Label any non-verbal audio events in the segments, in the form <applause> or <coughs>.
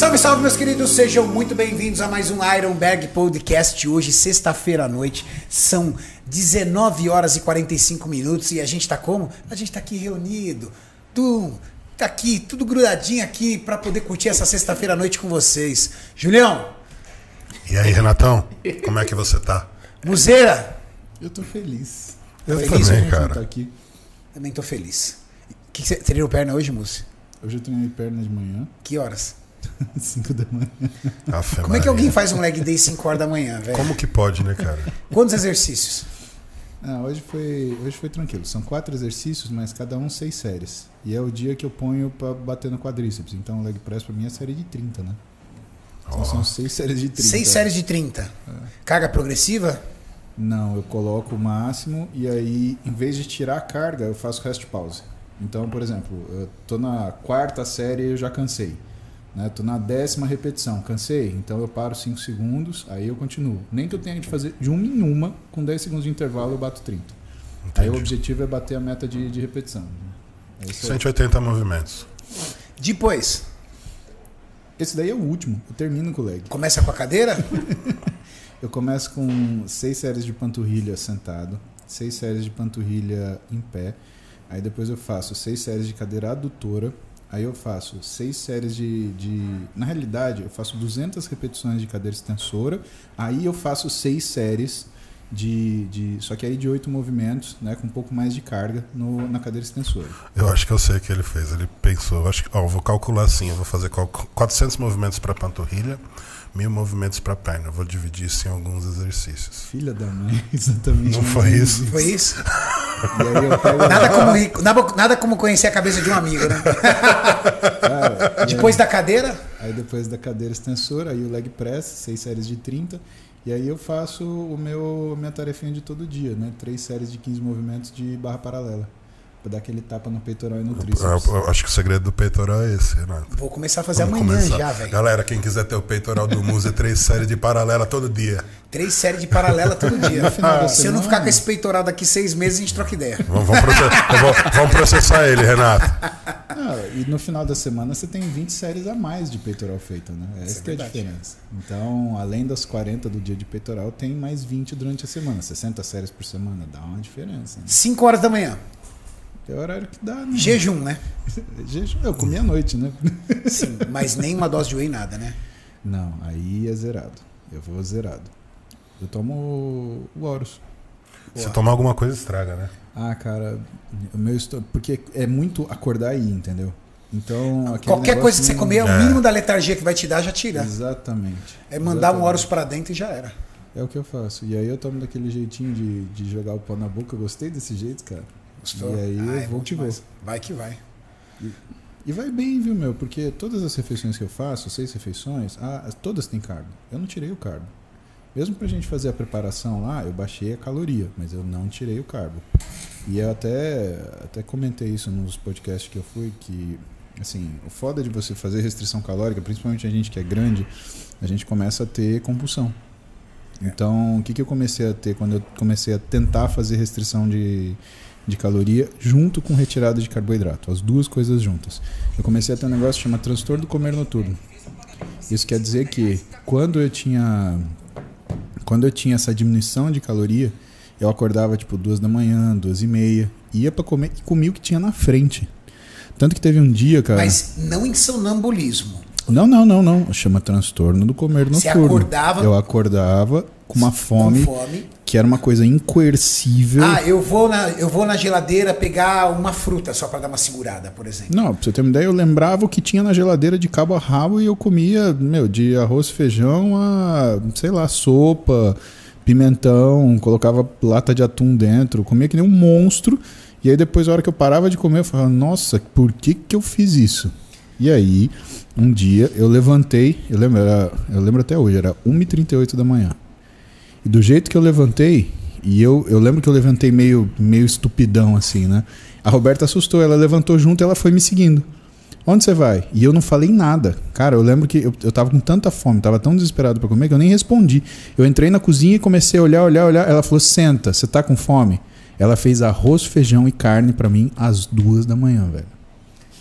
Salve, salve, meus queridos, sejam muito bem-vindos a mais um Ironberg Podcast. Hoje, sexta-feira à noite, são 19 horas e 45 minutos e a gente tá como? A gente tá aqui reunido, tudo, tá aqui, tudo grudadinho aqui para poder curtir essa sexta-feira à noite com vocês. Julião, E aí, Renatão? Como é que você tá? Muzeira, Eu tô feliz. Eu Feliz também, cara. tá aqui. também tô feliz. Que que você treinou perna hoje, Múcio? Hoje eu treinei perna de manhã, Que horas? <laughs> 5 da manhã. Afe Como é que alguém faz um leg day 5 horas da manhã, velho? Como que pode, né, cara? Quantos exercícios? Ah, hoje foi, hoje foi tranquilo. São quatro exercícios, mas cada um seis séries. E é o dia que eu ponho pra bater no quadríceps. Então o leg press pra mim é série de 30, né? Então Ó. são seis séries de 30. Seis séries de 30. Carga progressiva? Não, eu coloco o máximo e aí, em vez de tirar a carga, eu faço rest pause. Então, por exemplo, eu tô na quarta série e eu já cansei. Né? Tô na décima repetição, cansei, então eu paro 5 segundos, aí eu continuo. Nem que eu tenha de fazer de uma em uma, com 10 segundos de intervalo eu bato 30. Aí o Entendi. objetivo é bater a meta de, de repetição. É isso aí. 180 movimentos. Depois, Esse daí é o último, eu termino com o leg. começa com a cadeira? <laughs> Eu começo com seis séries de panturrilha sentado, seis séries de panturrilha em pé. Aí depois eu faço seis séries de cadeira adutora. Aí eu faço seis séries de, de. Na realidade, eu faço 200 repetições de cadeira extensora. Aí eu faço seis séries de. de só que aí de oito movimentos, né? Com um pouco mais de carga no, na cadeira extensora. Eu acho que eu sei o que ele fez. Ele pensou, eu acho que, ó, eu vou calcular assim, eu vou fazer qual- 400 movimentos para panturrilha, mil movimentos para perna. Eu vou dividir isso em alguns exercícios. Filha da mãe, <laughs> exatamente. Não foi isso? Foi isso? Pego. Nada como, nada, como conhecer a cabeça de um amigo, né? Cara, e aí- Depois da cadeira, Aí depois da cadeira extensora, aí o leg press, seis séries de 30. E aí eu faço o meu minha tarefinha de todo dia, né? Três séries de 15 movimentos de barra paralela. Pra dar aquele tapa no peitoral e no Eu, tríceps. eu acho que o segredo do peitoral é esse, Renato. vou começar a fazer Vamos amanhã começar. já, velho. Galera, quem quiser ter o peitoral do Musa, é três séries de paralela todo dia. Três séries de paralela todo <laughs> dia. No final da Se eu não ficar com esse peitoral daqui seis meses, a gente troca ideia. Vamos, vamos processar, <laughs> eu vou- vamos processar ele, Renato. Ah, e no final da semana você tem 20 séries a mais de peitoral feita, né? Essa é que é a diferença. Então, além das 40 do dia de peitoral, tem mais 20 durante a semana. 60 séries por semana, dá uma diferença. Né? Cinco horas da manhã. É o horário que dá, né? Jejum, né? <laughs> Jejum. Eu comi à noite, né? <laughs> Sim, mas nem uma dose de whey, nada, né? Não, aí é zerado. Eu vou zerado. Eu tomo o Horus. Se tomar alguma coisa, estraga, né? Ah, cara, o meu estômago. Porque é muito acordar aí, entendeu? Então. aquele Qualquer coisa que você não- comer, o É. mínimo da letargia que vai te dar, já tira. Exatamente. É mandar um Exatamente. Horus pra dentro e já era. É o que eu faço. E aí eu tomo daquele jeitinho de, de jogar o pó na boca. Eu gostei desse jeito, cara. Gostou? E aí Ah, eu é vou demais. vou. Vai que vai. E vai bem, viu, meu? Porque todas as refeições que eu faço, seis refeições, ah, todas têm carbo. Eu não tirei o carbo. Mesmo pra gente fazer a preparação lá, eu baixei a caloria, mas eu não tirei o carbo. E eu até, até comentei isso nos podcasts que eu fui, que, assim, o foda de você fazer restrição calórica, principalmente a gente que é grande, a gente começa a ter compulsão. Então, o que, que eu comecei a ter quando eu comecei a tentar fazer restrição de, de caloria junto com retirada de carboidrato, as duas coisas juntas. Eu comecei a ter um negócio que chama transtorno do comer noturno. Isso quer dizer que quando eu tinha quando eu tinha essa diminuição de caloria, eu acordava tipo duas da manhã, duas e meia, ia para comer e comia o que tinha na frente. Tanto que teve um dia, cara. Mas não em sonambulismo. Não, não, não, não. Chama transtorno do comer Você noturno. acordava- Eu acordava com uma fome, Com fome. Que era uma coisa incoercível. Ah, eu vou, na, eu vou na geladeira pegar uma fruta só pra dar uma segurada, por exemplo. Não, pra você ter uma ideia, eu lembrava o que tinha na geladeira de cabo a rabo e eu comia, meu, de arroz e feijão a, sei lá, sopa, pimentão, colocava lata de atum dentro, comia que nem um monstro. E aí depois, a hora que eu parava de comer, eu falava, nossa, por que que eu fiz isso? E aí, um dia, eu levantei, eu lembro, era- eu lembro até hoje, era 1h38 da manhã. E do jeito que eu levantei, e eu, eu lembro que eu levantei meio, meio estupidão assim, né? A Roberta assustou, ela levantou junto e ela foi me seguindo. Onde você vai? E eu não falei nada. Cara, eu lembro que eu, eu tava com tanta fome, tava tão desesperado pra comer que eu nem respondi. Eu entrei na cozinha e comecei a olhar, olhar, olhar. Ela falou: senta, você tá com fome? Ela fez arroz, feijão e carne pra mim às duas da manhã, velho.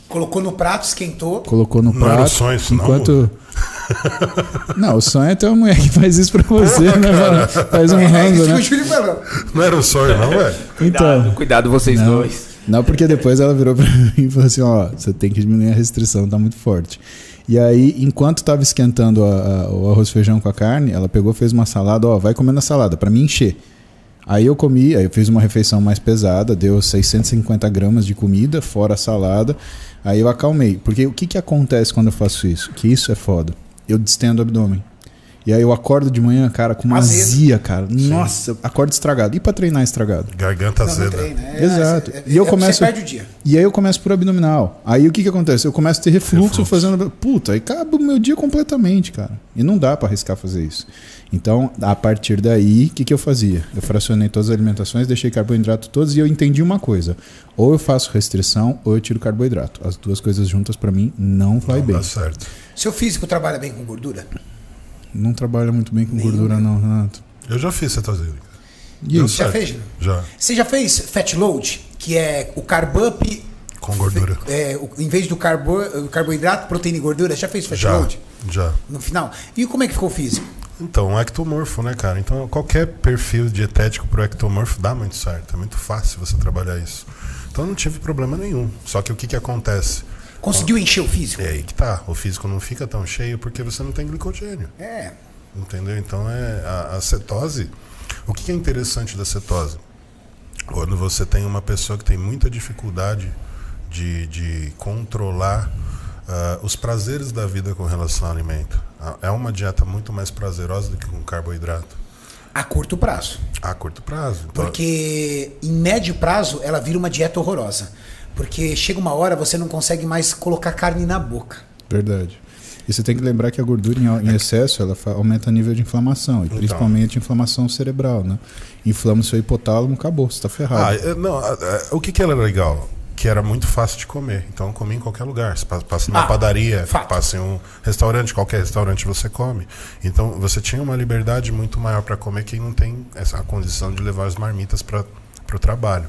Colocou no prato, esquentou. Colocou no Não era prato. o sonho isso não, enquanto <laughs> Não, o sonho é ter uma mulher que faz isso pra você, Porra, né, cara. mano? Faz um É rango, né? o. Não era um sonho, não, velho? Cuidado, Então, cuidado vocês Não. dois. não, porque depois ela virou pra <laughs> mim e falou assim: ó, você tem que diminuir a restrição, tá muito forte. E aí, enquanto tava esquentando a- a- o arroz e feijão com a carne, ela pegou, fez uma salada, ó, vai comendo a salada, pra me encher. Aí eu comi, aí eu fiz uma refeição mais pesada, deu 650 gramas de comida, fora a salada. Aí eu acalmei. Porque o que, que acontece quando eu faço isso? Que isso é foda. Eu distendo o abdômen. E aí eu acordo de manhã, cara, com uma Azedo. azia, cara. Nossa, eu acordo estragado. E pra treinar estragado? Garganta Não, azeda. treina. É, Exato. é- E eu é- começo- Você perde o dia. E aí eu começo por abdominal. Aí o que que acontece? Eu começo a ter refluxo, Refluxo. fazendo. Puta, aí acaba o meu dia completamente, cara. E não dá pra arriscar fazer isso. Então, a partir daí, o que, que eu fazia? Eu fracionei todas as alimentações, deixei carboidrato todos e eu entendi uma coisa. Ou eu faço restrição ou eu tiro carboidrato. As duas coisas juntas pra mim não vai Não bem. dá certo. Seu físico trabalha bem com gordura? Não trabalha muito bem com Nenhum, gordura, né? não, Renato. Eu já fiz cetosílica. E Deu isso? Já certo. fez? Já. Você já fez fat load, que é o carb up Com gordura. É, o- em vez do carbo, carboidrato, proteína e gordura, já fez fat Já. load Já. no final? E como é que ficou o físico? Então, um ectomorfo, né, cara? Então, qualquer perfil dietético pro ectomorfo dá muito certo. É muito fácil você trabalhar isso. Então, eu não tive problema nenhum. Só que o que que acontece? Conseguiu encher o físico? É aí que tá. O físico não fica tão cheio porque você não tem glicogênio. É. Entendeu? Então, é a, a cetose... O que é interessante da cetose? Quando você tem uma pessoa que tem muita dificuldade de, de controlar ah, os prazeres da vida com relação ao alimento. É uma dieta muito mais prazerosa do que com carboidrato. A curto prazo. A curto prazo. Então, Porque em médio prazo ela vira uma dieta horrorosa. Porque chega uma hora você não consegue mais colocar carne na boca. Verdade. E você tem que lembrar que a gordura em, em excesso ela aumenta o nível de inflamação, e Então. principalmente inflamação cerebral, né? Inflama o seu hipotálamo, acabou, você está ferrado. Ah, não, o que, que era legal? Que era muito fácil de comer. Então eu comia em qualquer lugar. Você pa- passa numa Ah, padaria, fato. passa em um restaurante, qualquer restaurante você come. Então você tinha uma liberdade muito maior para comer quem não tem essa condição de levar as marmitas para o trabalho.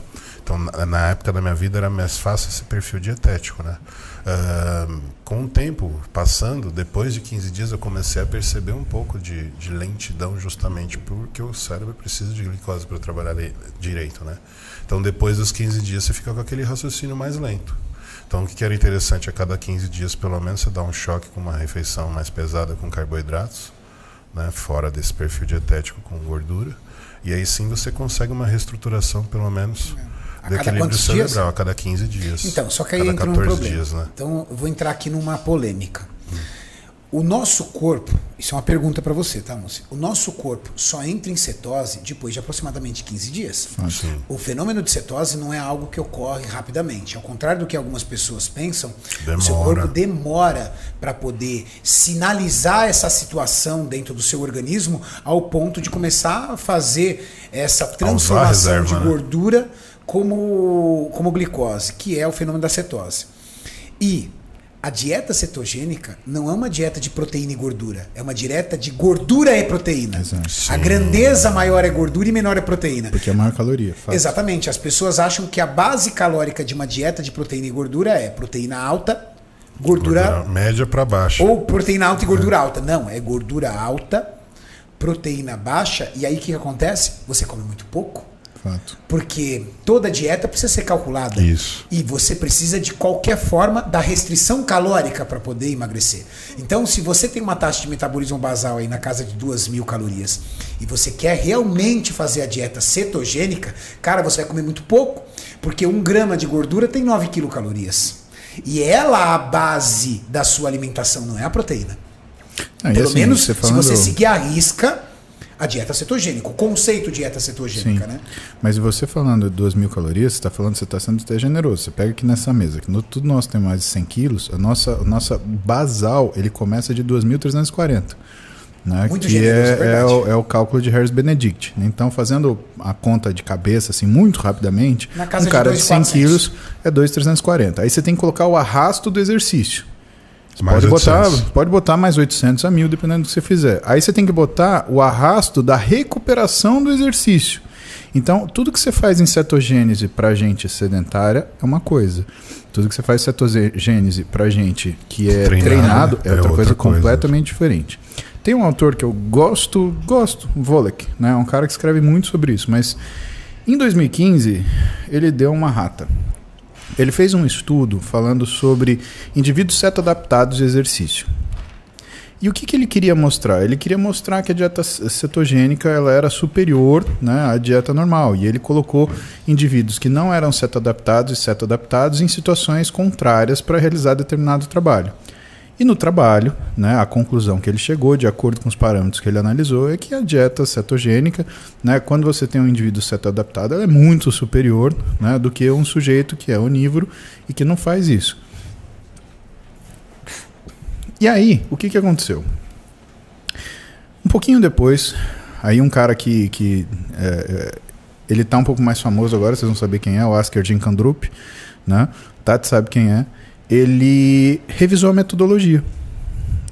Então na, época da minha vida era mais fácil esse perfil dietético, né? Ah, com o tempo passando, depois de 15 dias eu comecei a perceber um pouco de, de lentidão justamente porque o cérebro precisa de glicose para trabalhar direito, né? Então depois dos 15 dias você fica com aquele raciocínio mais lento. Então o que que era interessante a cada 15 dias pelo menos você dá um choque com uma refeição mais pesada com carboidratos, né, fora desse perfil dietético com gordura, e aí sim você consegue uma reestruturação pelo menos A cada quantos dias? cerebral a cada 15 dias. Então, só que aí entra um 14 problema. dias, né? Então, eu vou entrar aqui numa polêmica. O nosso corpo, isso é uma pergunta para você, tá, moça? O nosso corpo só entra em cetose depois de aproximadamente 15 dias. Sim. O fenômeno de cetose não é algo que ocorre rapidamente. Ao contrário do que algumas pessoas pensam, o seu Demora. corpo demora para poder sinalizar essa situação dentro do seu organismo ao ponto de começar a fazer essa transformação reserva, de né? Como, como glicose, que é o fenômeno da cetose. E a dieta cetogênica não é uma dieta de proteína e gordura, é uma dieta de gordura e proteína. Exato. A grandeza maior é gordura e menor é proteína. Porque é maior caloria. fato. Exatamente. As pessoas acham que a base calórica de uma dieta de proteína e gordura é proteína alta, gordura, Gordura média para baixo. ou proteína alta e gordura alta. Não, é gordura alta, proteína baixa. E aí o que acontece? Você come muito pouco. Fato. Porque toda dieta precisa ser calculada. Isso. E você precisa, de qualquer forma, da restrição calórica para poder emagrecer. Então, se você tem uma taxa de metabolismo basal aí na casa de 2 mil calorias e você quer realmente fazer a dieta cetogênica, cara, você vai comer muito pouco, porque um grama de gordura tem 9 quilocalorias. E ela a base da sua alimentação, não é a proteína. Ah, Pelo assim, menos você se falando- você seguir a risca a dieta cetogênica, o conceito de dieta cetogênica, Sim. né? Mas você falando de 2 mil calorias, você está falando que você está sendo até generoso. Você pega aqui nessa mesa, que no, tudo nós tem mais de 100 quilos, a nossa, a nossa basal ele começa de 2.340. Né, Muito que generoso, é, é, o, é o cálculo de Harris Benedict. Então, fazendo a conta de cabeça, assim, muito rapidamente, um de cara de 100 2.400. quilos é 2.340. Aí você tem que colocar o arrasto do exercício. Mais pode botar, 800. pode botar mais 800 a 1000, dependendo do que você fizer. Aí você tem que botar o arrasto da recuperação do exercício. Então, tudo que você faz em cetogênese para gente sedentária é uma coisa. Tudo que você faz em cetogênese para gente que é Treinado, treinado é, é outra, outra coisa, coisa. completamente diferente. Tem um autor que eu gosto, gosto, Volek, né? É um cara que escreve muito sobre isso, mas em 2015 ele deu uma rata. Ele fez um estudo falando sobre indivíduos cetoadaptados de exercício. E o que, que ele queria mostrar? Ele queria mostrar que a dieta cetogênica ela era superior né, à dieta normal. E ele colocou indivíduos que não eram cetoadaptados e cetoadaptados em situações contrárias para realizar determinado trabalho. E no trabalho, né, a conclusão que ele chegou, de acordo com os parâmetros que ele analisou, é que a dieta cetogênica, né, quando você tem um indivíduo cetoadaptado, ela é muito superior né, do que um sujeito que é onívoro e que não faz isso. E aí, o que, que aconteceu? Um pouquinho depois, aí um cara que, que é, é, ele tá um pouco mais famoso agora, vocês vão saber quem é, o Asker Jinkandrup, né? Tati sabe quem é. Ele revisou a metodologia.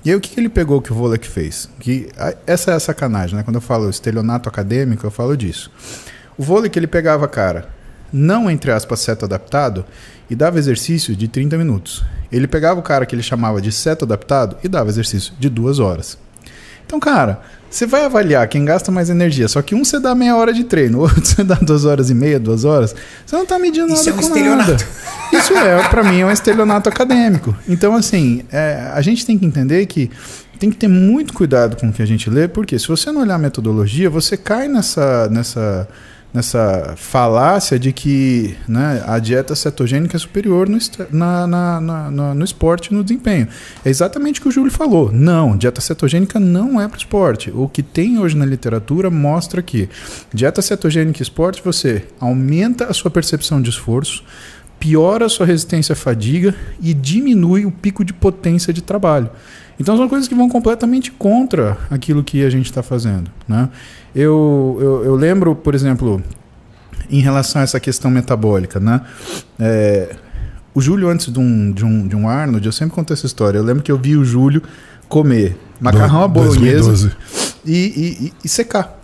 E aí o que, que ele pegou que o Volek fez? Que essa é a sacanagem, né? Quando eu falo estelionato acadêmico, eu falo disso. O Volek ele pegava cara, não entre aspas seto adaptado, e dava exercício de 30 minutos. Ele pegava o cara que ele chamava de seto adaptado e dava exercício de duas horas. Então, cara, você vai avaliar quem gasta mais energia. Só que um você dá meia hora de treino, <laughs> outro você dá duas horas e meia, duas horas. Você não tá medindo Isso nada é um com estelionato. nada. Isso é, para mim, é um estelionato acadêmico. Então, assim, é, a gente tem que entender que tem que ter muito cuidado com o que a gente lê, porque se você não olhar a metodologia, você cai nessa, nessa, nessa falácia de que né, a dieta cetogênica é superior no, na, na- na- no esporte e no desempenho. É exatamente o que o Júlio falou. Não, dieta cetogênica não é para esporte. O que tem hoje na literatura mostra que dieta cetogênica e esporte você aumenta a sua percepção de esforço, piora a sua resistência à fadiga e diminui o pico de potência de trabalho. Então são coisas que vão completamente contra aquilo que a gente está fazendo. Né? Eu, eu, eu lembro, por exemplo, em relação a essa questão metabólica, né? É, o Júlio, antes de um, de, um, de um Arnold, eu sempre conto essa história. Eu lembro que eu vi o Júlio comer macarrão à bolonhesa 2012, e, e, e- e secar.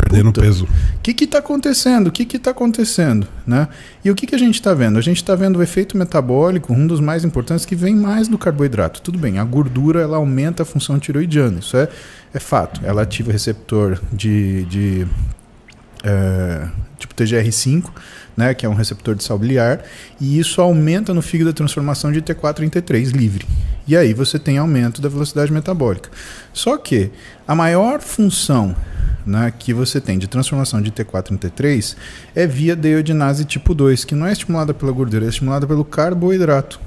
Perdendo Puta. peso. O que está acontecendo? O que está acontecendo? Né? E o que, que a gente está vendo? A gente está vendo o efeito metabólico, um dos mais importantes, que vem mais do carboidrato. Tudo bem, a gordura ela aumenta a função tiroidiana, isso é, é fato. Ela ativa receptor de, de é, tipo TGR5, né, que é um receptor de sal biliar, e isso aumenta no fígado a transformação de T4 em T3 livre. E aí você tem aumento da velocidade metabólica. Só que a maior função né, que você tem de transformação de T4 em T3 é via deiodinase tipo 2, que não é estimulada pela gordura, é estimulada pelo carboidrato.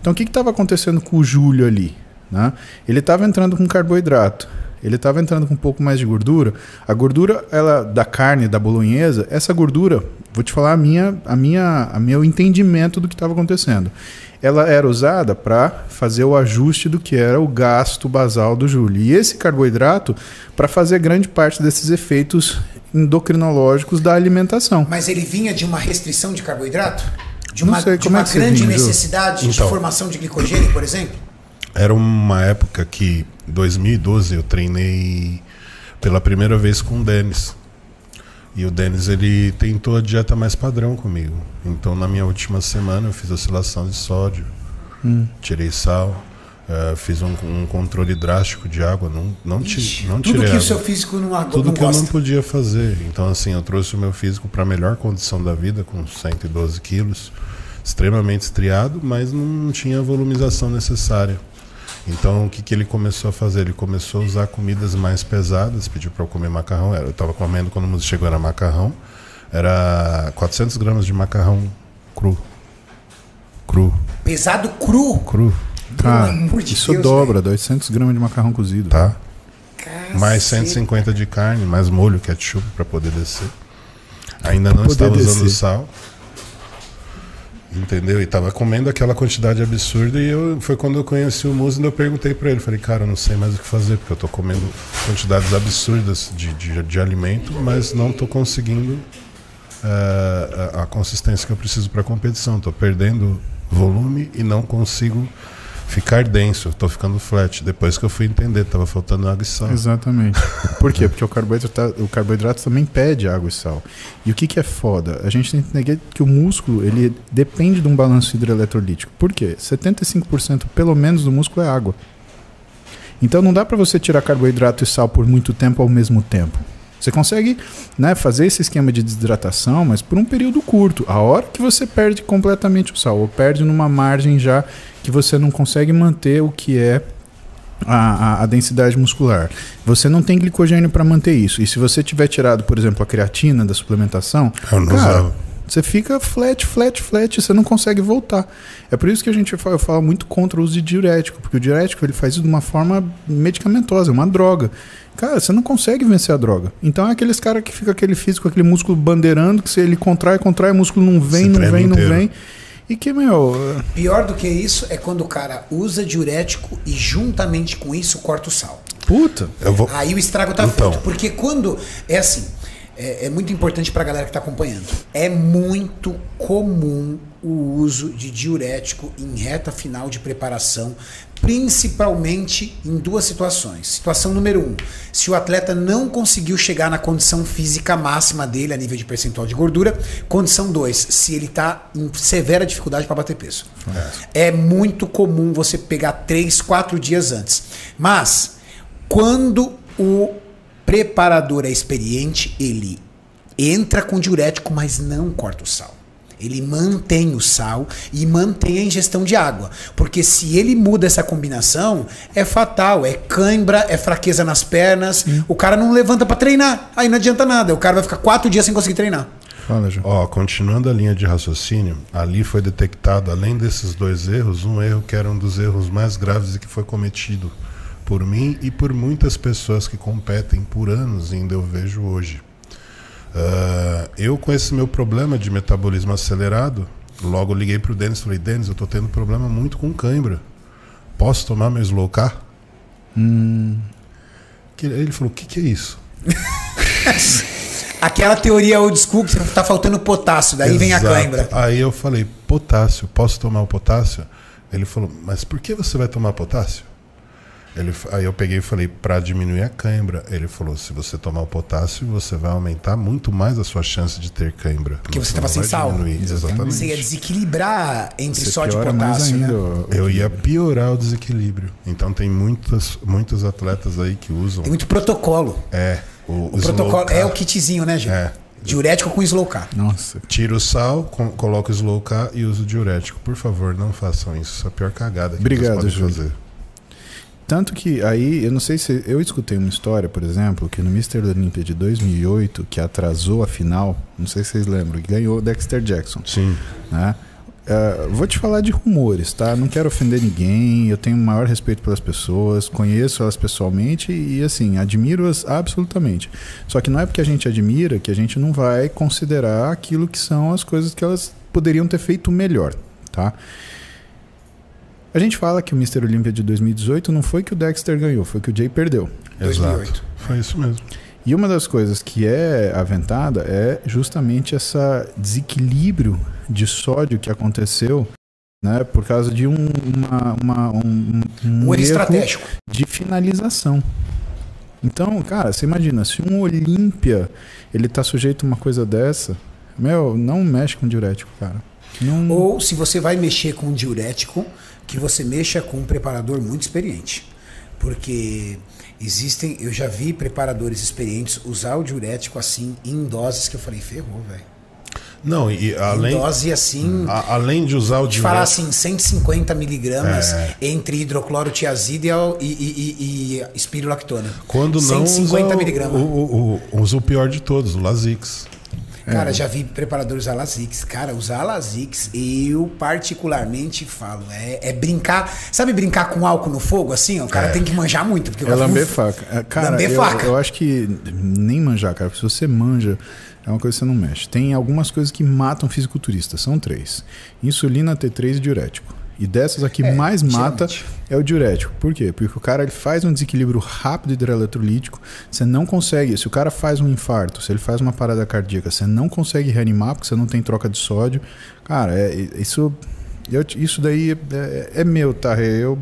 Então o que estava acontecendo com o Júlio ali? Né? Ele estava entrando com carboidrato, ele estava entrando com um pouco mais de gordura. A gordura ela da carne, da bolonhesa, essa gordura, vou te falar a minha, a minha, a meu entendimento do que estava acontecendo. Ela era usada para fazer o ajuste do que era o gasto basal do Júlio. E esse carboidrato para fazer grande parte desses efeitos endocrinológicos da alimentação. Mas ele vinha de uma restrição de carboidrato? De uma, sei, de uma é grande vinha, necessidade de Então. formação de glicogênio, por exemplo? Era uma época que, 2012, eu treinei pela primeira vez com o Denis. E o Denis, ele tentou a dieta mais padrão comigo. Então, na minha última semana, eu fiz oscilação de sódio, Hum. tirei sal, eh, fiz um, um controle drástico de água, não, não, Ixi, não tudo tirei que o água. seu físico não, ag- Tudo não que eu gosta. não podia fazer. Então, assim, eu trouxe o meu físico para a melhor condição da vida, com 112 quilos, extremamente estriado, mas não tinha a volumização necessária. Então, o que, que ele começou a fazer? Ele começou a usar comidas mais pesadas, pediu para eu comer macarrão. Eu estava comendo quando o músico chegou, era macarrão. Era 400 gramas de macarrão cru. Cru, Pesado cru. cru, Cara, de isso Deus, dobra, 200 gramas de macarrão cozido. tá? Cacete. Mais 150 de carne, mais molho, ketchup para poder descer. Ainda não estava usando descer. sal. Entendeu? E tava comendo aquela quantidade absurda e eu, foi quando eu conheci o Musa e eu perguntei para ele, falei, cara, eu não sei mais o que fazer, porque eu tô comendo quantidades absurdas de, de, de alimento, mas não tô conseguindo eh, a, a consistência que eu preciso para competição. Tô perdendo volume e não consigo ficar denso, tô ficando flat. Depois que eu fui entender, tava faltando água e sal. Exatamente. <laughs> Por quê? Porque o carboidrato, o carboidrato também pede água e sal. E o que, que é foda? A gente tem que entender que o músculo ele depende de um balanço hidroeletrolítico. Por quê? 75% pelo menos do músculo é água. Então não dá para você tirar carboidrato e sal por muito tempo ao mesmo tempo. Você consegue né, fazer esse esquema de desidratação, mas por um período curto. A hora que você perde completamente o sal, ou perde numa margem já que você não consegue manter o que é a, a, a densidade muscular. Você não tem glicogênio para manter isso. E se você tiver tirado, por exemplo, a creatina da suplementação, Eu não cara, usava. você fica flat, flat, flat, você não consegue voltar. É por isso que a gente fala, eu falo muito contra o uso de diurético, porque o diurético ele faz isso de uma forma medicamentosa, é uma droga. Cara, você não consegue vencer a droga. Então é aqueles caras que fica aquele físico, aquele músculo bandeirando, que se ele contrai, contrai, o músculo não vem, não vem, não inteiro. vem. E que, meu, Pior do que isso é quando o cara usa diurético e juntamente com isso corta o sal. puta. Eu vou... Aí o estrago tá Então. feito. Porque quando. É assim. É, é muito importante pra galera que tá acompanhando. É muito comum o uso de diurético em reta final de preparação, principalmente em duas situações. Situação número um: se o atleta não conseguiu chegar na condição física máxima dele a nível de percentual de gordura. Condição dois: se ele tá em severa dificuldade para bater peso. É muito comum você pegar três, quatro dias antes. Mas quando o preparador é experiente, ele entra com diurético, mas não corta o sal. Ele mantém o sal e mantém a ingestão de água. Porque se ele muda essa combinação, é fatal. É cãibra, é fraqueza nas pernas. O cara não levanta pra treinar. Aí não adianta nada. O cara vai ficar quatro dias sem conseguir treinar. Fala, Ju. Ó, continuando a linha de raciocínio, ali foi detectado, além desses dois erros, um erro que era um dos erros mais graves e que foi cometido por mim e por muitas pessoas que competem por anos, e ainda eu vejo hoje. Ah, eu, com esse meu problema de metabolismo acelerado, logo liguei pro Denis e falei: Denis, eu tô tendo problema muito com cãibra. Posso tomar meu slow car? Que- Ele falou: O que, que é isso? <laughs> Aquela teoria old school que tá faltando potássio, daí vem a Exato. cãibra. Aí eu falei, potássio, posso tomar o potássio? Ele falou, mas por que você vai tomar potássio? Ele, aí eu peguei e falei, para diminuir a cãibra. Ele falou, se você tomar o potássio, você vai aumentar muito mais a sua chance de ter cãibra. Porque você não tava sem vai sal. diminuir. Exatamente. Você ia desequilibrar entre Você sódio e potássio, ainda. né? Eu ia piorar o desequilíbrio. Então tem muitos, muitos atletas aí que usam. Tem muito protocolo. É, o, O protocolo é o kitzinho, né, gente? É. Diurético com slow carb. Nossa. Tira o sal, com, coloca o slow carb e usa o diurético. Por favor, não façam isso. Isso é a pior cagada que Obrigado, vocês podem Júlio. fazer. Tanto que aí, eu não sei se. Eu escutei uma história, por exemplo, que no Mr. Olympia de 2008, que atrasou a final, não sei se vocês lembram, ganhou o Dexter Jackson. Sim. né? Eh, vou te falar de rumores, tá? Não quero ofender ninguém, eu tenho o maior respeito pelas pessoas, conheço elas pessoalmente e, assim, admiro-as absolutamente. Só que não é porque a gente admira que a gente não vai considerar aquilo que são as coisas que elas poderiam ter feito melhor, tá? A gente fala que o Mr. Olympia de 2018 não foi que o Dexter ganhou, foi que o Jay perdeu. 2008. Exato. Foi isso mesmo. E uma das coisas que é aventada é justamente esse desequilíbrio de sódio que aconteceu né, por causa de um, uma, uma- um, um Um erro estratégico. de finalização. Então, cara, você imagina, se um Olímpia ele tá sujeito a uma coisa dessa, meu, não mexe com diurético, cara. Não, Ou se você vai mexer com um diurético, que você mexa com um preparador muito experiente. Porque existem, eu já vi preparadores experientes usar o diurético assim em doses que eu falei, ferrou, velho. Não, e Em além, dose assim, a- além de usar o de falar diurético, assim, 150 miligramas É. entre hidroclorotiazida e, e, e, e, espirulactona. quando não 150 usa o- miligramas. o, o, o- usa o pior de todos, o Lasix. É. Cara, já vi preparadores usar Lasix. Cara, usar Lasix, eu particularmente falo, é, é brincar. Sabe brincar com álcool no fogo, assim? O cara É. tem que manjar muito. Porque É lamber muito- faca. É, Cara, Lamber eu, faca. eu acho que nem manjar, cara. Se você manja, é uma coisa que você não mexe. Tem algumas coisas que matam fisiculturistas. São três: insulina, T3 e diurético. E dessas aqui É, mais mata geralmente. é o diurético. Por quê? Porque o cara ele faz um desequilíbrio rápido hidroeletrolítico. Você não consegue. Se o cara faz um infarto, se ele faz uma parada cardíaca, você não consegue reanimar porque você não tem troca de sódio. Cara, é, isso Eu, isso daí é, é meu, tá? Eu,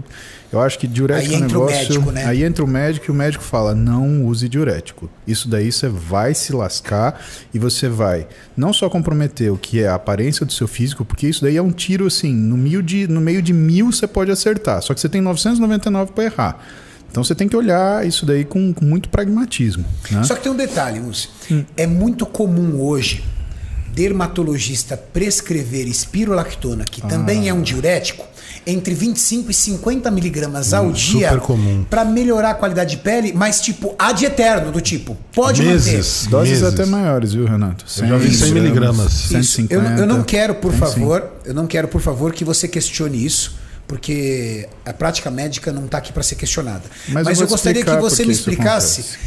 eu acho que diurético Aí é um entra o negócio. médico, né? Aí entra o médico e o médico fala: não use diurético. Isso daí você vai se lascar e você vai não só comprometer o que é a aparência do seu físico, porque isso daí é um tiro assim, no meio de, no meio de mil você pode acertar, só que você tem 999 para errar. Então você tem que olhar isso daí com, com muito pragmatismo. Né? Só que tem um detalhe, Lúcio. É muito comum hoje dermatologista prescrever espirolactona, que também é um diurético, entre 25 e 50 miligramas ao dia super comum. para melhorar a qualidade de pele, mas tipo ad eterno, do tipo, pode Meses. manter. Doses Meses. até maiores, viu, Renato? Eu já vi 100 miligramas. Isso. 150. Eu, eu não quero, por favor, eu não quero, por favor, que você questione isso, porque a prática médica não está aqui para ser questionada. Mas Mas, eu eu, gostaria que você me explicasse acontece.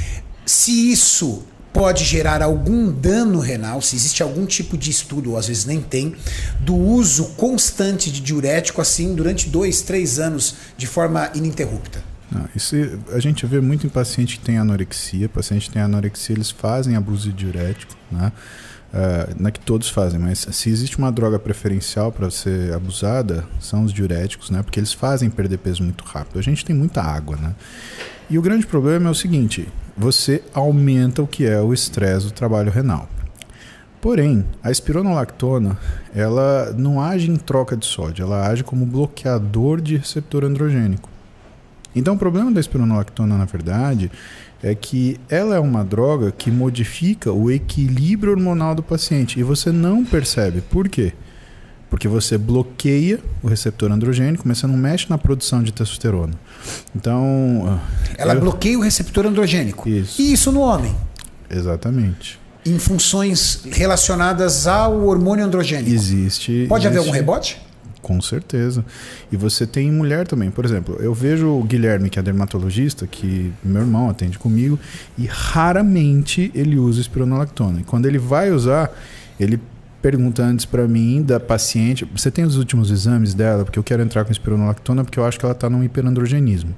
se isso pode gerar algum dano renal, se existe algum tipo de estudo, ou às vezes nem tem, do uso constante de diurético assim durante dois, três anos de forma ininterrupta. Não, isso a gente vê muito em paciente que tem anorexia. Paciente que tem anorexia, eles fazem abuso de diurético, né? Uh, não é que todos fazem, mas se existe uma droga preferencial para ser abusada, são os diuréticos, né? Porque eles fazem perder peso muito rápido. A gente tem muita água, né? E o grande problema é o seguinte: você aumenta o que é o estresse do trabalho renal. Porém, a espironolactona, ela não age em troca de sódio, ela age como bloqueador de receptor androgênico. Então, o problema da espironolactona, na verdade, é que ela é uma droga que modifica o equilíbrio hormonal do paciente e você não percebe. Por quê? Porque você bloqueia o receptor androgênico, mas você não mexe na produção de testosterona. Então. Ela eu- bloqueia o receptor androgênico. Isso. E isso no homem, Exatamente. em funções relacionadas ao hormônio androgênico. Existe. Pode haver algum existe- rebote? Com certeza. E você tem mulher também. Por exemplo, eu vejo o Guilherme, que é dermatologista, que meu irmão atende comigo, e raramente ele usa espironolactona. E quando ele vai usar, ele pergunta antes pra mim da paciente, você tem os últimos exames dela? Porque eu quero entrar com espironolactona porque eu acho que ela tá num hiperandrogenismo.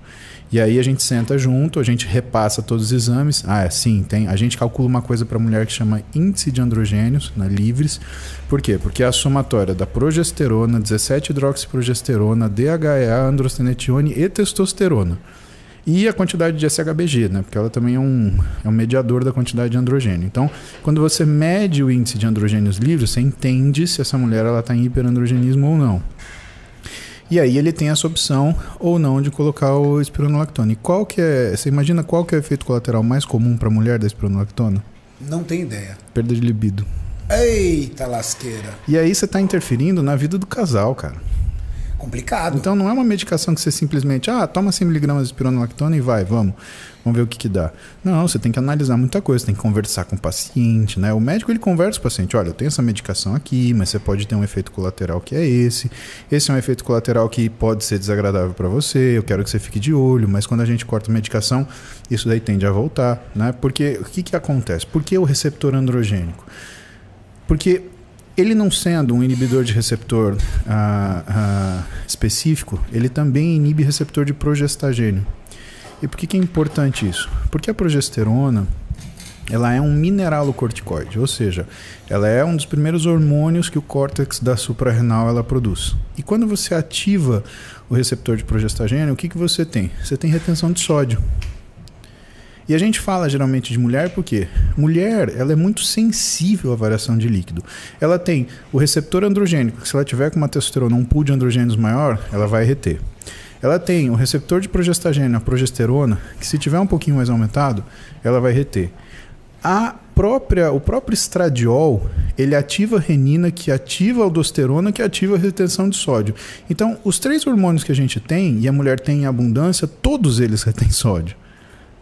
E aí a gente senta junto, a gente repassa todos os exames. Ah, é, sim, tem. A gente calcula uma coisa para mulher que chama índice de androgênios, na livres. Por quê? Porque é a somatória da progesterona, 17-hidroxiprogesterona, DHEA, androstenedione e testosterona. E a quantidade de SHBG, né? Porque ela também é um, é um mediador da quantidade de androgênio. Então, quando você mede o índice de androgênios livres, você entende se essa mulher ela está em hiperandrogenismo ou não. E aí ele tem essa opção ou não de colocar o espironolactona. E qual que é, você imagina qual que é o efeito colateral mais comum para a mulher da espironolactona? Não tenho ideia. Perda de libido. Eita lasqueira. E aí você está interferindo na vida do casal, cara. Complicado. Então não é uma medicação que você simplesmente, ah, toma 100mg de espironolactona e vai, vamos. Vamos ver o que que dá. Não, você tem que analisar muita coisa, tem que conversar com o paciente, né? O médico ele conversa com o paciente, olha, eu tenho essa medicação aqui, mas você pode ter um efeito colateral que é esse. Esse é um efeito colateral que pode ser desagradável para você, eu quero que você fique de olho, mas quando a gente corta a medicação, isso daí tende a voltar, né? Porque o que que acontece? Por que o receptor androgênico? Porque ele não sendo um inibidor de receptor ah, ah, específico, ele também inibe receptor de progestagênio. E por que, que é importante isso? Porque a progesterona ela é um mineralocorticoide, ou seja, ela é um dos primeiros hormônios que o córtex da suprarrenal ela produz. E quando você ativa o receptor de progestagênio, o que, que você tem? Você tem retenção de sódio. E a gente fala geralmente de mulher porque mulher ela é muito sensível à variação de líquido. Ela tem o receptor androgênico, que se ela tiver com uma testosterona, um pool de androgênios maior, ela vai reter. Ela tem o receptor de progestagênio, a progesterona, que se tiver um pouquinho mais aumentado, ela vai reter. A própria, o próprio estradiol, ele ativa a renina, que ativa a aldosterona, que ativa a retenção de sódio. Então, os três hormônios que a gente tem, e a mulher tem em abundância, todos eles retêm sódio.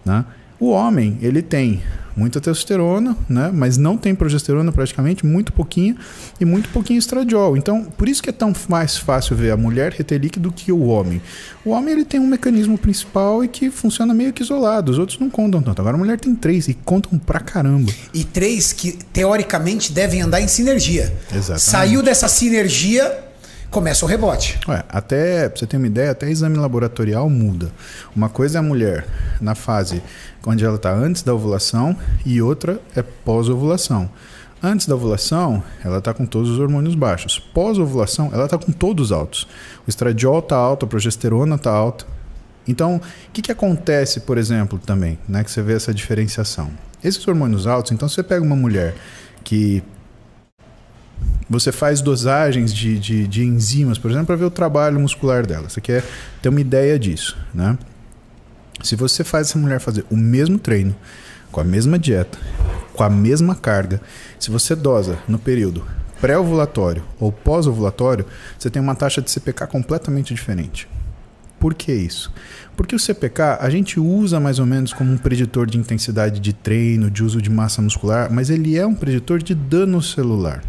Né? O homem, ele tem muita testosterona, né? mas não tem progesterona praticamente, muito pouquinho, e muito pouquinho estradiol. Então, por isso que é tão mais fácil ver a mulher reter líquido que o homem. O homem ele tem um mecanismo principal e que funciona meio que isolado, os outros não contam tanto. Agora a mulher tem três e contam pra caramba. E três que teoricamente devem andar em sinergia. Exatamente. Saiu dessa sinergia, começa o rebote. Ué, até, pra você ter uma ideia, até exame laboratorial muda. Uma coisa é a mulher na fase onde ela está antes da ovulação e outra é pós-ovulação. Antes da ovulação, ela está com todos os hormônios baixos. Pós-ovulação, ela está com todos altos. O estradiol está alto, a progesterona está alta. Então, o que, que acontece, por exemplo, também, né, que você vê essa diferenciação? Esses hormônios altos, então, se você pega uma mulher que você faz dosagens de, de, de enzimas, por exemplo, para ver o trabalho muscular dela. Você quer ter uma ideia disso, né? Se você faz essa mulher fazer o mesmo treino, com a mesma dieta, com a mesma carga, se você dosa no período pré-ovulatório ou pós-ovulatório, você tem uma taxa de CPK completamente diferente. Por que isso? Porque o CPK a gente usa mais ou menos como um preditor de intensidade de treino, de uso de massa muscular, mas ele é um preditor de dano celular.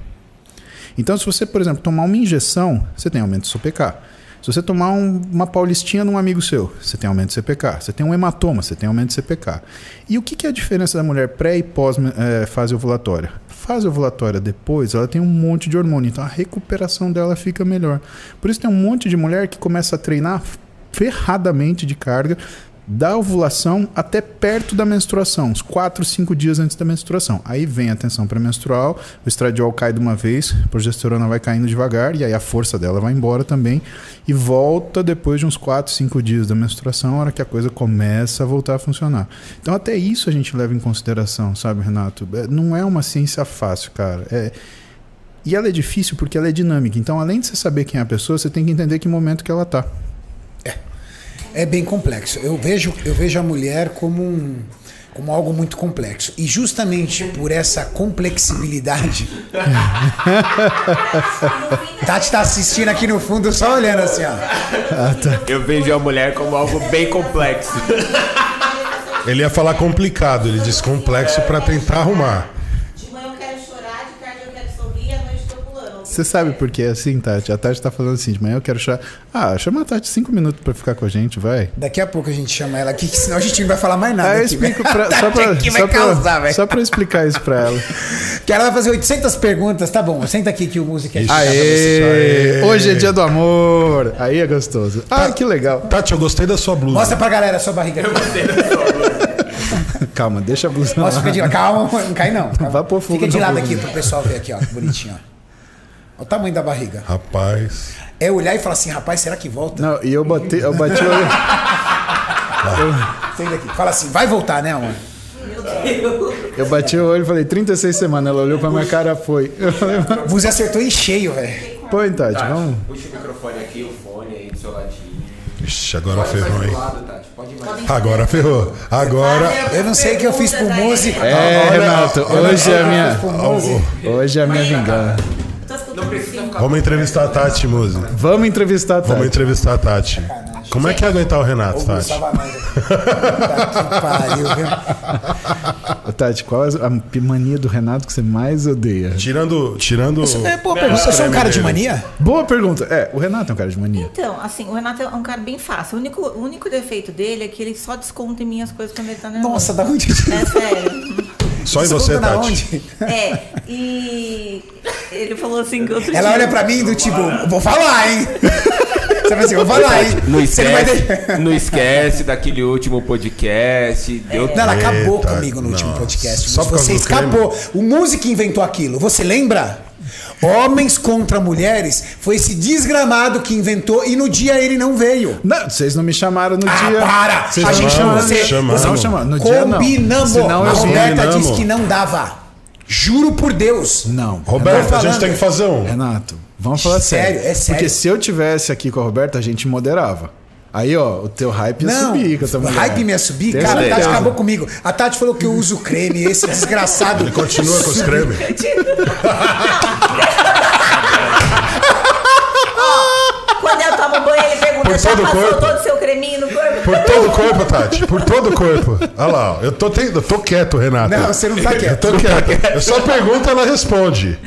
Então, se você, por exemplo, tomar uma injeção, você tem aumento do CPK. Se você tomar um, uma paulistinha num amigo seu, você tem aumento de CPK. Você tem um hematoma, você tem aumento de CPK. E o que, que é a diferença da mulher pré e pós é, fase ovulatória? Fase ovulatória depois, ela tem um monte de hormônio, então a recuperação dela fica melhor. Por isso tem um monte de mulher que começa a treinar ferradamente de carga, da ovulação até perto da menstruação, uns 4, 5 dias antes da menstruação. Aí vem a tensão pré-menstrual, o estradiol cai de uma vez, a progesterona vai caindo devagar e aí a força dela vai embora também e volta depois de uns 4, 5 dias da menstruação, a hora que a coisa começa a voltar a funcionar. Então até isso a gente leva em consideração, sabe, Renato? É, não é uma ciência fácil, cara. É... E ela é difícil porque ela é dinâmica. Então, além de você saber quem é a pessoa, você tem que entender que momento que ela está. É bem complexo. Eu vejo, eu vejo a mulher como um, como algo muito complexo. E justamente por essa complexibilidade. <laughs> Tati tá assistindo aqui no fundo, só olhando assim, ó. Ah, tá. Eu vejo a mulher como algo bem complexo. Ele ia falar complicado, ele disse complexo para tentar arrumar. Você sabe por que é assim, Tati? A Tati tá falando assim, de manhã eu quero chorar. Ah, chama a Tati cinco minutos pra ficar com a gente, vai. Daqui a pouco a gente chama ela aqui, senão a gente não vai falar mais nada. Ah, eu explico pra, <laughs> só, pra, só, causar, pra, só pra explicar isso pra ela. <laughs> Que ela vai fazer 800 perguntas, tá bom, senta aqui que o música é Aê, Hoje é dia do amor. Aí é gostoso. Ah, que legal. Tati, eu gostei da sua blusa. Mostra pra galera a sua barriga. Eu gostei da sua blusa. <laughs> Calma, deixa a blusa Nossa, de Calma, não cai não. Calma. Vai pôr fogo Fica de lado aqui pro pessoal ver aqui, ó, bonitinho, ó. Olha o tamanho da barriga. Rapaz. É olhar e falar assim, rapaz, será que volta? Não, e eu bati, eu bati o olho. daqui. Fala assim, vai voltar, né, amor? Eu bati o olho e falei, 36 semanas. Ela olhou pra minha cara, foi. Você acertou em cheio, velho. Põe, Tati, Tati, vamos. Puxa o microfone aqui, o fone aí do seu ladinho. Ixi, agora ferrou, hein? Agora ferrou. Agora. Eu não sei o que eu fiz pro músico. É, Renato, hoje é a minha. Hoje é a minha vingança. Vamos entrevistar a Tati, Muzi. Vamos entrevistar a Tati. Vamos entrevistar a Tati. Como é que é aguentar o Renato, Tati? <laughs> Tati, qual a mania do Renato que você mais odeia? Tirando. tirando é boa pergunta. Você é um cara de mania? Boa pergunta. É, o Renato é um cara de mania. Então, assim, o Renato é um cara bem fácil. O único, o único defeito dele é que ele só desconta em mim as coisas quando ele tá nervoso. Nossa, da onde? É sério. <laughs> Só em você, Tati. Onde? É, e ele falou assim que outro Ela dia... olha pra mim do tipo, vou falar, hein? <laughs> Você vai assim, vou falar, hein? Não esquece, não, não esquece daquele último podcast. Deu... Não, ela acabou Eita, comigo no não. último podcast. Só você escapou. O músico inventou aquilo. Você lembra? Homens contra mulheres foi esse desgramado que inventou e no dia ele não veio. Não, vocês não me chamaram no ah, dia. para! Vocês a gente chamamos, você, chamamos. Você, chamamos. No combinamos. dia não. Senão a Roberta combinamos. disse que não dava. Juro por Deus. Não. Roberta, a gente tem que fazer um. Renato, vamos falar sério. Sério, é sério. Porque se eu tivesse aqui com a Roberta, a gente moderava. Aí, ó, o teu hype ia não, subir com essa mulher. O hype ia subir? Tem cara, certeza. a Tati acabou comigo. A Tati falou que eu uso creme, esse desgraçado. Ele continua com os cremes. Quando eu tomo banho, ele pergunta: Por já todo o passou corpo? todo o seu creminho no corpo? Por todo o corpo, Tati. Por todo o corpo. Olha lá, eu tô, te... eu tô quieto, Renato. Não, você não tá Eu quieto. tô quieto. Eu só pergunto, ela responde.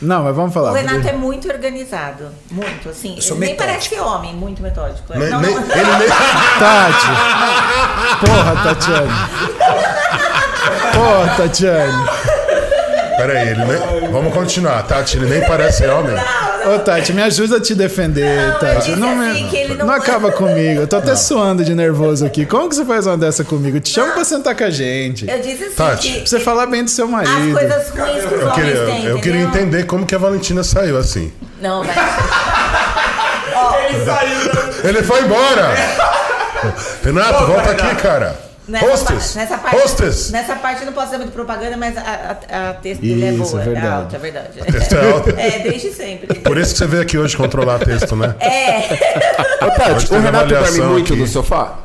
Não, mas vamos falar. O Renato é muito organizado. Muito, assim. Eu sou ele nem parece homem, muito metódico. Nem- não, nem- não, ele nem... <laughs> Tati! Porra, Tatiane! Porra, Tatiane! Peraí, ele nem... Vamos continuar. Tati, ele nem parece homem. não, Ô, Tati, me ajuda a te defender, Não, Tati. eu Não, me- assim, que ele não- não acaba comigo. Eu tô até suando de nervoso aqui. Como que você faz uma dessa comigo? Te chamo pra sentar com a gente. Eu disse assim Tati, que Pra você falar bem do seu as marido. coisas ruins que os Eu queria, têm, eu queria entendeu? entender como que a Valentina saiu assim. Não, vai. <laughs> Ele saiu da... Ele foi embora! <laughs> Renato, volta aqui, cara. Nessa, Hostess! pa- nessa parte, Hostess! Nessa parte eu não posso dar muito propaganda, mas a, a, a texto dele é Isso, boa, é é, verdade. alta, é verdade. texto é alta? É, desde sempre. Por isso que você veio aqui hoje controlar texto, né? É. Ô, Tati, o Renato dorme avaliação muito aqui. no sofá?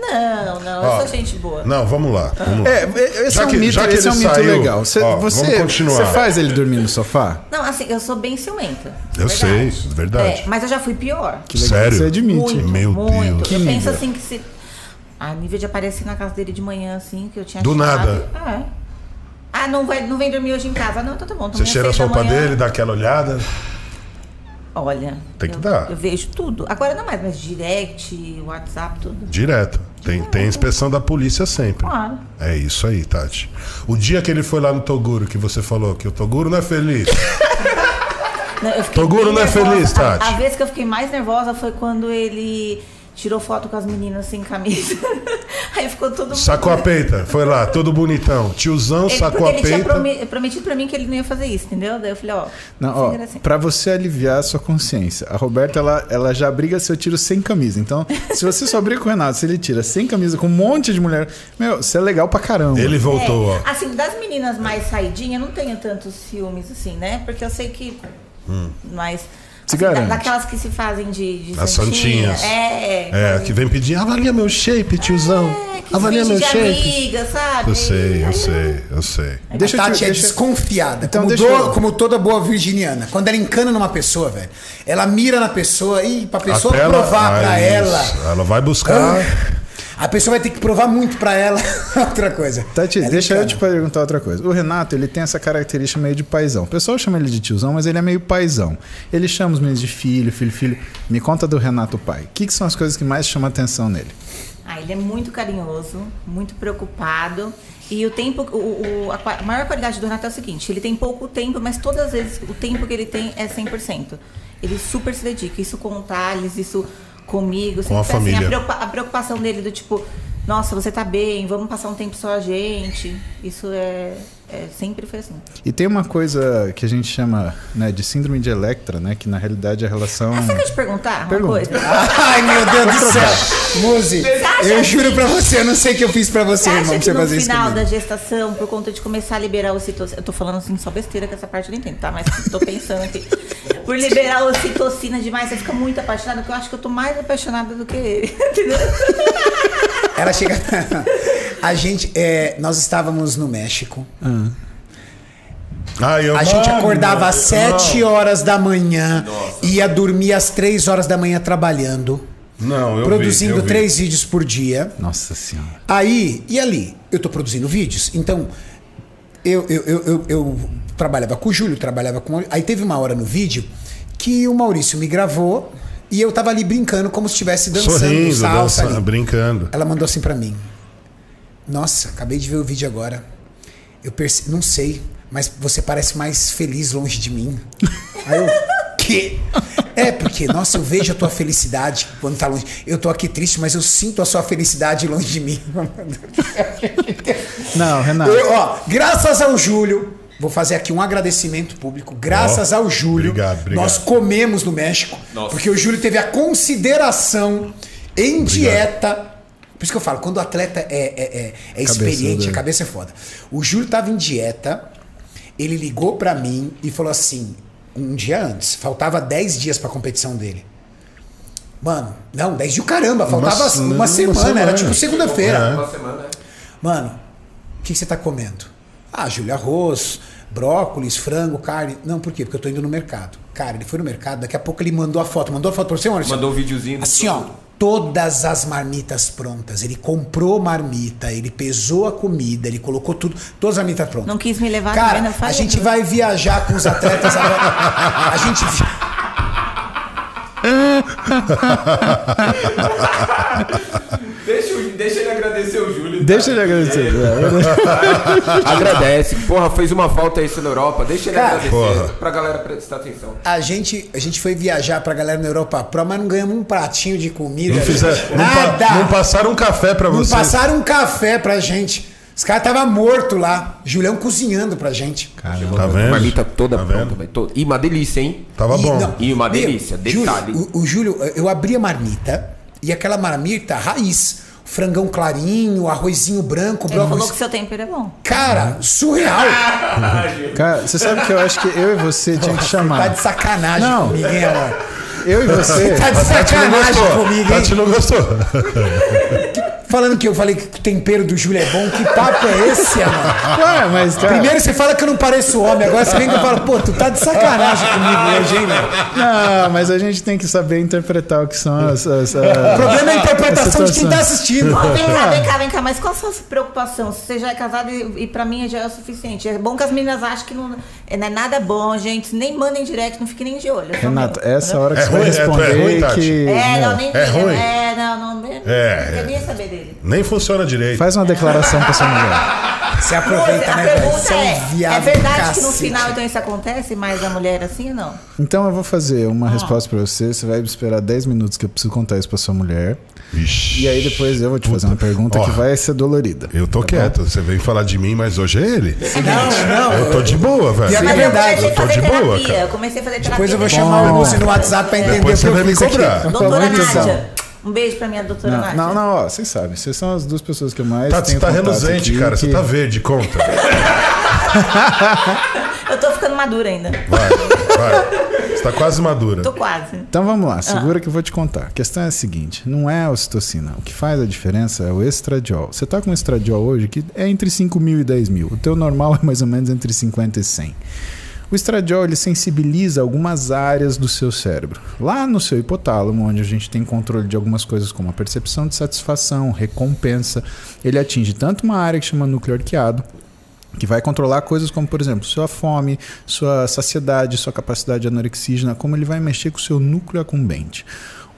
Não, não, eu Ó, sou gente boa. Não, vamos lá. Vamos lá. É, esse Já é um que- mito, já que esse é um mito saiu, legal. Você, ó, você, vamos continuar. você faz ele dormir no sofá? Não, assim, eu sou bem ciumenta. Eu sei, verdade. verdade. É, mas eu já fui pior. Que legal Sério? Você admite. Muito, Meu muito. Deus. Eu Que penso nível? assim que se. A nível de aparecer na casa dele de manhã, assim, que eu tinha Do chave. nada. É. Ah, não, vai, não vem dormir hoje em casa. Ah, não, então tá bom. Você cheira a roupa dele, dá aquela olhada. Olha. Tem que eu, dar. Eu vejo tudo. Agora não mais, mas direct, WhatsApp, tudo. Direto. Tem, tem inspeção da polícia sempre. Claro. É isso aí, Tati. O dia que ele foi lá no Toguro, que você falou que o Toguro não é feliz. <laughs> Não, Toguro não é nervosa. feliz, Tati? A, a vez que eu fiquei mais nervosa foi quando ele tirou foto com as meninas sem camisa. <laughs> Aí ficou todo mundo. Sacou a <laughs> peita. Foi lá, todo bonitão. Tiozão Ele, sacou a ele tinha peita. prome- prometido pra mim que ele não ia fazer isso, entendeu? Daí eu falei, ó. Não, ó, gracinha. pra você aliviar a sua consciência, a Roberta, ela, ela já briga se eu tiro sem camisa. Então, se você só briga com o Renato, se ele tira sem camisa com um monte de mulher, meu, você é legal pra caramba. Ele voltou, ó. É, assim, das meninas mais saidinhas, eu não tenho tantos ciúmes assim, né? Porque eu sei que. Mas. Se garante. daquelas que se fazem de, de As santinha. santinhas. É. É, que vem pedir, avalia meu shape, tiozão. É, que avalia meu de shape. amiga, sabe? Eu sei, eu sei, eu sei. Deixa eu a te- Tati é deixa- desconfiada. Então, como, deixa do- eu- como toda boa virginiana. Quando ela encana numa pessoa, velho, ela mira na pessoa e pra pessoa Até provar ah, pra isso. ela. Ela vai buscar. A pessoa vai ter que provar muito pra ela <laughs> outra coisa. Tati, Ela deixa eu te perguntar outra coisa. O Renato, ele tem essa característica meio de paizão. O pessoal chama ele de tiozão, mas ele é meio paizão. Ele chama os meninos de filho, filho, filho. Me conta do Renato pai. O que, que são as coisas que mais chamam a atenção nele? Ah, ele é muito carinhoso, muito preocupado. E o tempo, o, o- a, maior qualidade do Renato é o seguinte: ele tem pouco tempo, mas todas as vezes o tempo que ele tem é 100%. Ele super se dedica. Isso com o Thales, isso comigo. Com a sempre foi assim, família. preocupa- a preocupação dele do tipo: nossa, você tá bem, vamos passar um tempo só a gente. Isso é, é- sempre foi assim. E tem uma coisa que a gente chama né, de síndrome de Electra, né? Que na realidade é a relação. Ah, você quer te perguntar uma Pergunta. coisa? <laughs> Ai, meu Deus do céu. Muzi, eu juro pra você, eu não sei o que eu fiz pra você, Você irmão, pra você no fazer isso final comigo. da gestação, por conta de começar a liberar ocitocina, eu tô falando assim só besteira que essa parte eu não entendo, tá? Mas tô pensando aqui. Por liberar ocitocina demais, você fica muito apaixonada, porque eu acho que eu tô mais apaixonada do que ele. <laughs> Ela chega. <laughs> A gente, é, nós estávamos no México. Ai, eu A gente mano, acordava às não. 7 horas da manhã, ia dormir às 3 horas da manhã trabalhando, Não, eu produzindo vi, eu vi. três vídeos por dia. Nossa senhora. Aí, e ali? Eu tô produzindo vídeos, então eu, eu, eu, eu, eu trabalhava com o Júlio, trabalhava com. Aí teve uma hora no vídeo que o Maurício me gravou e eu tava ali brincando como se estivesse dançando Sorrindo, salsa. dançando, ali. brincando. Ela mandou assim pra mim: Nossa, acabei de ver o vídeo agora. Eu perce... não sei, mas você parece mais feliz longe de mim. <laughs> Aí eu. Que? É, porque, nossa, eu vejo a tua felicidade quando tá longe. Eu tô aqui triste, mas eu sinto a sua felicidade longe de mim. <laughs> Não, Renato. Eu, ó, graças ao Júlio, vou fazer aqui um agradecimento público. Graças Ó, ao Júlio, obrigado, obrigado. nós comemos no México, Nossa. porque o Júlio teve a consideração em dieta. Por isso que eu falo, quando o atleta é, é, é, é experiente, dele. a cabeça é foda. O Júlio tava em dieta, ele ligou pra mim e falou assim, um dia antes, faltava 10 dias pra competição dele. Mano, não, 10 dias o caramba, faltava Uma- uma, uma semana, era semana. tipo segunda-feira. É. Uma semana? Mano, o que que você tá comendo? Ah, Júlio, arroz, brócolis, frango, carne. Não, por quê? Porque eu tô indo no mercado. Cara, ele foi no mercado, daqui a pouco ele mandou a foto. Mandou a foto pra você, Maurício? Mandou um videozinho. Assim, ó, todas as marmitas prontas. Ele comprou marmita, ele pesou a comida, ele colocou tudo, todas as marmitas prontas. Não quis me levar Cara, a gente vai viajar com os atletas agora. <laughs> A gente. <laughs> Deixa, ele agradecer o Júlio. Deixa ele agradecer. <laughs> Agradece. Porra, fez uma falta isso na Europa. Deixa ele Cara, agradecer porra. pra galera prestar atenção. A gente, a gente foi viajar pra galera na Europa Pro, mas não ganhamos um pratinho de comida. Não, fizer, não, pa- Nada. não passaram um café pra Não vocês. passaram um café pra gente. Os caras estavam mortos lá. Julião cozinhando pra gente. Tá vendo? Marmita toda Tá pronta, vendo? velho. toda. E uma delícia, hein? Tava E, bom. não, E uma meu, delícia, detalhe. Júlio, o, o Júlio, eu abri a marmita e aquela marmita raiz. Frangão clarinho, arrozinho branco, Ele falou que seu tempero é bom. Cara, surreal. <laughs> Cara, você sabe que eu acho que eu e você tinha que Tá chamar. de sacanagem Não. comigo, hein, amor? Eu e você. Tá de sacanagem comigo, hein? Tati não gostou. Falando que eu falei que o tempero do Júlio é bom, que papo é esse, amor? <laughs> Ué, mas cara. Primeiro você fala que eu não pareço homem, agora você vem que eu falo, pô, tu tá de sacanagem comigo hoje, hein, meu? Não, mas a gente tem que saber interpretar o que são as. as, O as- problema é a interpretação de quem tá assistindo. Ó, vem cá, vem cá, vem cá, mas qual a sua preocupação? Se você já é casado e, e pra mim já é o suficiente. É bom que as meninas achem que não é, não é nada bom, gente. Nem mandem direct, não fiquem nem de olho. é só Renato, essa hora que É você vai ruim, é- é responder ruim, Tati? que. É, não, nem É ruim? É, não, não. Não, É, não quer é. nem saber dele. Nem funciona direito. Faz uma declaração pra sua mulher. <laughs> Você a aproveita, né, velho? Você é um é, viado é verdade que no cacete. final então isso acontece, mas a mulher assim ou não? Então eu vou fazer uma Ah. resposta pra você. Você vai esperar 10 minutos que eu preciso contar isso pra sua mulher. Vixe. E aí depois eu vou te fazer uma pergunta Ó, que vai ser dolorida. Eu tô quieto. Você vem falar de mim, mas hoje é ele. Não, não. Eu tô de boa, velho. É verdade, eu tô de boa, cara. Eu comecei a fazer terapia. Depois eu vou Bom. chamar o moço no WhatsApp pra entender o que você vai eu me fiz aqui. cobrar. Doutora atenção. Nádia. Um beijo pra minha doutora Não, Nádia. não, não, ó, vocês sabem, vocês são as duas pessoas que eu mais você tenho tá contato reluzente, aqui, cara. Você que- tá verde, conta. <laughs> Eu tô ficando madura ainda. Vai, vai. Você tá quase madura. Tô quase. Então vamos lá, segura que eu vou te contar. A questão é a seguinte: não é a ocitocina. O que faz a diferença é o estradiol. Você tá com estradiol hoje que é entre 5 mil e 10 mil. O teu normal <laughs> é mais ou menos entre 50 e 100. O estradiol ele sensibiliza algumas áreas do seu cérebro. Lá no seu hipotálamo, onde a gente tem controle de algumas coisas como a percepção de satisfação, recompensa, ele atinge tanto uma área que chama núcleo arqueado, que vai controlar coisas como, por exemplo, sua fome, sua saciedade, sua capacidade anorexígena, como ele vai mexer com o seu núcleo acumbente.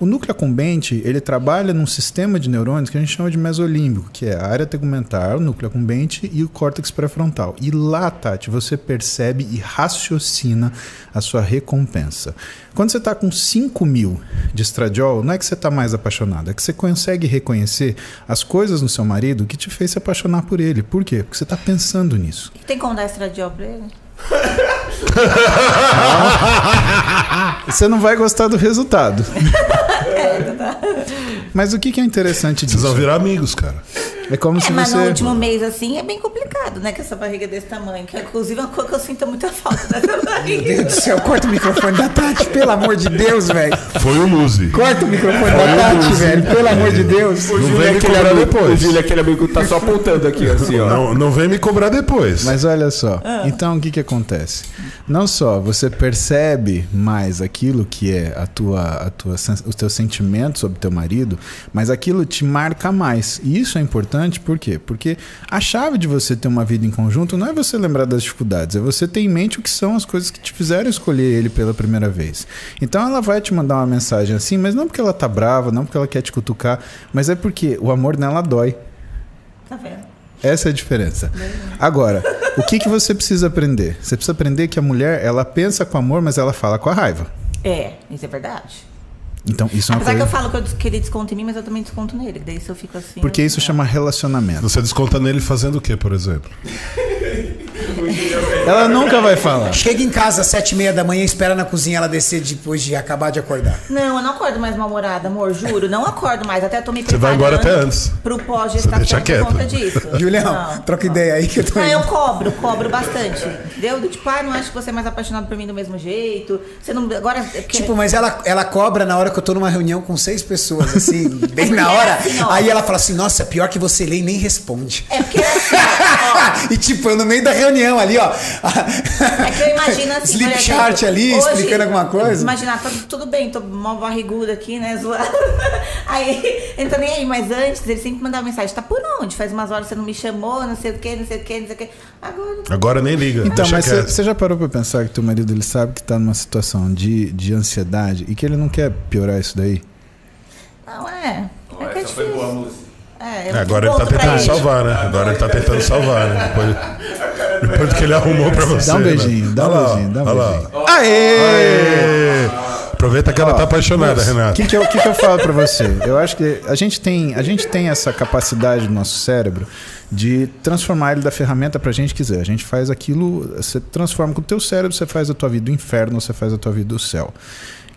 O núcleo acumbente, ele trabalha num sistema de neurônios que a gente chama de mesolímbico, que é a área tegumentar, o núcleo acumbente e o córtex pré-frontal. E lá, Tati, você percebe e raciocina a sua recompensa. Quando você está com 5 mil de estradiol, não é que você está mais apaixonado, é que você consegue reconhecer as coisas no seu marido que te fez se apaixonar por ele. Por quê? Porque você está pensando nisso. Tem como dar estradiol pra ele? <laughs> Você não vai gostar do resultado. <laughs> это, да. Mas o que que é interessante Vocês vão disso? virar amigos, cara. É como É, se mas você. no último mês, assim, é bem complicado, né? Com essa barriga desse tamanho. Que, inclusive, é uma coisa que eu sinto muita falta dessa Meu barriga. Deus do céu, corta o microfone da Tati, pelo amor de Deus, velho. Foi o Luzi. Corta o microfone da Tati, velho, pelo amor de Deus. Não Júlio vem é me aquele cobrar amigo- depois. O Júlio é aquele amigo que tá só apontando aqui, assim, ó. Não, não vem me cobrar depois. Mas olha só, então o que que acontece? Não só você percebe mais aquilo que é a tua, a tua, os teus sentimentos sobre teu marido, mas aquilo te marca mais. E isso é importante por quê? Porque a chave de você ter uma vida em conjunto não é você lembrar das dificuldades, é você ter em mente o que são as coisas que te fizeram escolher ele pela primeira vez. Então ela vai te mandar uma mensagem assim, mas não porque ela tá brava, não porque ela quer te cutucar, mas é porque o amor nela dói. Tá vendo? Essa é a diferença. Agora, o que, que você precisa aprender? Você precisa aprender que a mulher, ela pensa com amor, mas ela fala com a raiva. É, isso é verdade. Então, isso é uma Apesar que eu coisa... falo que, eu, que ele desconta em mim, mas eu também desconto nele. Daí se eu fico assim. Porque eu- isso chama relacionamento. Você desconta nele fazendo o quê, por exemplo? <laughs> Ela nunca vai falar. Chega em casa às sete e meia da manhã, espera na cozinha ela descer depois de acabar de acordar. Não, eu não acordo mais mal-humorada, amor, juro. Não acordo mais. Até tô me Você vai preparando embora até antes. Pro pós-gestação deixa por quieto. conta disso. <laughs> Julião, Não. troca ideia aí que eu tô Não, indo. eu cobro, cobro bastante. Entendeu? Do Tipo, ah, não acho que você é mais apaixonado por mim do mesmo jeito. Você não. Agora. Tipo, mas ela, ela cobra na hora que eu tô numa reunião com seis pessoas, assim, <laughs> bem na É hora. assim, ó. Aí ela fala assim, nossa, pior que você lê e nem responde. É porque é assim, ó, <laughs> e tipo, eu no meio da reunião ali, ó. É que eu imagino assim. Sleep exemplo, chart ali, hoje, explicando alguma coisa. Imaginar, tá tudo bem, tô mó barriguda aqui, né? Zoando. <laughs> Aí, tá nem aí, mas antes ele sempre mandava mensagem: tá por onde? Faz umas horas você não me chamou, não sei o que, não sei o que, não sei o que. Agora. Agora nem liga. Então, mas você já parou pra pensar que teu marido ele sabe que tá numa situação de, de ansiedade e que ele não quer piorar isso daí? Não, é. É que é boa, música. É, É, agora ele tá tentando ele. salvar, né? Agora ele tá tentando salvar, né? Depois, <laughs> depois do que ele arrumou pra você. Dá um né? beijinho, dá um lá, beijinho, dá um olha lá. beijinho. Aê! Aproveita que ela tá apaixonada, O Renato. que, que, eu, que que eu falo pra você? Eu acho que a gente, tem, a gente tem essa capacidade no nosso cérebro de transformar ele da ferramenta pra gente quiser. A gente faz aquilo, você transforma com o teu cérebro, você faz a tua vida do inferno, você faz a tua vida do céu.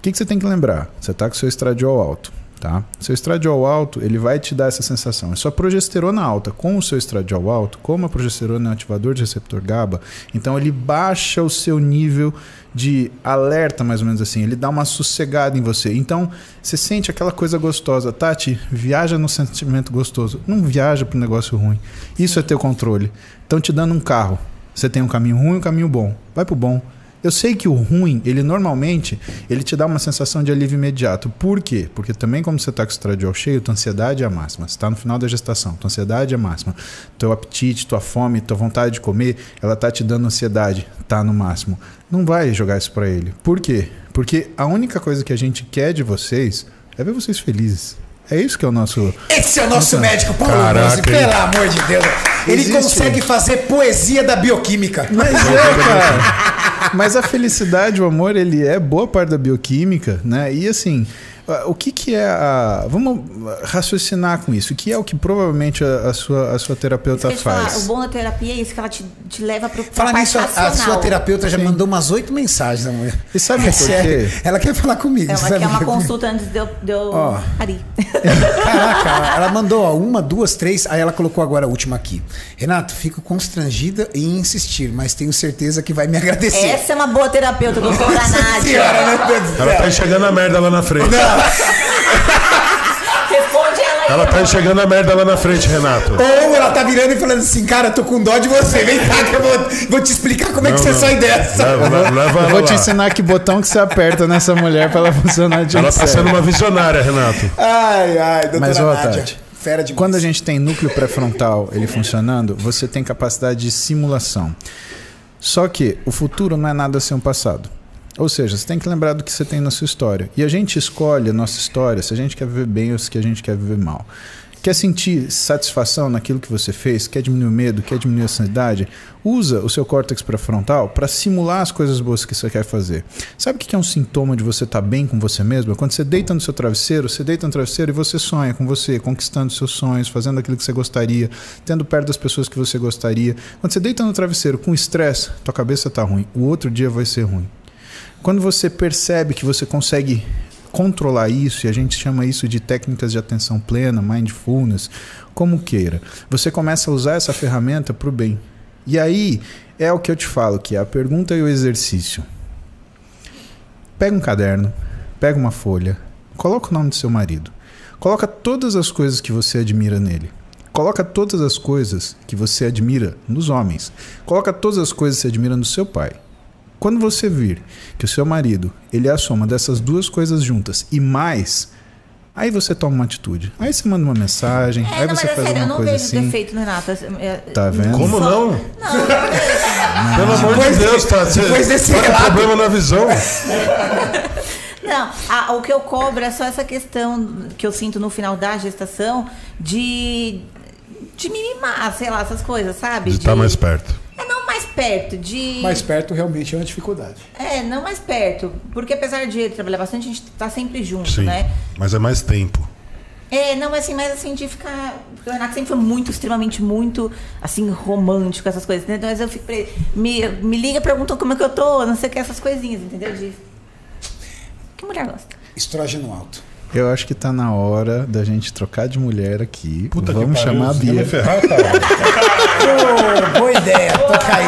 Que, que você tem que lembrar? Você tá com seu estradiol alto. Tá? Seu estradiol alto, ele vai te dar essa sensação. É sua progesterona alta com o seu estradiol alto, como a progesterona é um ativador de receptor GABA, então ele baixa o seu nível de alerta, mais ou menos assim. Ele dá uma sossegada em você. Então, você sente aquela coisa gostosa. Tati, viaja no sentimento gostoso. Não viaja pro negócio ruim. Isso é teu controle. Estão te dando um carro. Você tem um caminho ruim e um caminho bom. Vai pro bom. Eu sei que o ruim, ele normalmente, ele te dá uma sensação de alívio imediato. Por quê? Porque também como você está com o estradiol cheio, tua ansiedade é a máxima. Você está no final da gestação, tua ansiedade é a máxima. Teu apetite, tua fome, tua vontade de comer, ela tá te dando ansiedade, tá no máximo. Não vai jogar isso para ele. Por quê? Porque a única coisa que a gente quer de vocês é ver vocês felizes. É isso que é o nosso Esse é o nosso médico Paulo Caraca, Rose, pelo amor de Deus. Ele Existe. consegue fazer poesia da bioquímica. Mas é, cara. Mas a felicidade, o amor, ele é boa parte da bioquímica, né? E assim, o que que é a... Vamos raciocinar com isso. O que é o que provavelmente a, a sua, a sua terapeuta te falar, faz? o bom da terapia é isso, que ela te, te leva pro pra Fala nisso, a, sua terapeuta já mandou umas oito mensagens, amor. E sabe É por quê? Ela quer falar comigo. É, você uma, é consulta antes de eu, de eu parir. <laughs> Caraca, ela mandou ó, uma, duas, três, aí ela colocou agora a última aqui. Renato, fico constrangida em insistir, mas tenho certeza que vai me agradecer. Essa é uma boa terapeuta, doutora Nádia. Senhora, Ela tá enxergando a merda lá na frente. Responde ela aí. Ela tá enxergando a merda lá na frente, Renato. Ou ela tá virando e falando assim, cara, tô com dó de você. Vem cá que eu vou, vou te explicar como é que Não, você não. sai dessa. Leva, leva, Eu ela vou te lá. ensinar que botão que você aperta nessa mulher pra ela funcionar de Ela tá sério. sendo uma visionária, Renato. Ai, ai, doutora Mas, ó, Nádia. Tati, Fera demais. Quando a gente tem núcleo pré-frontal ele funcionando, você tem capacidade de simulação. Só que o futuro não é nada sem o passado. Ou seja, você tem que lembrar do que você tem na sua história. E a gente escolhe a nossa história se a gente quer viver bem ou se a gente quer viver mal. Quer sentir satisfação naquilo que você fez? Quer diminuir o medo? Quer diminuir a ansiedade? Usa o seu córtex pré-frontal para simular as coisas boas que você quer fazer. Sabe o que é um sintoma de você estar bem com você mesmo? É quando você deita no seu travesseiro, você deita no travesseiro e você sonha com você, conquistando seus sonhos, fazendo aquilo que você gostaria, tendo perto das pessoas que você gostaria. Quando você deita no travesseiro com estresse, tua cabeça está ruim. O outro dia vai ser ruim. Quando você percebe que você consegue controlar isso, e a gente chama isso de técnicas de atenção plena, mindfulness, como queira, você começa a usar essa ferramenta para o bem. E aí é o que eu te falo, que é a pergunta e o exercício. Pega um caderno, pega uma folha, coloca o nome do seu marido, coloca todas as coisas que você admira nele. Coloca todas as coisas que você admira nos homens. Coloca todas as coisas que você admira no seu pai. Quando você vir que o seu marido ele é a soma dessas duas coisas juntas e mais, aí você toma uma atitude. Aí você manda uma mensagem, É, aí não, você mas é faz sério, eu alguma não coisa vejo assim. defeito no Renato. É- Tá vendo? Como não? Não, não vejo. Pelo amor de Deus, tá? Você depois desse tá relato- problema na visão. <laughs> Não, a- o que eu cobro é só essa questão que eu sinto no final da gestação de. de mimar, sei lá, essas coisas, sabe? De estar mais perto. É mais perto, de. Mais perto realmente é uma dificuldade. É, não mais perto. Porque apesar de ele trabalhar bastante, a gente tá sempre junto, Sim. né? Mas é mais tempo. É, não, assim, mas assim, de ficar. Porque o Renato sempre foi muito, extremamente, muito, assim, romântico, essas coisas, né? Mas eu fico pra ele. Me, me liga, pergunta como é que eu tô, não sei o que, essas coisinhas, entendeu? De... Que mulher gosta? Estrógeno alto. Eu acho que tá na hora da gente trocar de mulher aqui. Puta Vamos que pariu, chamar a você quer Bia. ferrar, cara? Ô, boa ideia, toca aí.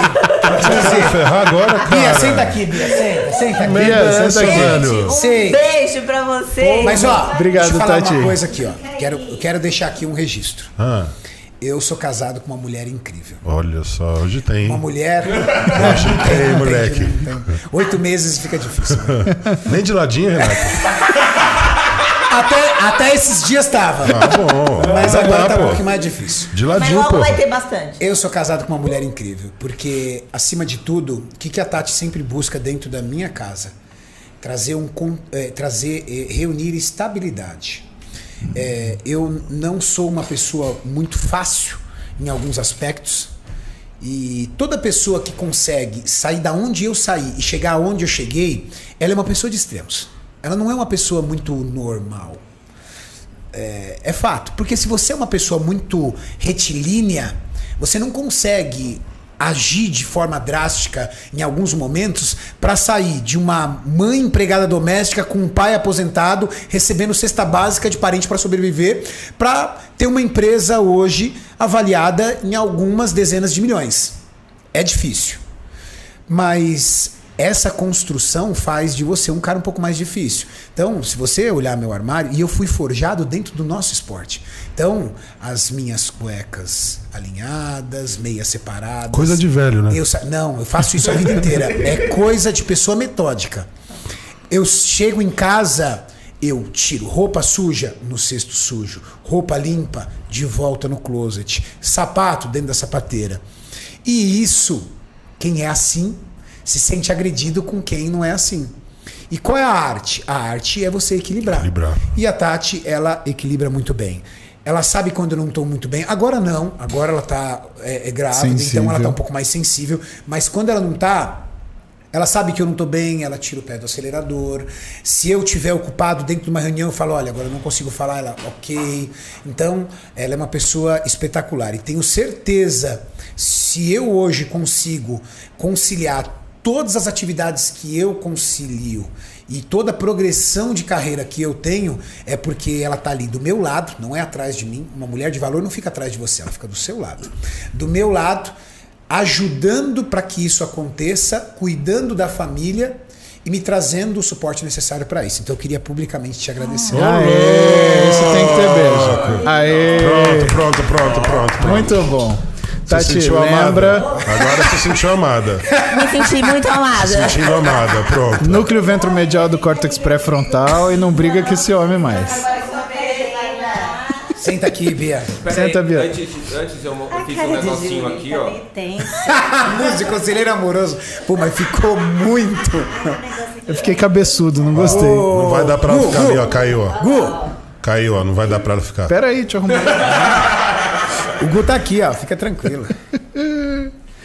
Você ferrar agora, cara? Bia, senta aqui, Bia, senta, senta aqui. Essa, senta aqui. velho? Um beijo pra você. Mas ó, Obrigado, deixa eu falar Tati. uma coisa aqui, ó. Quero, eu quero deixar aqui um registro. Ah, Eu sou casado com uma mulher incrível. Olha só, hoje tem. Uma mulher. Hoje tem, moleque. não tem. Oito meses fica difícil. né? <laughs> Nem de ladinho, Renato. Até, até esses dias tava. Ah, bom. Mas Vai agora lá, tá um pô. pouquinho mais difícil. De Mas ladinho, logo pô. vai ter bastante. Eu sou casado com uma mulher incrível, porque, acima de tudo, o que, que a Tati sempre busca dentro da minha casa? Trazer um eh, trazer, eh, reunir estabilidade. Eh, eu não sou uma pessoa muito fácil em alguns aspectos. E toda pessoa que consegue sair da onde eu saí e chegar aonde eu cheguei, ela é uma pessoa de extremos. Ela não é uma pessoa muito normal. É, é fato. Porque se você é uma pessoa muito retilínea, você não consegue agir de forma drástica em alguns momentos para sair de uma mãe empregada doméstica com um pai aposentado recebendo cesta básica de parente para sobreviver para ter uma empresa hoje avaliada em algumas dezenas de milhões. É difícil. Mas essa construção faz de você um cara um pouco mais difícil. Então, se você olhar meu armário, e eu fui forjado dentro do nosso esporte. Então, as minhas cuecas alinhadas, meias separadas. Coisa de velho, né? Eu, não, eu faço isso a vida inteira. É coisa de pessoa metódica. Eu chego em casa, eu tiro roupa suja no cesto sujo, roupa limpa de volta no closet, sapato dentro da sapateira. E isso, quem é assim, se sente agredido com quem não é assim. E qual é a arte? A arte é você equilibrar. Equilibrar. E a Tati, ela equilibra muito bem. Ela sabe quando eu não estou muito bem. Agora não. Agora ela tá é, é grávida, então ela tá Sensível. um pouco mais sensível. Mas quando ela não tá, ela sabe que eu não tô bem, ela tira o pé do acelerador. Se eu tiver ocupado dentro de uma reunião, eu falo, olha, agora eu não consigo falar, ela, ok. Então, ela é uma pessoa espetacular. E tenho certeza, se eu hoje consigo conciliar todas as atividades que eu concilio e toda a progressão de carreira que eu tenho, é porque ela tá ali do meu lado, não é atrás de mim. Uma mulher de valor não fica atrás de você, ela fica do seu lado. Do meu lado, ajudando para que isso aconteça, cuidando da família e me trazendo o suporte necessário para isso. Então eu queria publicamente te agradecer. Aê, isso tem que ter beijo. Aê, Pronto, pronto, pronto, pronto. pronto. muito bom. Tati, sentiu lembra? amada. Agora você sentiu amada. Me senti muito amada. Sentindo amada, pronto. Núcleo ventromedial do córtex pré-frontal e não briga com esse homem mais. Senta aqui, Bia. Senta, Bia. Antes, antes eu, eu fiz um negocinho aqui, ó. <laughs> Músico, conselheiro amoroso. Pô, mas ficou muito. Eu fiquei cabeçudo, não gostei. Não vai dar pra ela ficar Gu. ali, ó. Caiu, ó. Gu, Caiu, ó. Não vai dar pra ela ficar. Pera aí, deixa eu arrumar. <laughs> o Gu tá aqui, ó. Fica tranquilo.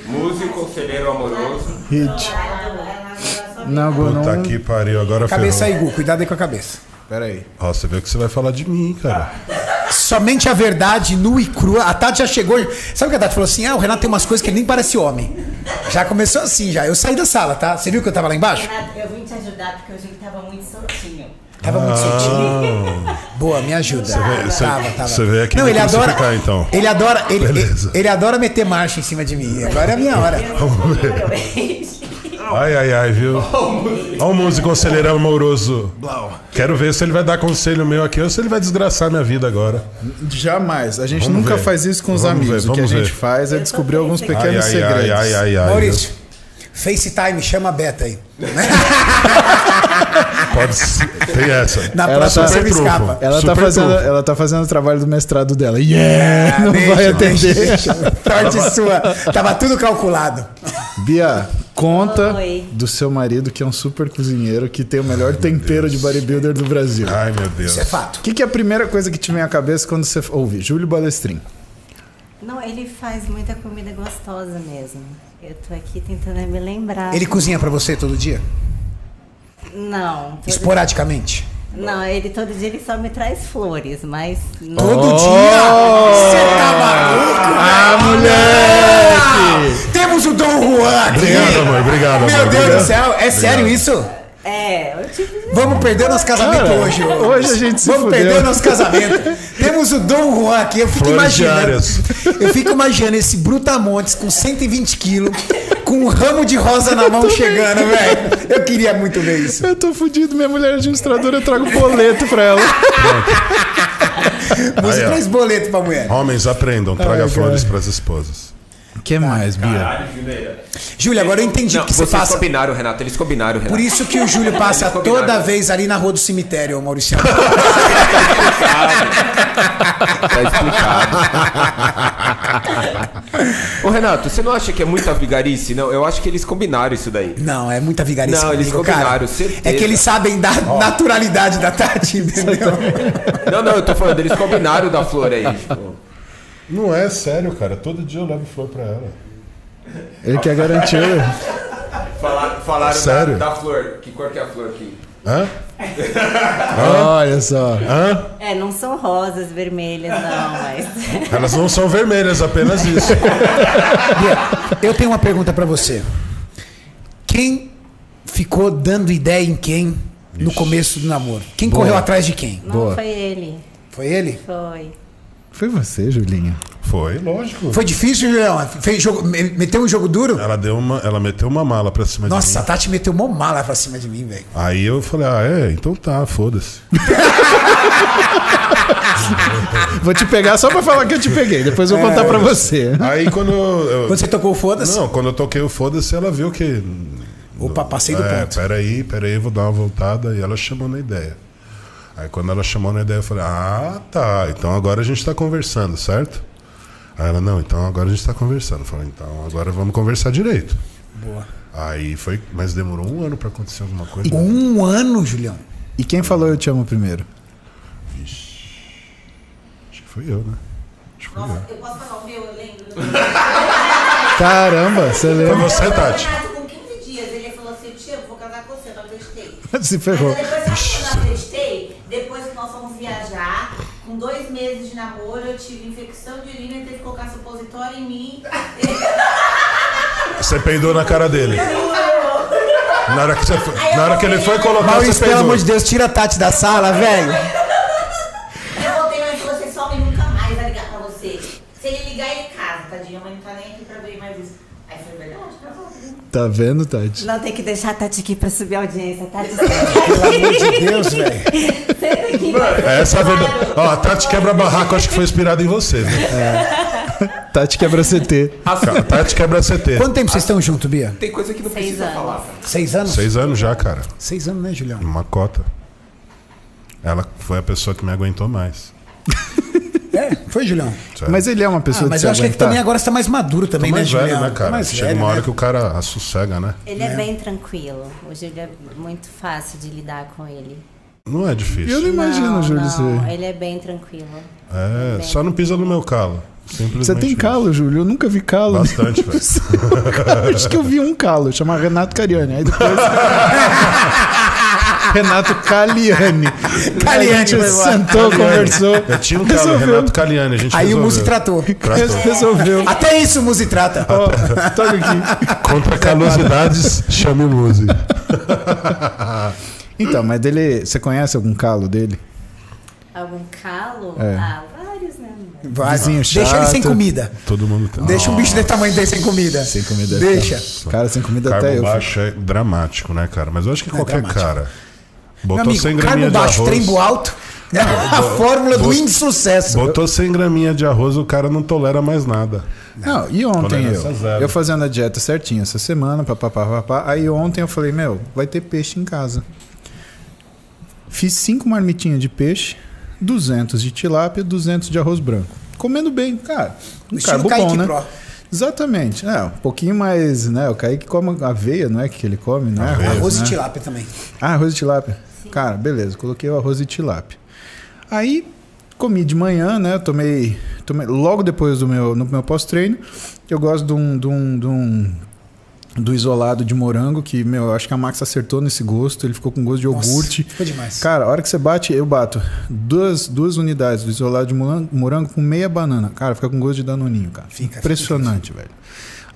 Músico, conselheiro amoroso. Hit. Não, Gu, Puta não. que pariu, agora Cabeça ferrou. aí, Gu. Cuidado aí com a cabeça. Pera aí. Ó, você vê o que você vai falar de mim, cara. Somente a verdade nua e crua. A Tati já chegou. Sabe o que a Tati falou assim? Ah, o Renato tem umas coisas que ele nem parece homem. Já começou assim, já. Eu saí da sala, tá? Você viu que eu tava lá embaixo? Renato, eu vim te ajudar porque hoje ele tava muito soltinho. Tava muito soltinho. Boa, me ajuda. vê- você- tava, tava. você vê aqui Não, ele adora. crucificar, então. Ele adora. Ele, ele, ele adora meter marcha em cima de mim. Agora é a minha hora. <laughs> Vamos ver. Ai, ai, ai, viu? Ó o músico conselheiro amoroso. Quero ver se ele vai dar conselho meu aqui ou se ele vai desgraçar minha vida agora. Jamais. A gente Vamos nunca ver. faz isso com os Vamos amigos. ver, o que a gente ver. faz é descobrir alguns Ai, pequenos ai, segredos. ai, ai, ai, ai. Maurício, FaceTime, chama a Beta aí. <laughs> Pode ser. Tem essa. Na Ela próxima tá- você me Super escapa. Ela tá, fazendo, ela tá fazendo o trabalho do mestrado dela. Yeah! não Ah, deixa, vai atender. deixa, deixa. Sorte sua. Tava tudo calculado. Bia, conta Oi. do seu marido, que é um super cozinheiro, que tem o melhor tempero de bodybuilder do Brasil. Ai, meu Deus. Isso é fato. O que, que é a primeira coisa que te vem à cabeça quando você ouve? Júlio Balestrin. Não, ele faz muita comida gostosa mesmo. Eu tô aqui tentando me lembrar. Ele cozinha pra você todo dia? Não. Todo... Esporadicamente? Não, ele todo dia ele só me traz flores, mas. Não... Todo dia? Você tá maluco? Ah, moleque! Temos o Dom Juan aqui. Obrigado, amor. Obrigado, Meu amor. Deus Obrigado. do céu, é sério isso? É, eu tipo de... Vamos perder nosso casamento Cara, hoje. hoje a gente se Vamos fudeu. perder nosso casamento. <laughs> Temos o Dom Juan aqui. Eu fico Flores imaginando. Eu fico imaginando esse Brutamontes com 120 quilos, com um ramo de rosa na mão chegando, velho. Eu queria muito ver isso. Eu tô fudido, minha mulher é administradora, eu trago boleto pra ela. Música Aí, ó. traz boleto pra mulher. Homens, aprendam, traga Ai, flores pras esposas. O que mais, Bia? Caralho. Júlio, agora eu entendi Não, que você vocês passa. combinaram, Renato. Eles combinaram, Renato. Por isso que o Júlio <laughs> passa Eles toda vez ali na rua do cemitério, Maurício. Tá explicado. Ô, Renato, você não acha que é muita vigarice? Não, eu acho que eles combinaram isso daí. Não, é muita vigarice. Não, eles comigo, cara. combinaram, certeza. É que eles sabem da naturalidade da Tati, entendeu? Não, não, eu tô falando, eles combinaram da flor aí. Tipo. Não é sério, cara. Todo dia eu levo flor pra ela. Ele quer garantir. Falaram, falaram Sério? Da, da flor. Que cor que é a flor aqui? Hã? <laughs> Olha só. Hã? É, não são rosas vermelhas, não, mas. <laughs> Elas não são vermelhas, apenas isso. Bia, eu tenho uma pergunta pra você. Quem ficou dando ideia em quem no começo do namoro? Quem Boa. correu atrás de quem? Não Boa. foi ele. Foi ele? Foi. Foi você, Julinha. Foi, lógico. Foi difícil, Julião? Fez jogo, me- meteu um jogo duro? Ela, deu uma, ela meteu uma mala pra cima Nossa, de a mim. Tati meteu mó mala pra cima de mim, velho. Aí eu falei, ah, é? Então tá, foda-se. <laughs> Vou te pegar só pra falar que eu te peguei. Depois eu vou contar pra você. Aí quando eu. Quando você tocou o foda-se? Não, quando eu toquei o foda-se, ela viu que. Opa, passei do é, ponto. Peraí, peraí, vou dar uma voltada. E ela chamou na ideia. Aí quando ela chamou na ideia, eu falei, ah, tá. Então agora a gente tá conversando, certo? Aí ela, não, então agora a gente tá conversando. Eu falei, então agora vamos conversar direito. Boa. Aí foi. Mas demorou um ano pra acontecer alguma coisa. Um ano, Julião. E quem falou eu te amo primeiro? Acho que foi eu, né? Acho que foi eu. eu posso falar o meu, eu lembro. Caramba, você Foi lembra? você, Tati. Com 15 dias, ele falou assim, tio, vou casar com você, eu não acreditei. <laughs> Se ferrou. Mas viajar, com dois meses de namoro, eu tive infecção de urina e teve que colocar supositório em mim. Você peidou na cara dele. Na hora que, você foi- na hora que ele foi colocar, Maurício, você pelo peidou. amor de Deus, tira a Tati da sala, velho. Eu voltei, mas você some nunca mais vai ligar pra você. Se ele ligar, ele casa, tadinho, mas não tá nem aqui pra ver mais isso. Aí foi verdade, tá bom. Tá vendo, Tati? Não tem que deixar a Tati aqui pra subir a audiência. Tati, Pelo amor de Deus, <laughs> velho. senta aqui. É essa a verdade. Ó, a Tati quebra barraco, acho que foi inspirada em você. Viu? Tati quebra CT. A Tati quebra CT. Quanto tempo vocês estão juntos, Bia? Tem coisa que não Seis precisa anos. falar. cara. Seis anos? Seis anos já, cara. Seis anos, né, Julião? Uma cota. Ela foi a pessoa que me aguentou mais. É, foi, Julião. Sério. Mas ele é uma Ah, pessoa mas de se eu acho que aguentar. também agora você tá mais maduro Tô também, mais né, velho, Julião? né, Tá cara? mais Chega velho, uma hora né? que o cara assossega, né? Ele é bem tranquilo. Hoje ele é muito fácil de lidar com ele. Não é Eu difícil. não imagino, não, Júlio. não, ele é bem tranquilo. É, Bem. só não pisa no meu calo. Simplesmente você tem isso. calo, Júlio? Eu nunca vi calo. Bastante, velho. <laughs> Acho que eu vi um calo, chama Renato Cariani. Aí depois. <laughs> Renato Caliani. Caliani, A gente sentou, conversou. Eu tinha um Resolveu. Renato Caliani. A gente Aí o resolveu. Muzi tratou. Tratou. Resolveu. Até isso o Muzi trata. Toca aqui. Contra calosidades, chame o Muzi. <laughs> Então, mas dele. Você conhece algum calo dele? Algum calo? É. Ah, vários, né? Vai. Vizinho Deixa ele sem chato. comida. Todo mundo tem. Deixa um bicho desse tamanho desse sem comida. Sem comida. Deixa. Cara, sem comida Carbo até eu. baixo é dramático, né, cara? Mas eu acho que qualquer dramático. cara Meu botou amigo, 100 carbo graminha de baixo, arroz. trembo alto. <laughs> É a fórmula do insucesso. Botou 100 graminha de arroz, o cara não tolera mais nada. Não, e ontem eu? Eu fazendo a dieta certinha essa semana, papapá, papá. Aí ontem eu falei, meu, vai ter peixe em casa. Fiz cinco marmitinhas de peixe, 200 de tilápia, 200 de arroz branco. Comendo bem, cara. Um Estilo carbo Kaique bom, né? Pro. Exatamente. É, um pouquinho mais, né? O Kaique come aveia, não é que ele come, né? Aveia. Arroz né? e tilápia também. Ah, arroz de tilápia. Cara, beleza, coloquei o arroz de tilápia. Aí comi de manhã, né? Tomei, tomei logo depois do meu, no meu pós-treino. Eu gosto de um, de um, de um do isolado de morango, que, meu, eu acho que a Max acertou nesse gosto, ele ficou com gosto de Nossa, iogurte. ficou demais. Cara, a hora que você bate, eu bato duas, duas unidades do isolado de morango, morango com meia banana. Cara, fica com gosto de danoninho, cara. Fica, Impressionante, velho.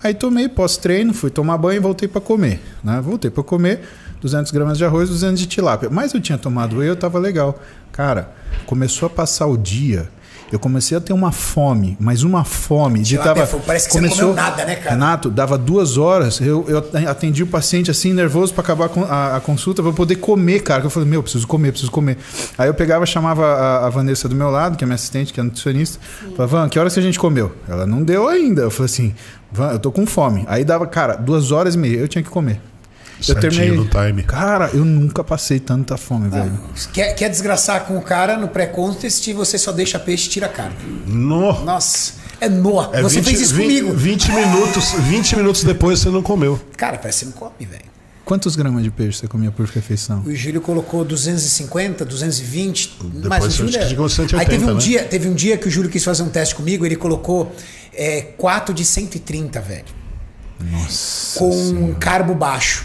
Aí tomei pós-treino, fui tomar banho e voltei pra comer, né? Voltei pra comer, 200 gramas de arroz, 200 de tilápia. Mas eu tinha tomado whey, eu tava legal. Cara, começou a passar o dia Eu comecei a ter uma fome, mas uma fome. De tava, é. Parece que você não comeu nada, né, cara? Renato, dava duas horas, eu, eu atendi o paciente assim, nervoso pra acabar com a, a consulta, pra eu poder comer, cara. Eu falei, meu, preciso comer, preciso comer. Aí eu pegava, chamava a, a Vanessa do meu lado, que é minha assistente, que é nutricionista. Falava, Van, que horas que a gente comeu? Ela não deu ainda. Eu falei assim, Van, eu tô com fome. Aí dava, cara, duas horas e meia, eu tinha que comer. Eu terminei. no time. Cara, eu nunca passei tanta fome, velho. Quer, quer desgraçar com o cara no pré-contest, você só deixa peixe e tira carne. No. Nossa, é noa. É você 20, fez isso 20, comigo. 20 minutos, 20 minutos depois você não comeu. Cara, parece que você não come, velho. Quantos gramas de peixe você comia por refeição? O Júlio colocou 250, 220, Depois mas o Júlio... é- chegou a 180, Aí teve um, né? dia, teve um dia que o Júlio quis fazer um teste comigo, ele colocou é, 4 de 130, velho. Nossa. Com um carbo baixo.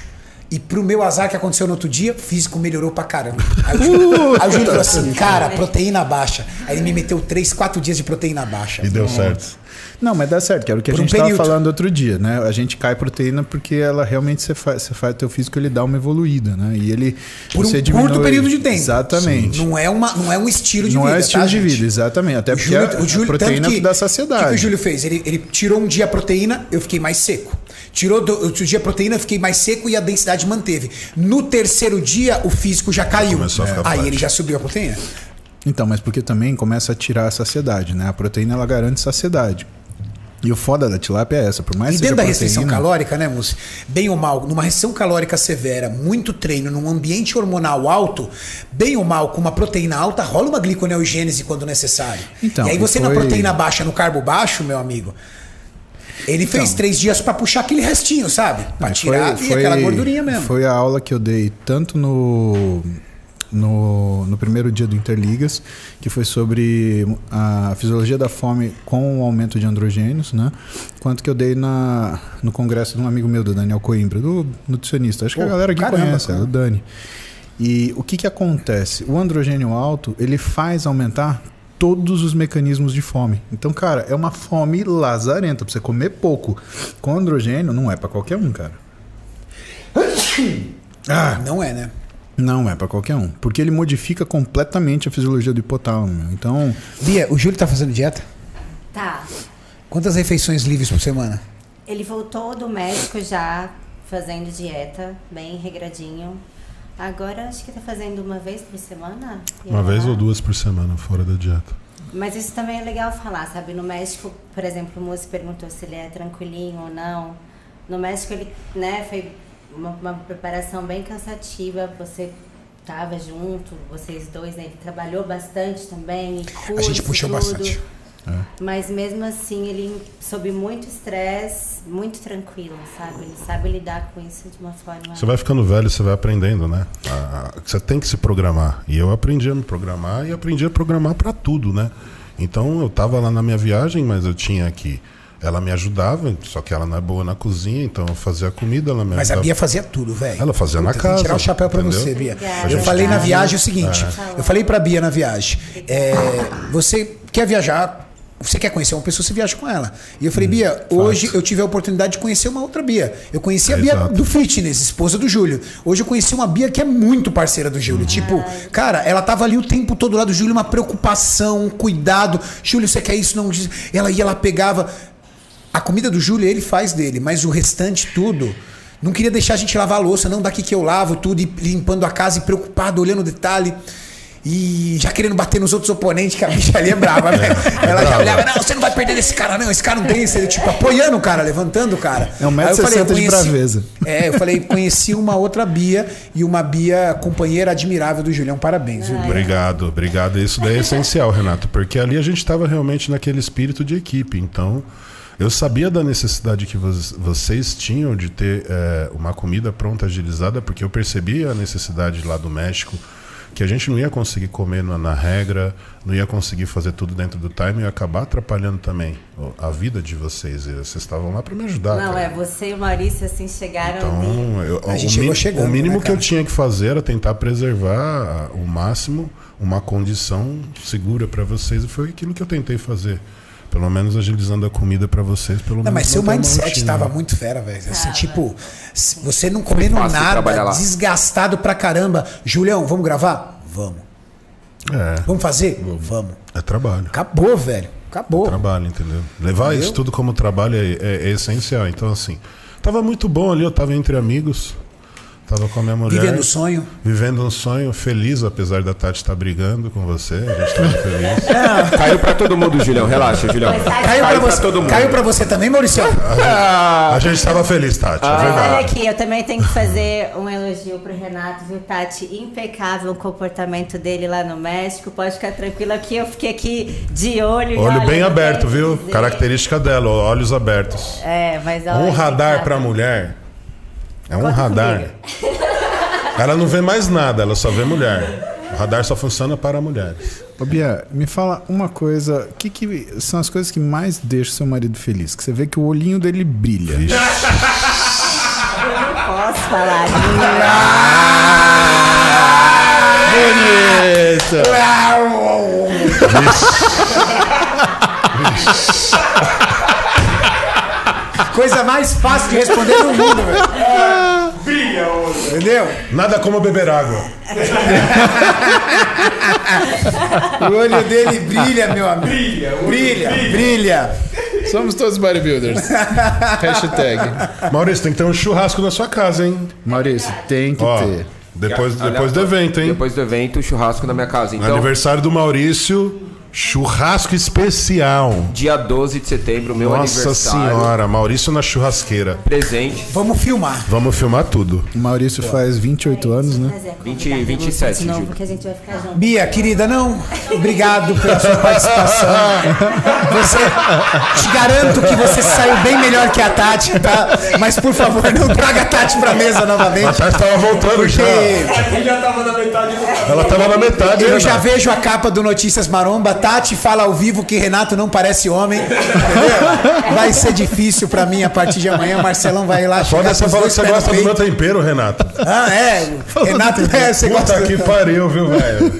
E pro meu azar que aconteceu no outro dia, o físico melhorou pra caramba. Aí o Júlio, Júlio falou assim, <laughs> cara, proteína baixa. Aí ele me meteu 3, 4 dias de proteína baixa. E deu certo. Não, mas dá certo, que era o que Por a um gente estava período. falando outro dia, né? A gente cai proteína porque ela realmente você faz, você faz teu físico ele dá uma evoluída, né? E ele Por um você curto diminui- período de tempo. Exatamente. Não é, uma, não é um estilo de Não vida. é estilo tá, de gente? vida, exatamente. Até O porque Júlio, a, o Júlio, a proteína que, dá O saciedade. que, que o Júlio fez? Ele, ele tirou um dia a proteína, eu fiquei mais seco. Tirou do, outro dia a proteína, eu fiquei mais seco e a densidade manteve. No terceiro dia, o físico já caiu. Começou a ficar Aí forte. ele já subiu a proteína. Então, mas porque também começa a tirar a saciedade, né? A proteína ela garante saciedade. E o foda da tilápia é essa, por mais E que seja dentro da restrição proteína, calórica, né, Mussi? Bem ou mal, numa restrição calórica severa, muito treino, num ambiente hormonal alto, bem ou mal, com uma proteína alta, rola uma gliconeogênese quando necessário. Então, e aí você na foi- proteína baixa, no carbo baixo, meu amigo, ele fez Então. três dias pra puxar aquele restinho, sabe? Pra Foi- tirar e foi- aquela gordurinha mesmo. Foi a aula que eu dei tanto no, no, no primeiro dia do Interligas, que foi sobre a fisiologia da fome com o aumento de androgênios, né? Quanto que eu dei na, no congresso de um amigo meu, do Daniel Coimbra, do nutricionista. Acho que Pô, a galera aqui caramba, conhece, é cara. o Dani. E o que que acontece? O androgênio alto, ele faz aumentar todos os mecanismos de fome. Então, cara, é uma fome lazarenta, pra você comer pouco. Com androgênio não é pra qualquer um, cara. <coughs> Ah, não é, né? Não é pra qualquer um, porque ele modifica completamente a fisiologia do hipotálamo. Então, Bia, o Júlio tá fazendo dieta? Tá. Quantas refeições livres por semana? Ele voltou do médico já fazendo dieta, bem regradinho. Agora acho que tá fazendo uma vez por semana. Uma vez ou duas por semana fora da dieta. Mas isso também é legal falar, sabe? No México, por exemplo, o moço perguntou se ele é tranquilinho ou não. No México, ele, né, foi uma, uma preparação bem cansativa. Você tava junto, vocês dois, né? Ele trabalhou bastante também. A gente puxou tudo. bastante. Mas mesmo assim, ele sob muito estresse, muito tranquilo, sabe? Ele sabe lidar com isso de uma forma. Você vai ficando velho, você vai aprendendo, né? A- a- Você tem que se programar. E eu aprendi a me programar e aprendi a programar pra tudo, né? Então eu tava lá na minha viagem, mas eu tinha que. Ela me ajudava, só que ela não é boa na cozinha, então eu fazia a comida, ela me Mas a. Bia fazia tudo, velho. Ela fazia na Puta, que casa, tirar o chapéu pra entendeu? você, Bia. Eu falei na viagem o seguinte. É. Eu falei pra Bia na viagem. é, você quer viajar? Você quer conhecer uma pessoa, você viaja com ela. E eu falei, Hum, Bia, hoje eu tive a oportunidade de conhecer uma outra Bia. Eu conheci a É, Bia exato. do fitness, esposa do Júlio. Hoje eu conheci uma Bia que é muito parceira do Júlio. Tipo, cara, ela tava ali o tempo todo lá do Júlio, uma preocupação, um cuidado. Júlio, você quer isso? Não. Ela ia, ela pegava. A comida do Júlio ele faz dele, mas o restante tudo. Não queria deixar a gente lavar a louça, não daqui que eu lavo tudo, e limpando a casa e preocupado, olhando o detalhe. E já querendo bater nos outros oponentes, que a bicha ali é brava, né? Ela já brava. olhava, não, você não vai perder desse cara, não, esse cara não tem, você, tipo, apoiando o cara, levantando o cara. É um Aí eu metro falei, eu sessenta de conheci- braveza. É, eu falei, conheci uma outra Bia e uma Bia companheira admirável do Julião. Parabéns, viu, Bia? Obrigado, obrigado. Isso daí é essencial, Renato, porque ali a gente estava realmente naquele espírito de equipe. Então, eu sabia da necessidade que vo- vocês tinham de ter eh, uma comida pronta, agilizada, porque eu percebi a necessidade lá do México, que a gente não ia conseguir comer na, na regra, não ia conseguir fazer tudo dentro do time e ia acabar atrapalhando também o- a vida de vocês. Vocês estavam lá para me ajudar. Não, cara. é, você e o Maurício, assim, chegaram. Então, eu- A o, gente chegou mi- chegando, o mínimo né, que eu tinha que fazer era tentar preservar o máximo uma condição segura para vocês e foi aquilo que eu tentei fazer. Pelo menos agilizando a comida para vocês, pelo Não, menos. mas seu mindset tava muito fera, velho. Assim, tipo, você não comendo nada, desgastado pra caramba. Julião, vamos gravar? Vamos. É, Vamos fazer? Vamos. é trabalho. Acabou, velho. Acabou. Trabalho, entendeu? Levar Entendeu? isso tudo como trabalho é, é- é essencial. Então, assim, tava muito bom ali, eu tava entre amigos, tava com a minha mulher. Vivendo o sonho. Vivendo um sonho, feliz, apesar da Tati estar brigando com você. A gente tava feliz. <laughs> Caiu pra todo mundo, Julião. Relaxa, Julião. Tati, Caiu pra, pra você, todo mundo. caiu pra você também, Maurício? <laughs> A gente tava feliz, Tati, é Mas olha aqui, eu também tenho que fazer um elogio pro Renato, viu, Tati? Impecável o comportamento dele lá no México. Pode ficar tranquila que eu fiquei aqui de olho. Olho bem não aberto, viu? dizer. Característica dela, olhos abertos. É, mas olha, Um radar impecável. pra mulher é um Conta radar. comigo. Ela não vê mais nada, ela só vê mulher. O radar só funciona para mulheres. Ô Bia, me fala uma coisa. O que, que são as coisas que mais deixam seu marido feliz? Que você vê que o olhinho dele brilha. Eu não posso falar Bonito! Coisa mais fácil de responder no mundo, velho. Brilha, Entendeu? Nada como beber água. <laughs> O olho dele brilha, meu amigo. Brilha, brilha, brilha. Somos todos bodybuilders. <laughs> Hashtag. Maurício, tem que ter um churrasco na sua casa, hein? Maurício, tem que Ó, ter. depois, Aliás, depois do evento, hein? Depois do evento, churrasco na minha casa. Então, Aniversário do Maurício, churrasco especial. dia 12 de setembro, meu Nossa aniversário. senhora, Maurício na churrasqueira. Presente. Vamos filmar. Vamos filmar tudo. O Maurício faz 28 anos, né? Mas é 20, convidar 27, de novo, Júlio. porque a gente vai ficar junto. Bia, querida, não. Obrigado pela sua participação. Você, te garanto que você saiu bem melhor que a Tati, tá? Mas por favor, não traga a Tati pra mesa A novamente. Tati tava voltando já. Porque já tava na metade do Ela tava na metade. eu né, já vejo a capa do Notícias Maromba. Tati fala ao vivo que Renato não parece homem. Entendeu? <laughs> Vai ser difícil pra mim a partir de amanhã. Marcelão vai lá Foda chegar você com os falou que você gosta do meu tempero, Renato. Ah, é. Renato, é, você gosta Puta que pariu, viu, velho?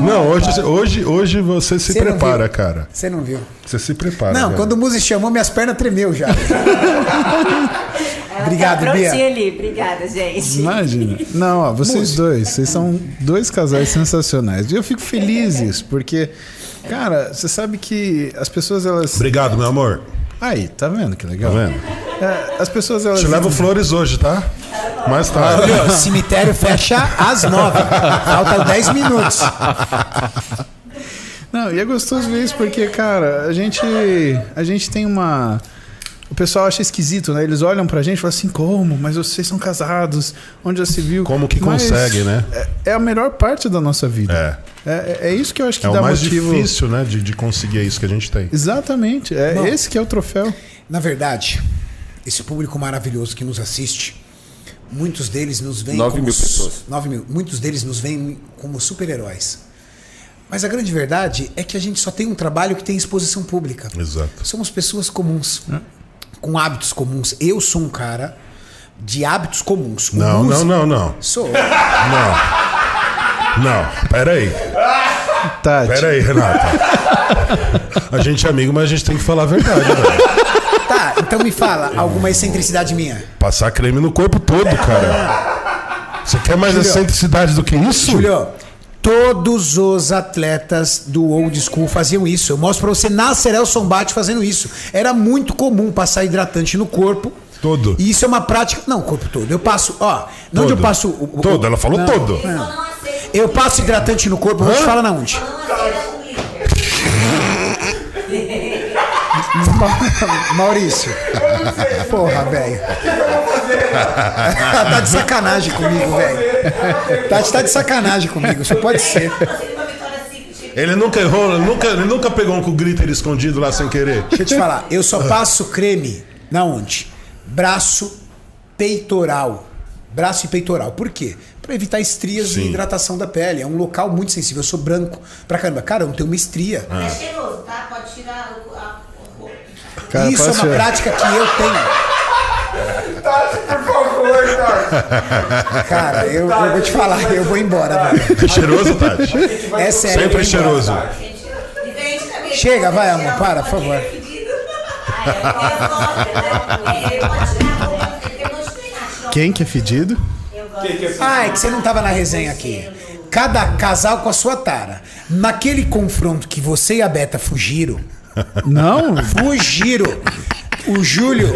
Não, hoje, hoje, hoje você se Você prepara, cara. Você não viu. Você se prepara. Não, velho. quando o Muzi chamou, minhas pernas tremeu já. <laughs> Ela Obrigado, tá Bia. ali. Obrigada, gente. Imagina. <laughs> Não, ó, vocês dois, vocês são dois casais sensacionais. E eu fico feliz isso, porque, cara, você sabe que as pessoas, elas. Obrigado, meu amor. Aí, tá vendo que Tá legal? vendo? É, as pessoas, elas. Te levo flores hoje, tá? Mais tarde. Olha, o cemitério fecha às nove. Faltam dez minutos. Não, e é gostoso ver isso porque, cara, a gente, a gente tem uma. O pessoal acha esquisito, né? Eles olham pra gente e falam assim, como? Mas vocês são casados, onde já se viu? Como que Mas consegue, né? É, é a melhor parte da nossa vida. É. É, é isso que eu acho que É dá o mais motivo. difícil, né? De, de conseguir isso que a gente tem. Exatamente. É Bom. esse que é o troféu. Na verdade, esse público maravilhoso que nos assiste, muitos deles nos veem Nove como mil pessoas. nove mil. Muitos deles nos veem como super-heróis. Mas a grande verdade é que a gente só tem um trabalho que tem exposição pública. Exato. Somos pessoas comuns, com hábitos comuns. Eu sou um cara de hábitos comuns. O Não, não, não, não. Sou. Não. Não, pera aí. Tati. Pera aí, Renata. A gente é amigo, mas a gente tem que falar a verdade, velho. Tá, então me fala, alguma excentricidade minha? Passar creme no corpo todo, cara. Você quer mais Julio. excentricidade do que isso? Julio, todos os atletas do old school faziam isso. Eu mostro pra você Nasser El Sombate fazendo isso. Era muito comum passar hidratante no corpo. Todo. E isso é uma prática. Não, o corpo todo. Eu passo, ó. Onde eu Todo. passo. o- o- Todo, ela falou Não. todo. Eu passo hidratante no corpo, vou te falar na onde. <laughs> Maurício. Porra, velho. <laughs> <laughs> tá de sacanagem comigo, velho. Tati tá de sacanagem comigo, isso pode ser. Ele nunca errou, ele nunca, ele nunca pegou um com glitter escondido lá sem querer. Deixa eu te falar, eu só passo creme na onde? Braço, peitoral. Braço e peitoral. Por quê? Pra evitar estrias Sim. e hidratação da pele. É um local muito sensível. Eu sou branco pra caramba. Cara, eu não tenho uma estria. É cheiroso, tá? Pode tirar. A. Cara, Isso é uma prática que eu tenho. Cara, eu, eu vou te falar, eu vou embora, velho. É cheiroso, Tati? É sério. Sempre embora. cheiroso. Chega, vai, amor, para, por favor. é, Quem que é fedido? Ah, é que você não tava na resenha aqui. cada casal com a sua tara. Naquele confronto que você e a Beta fugiram, Não, fugiram. O Júlio,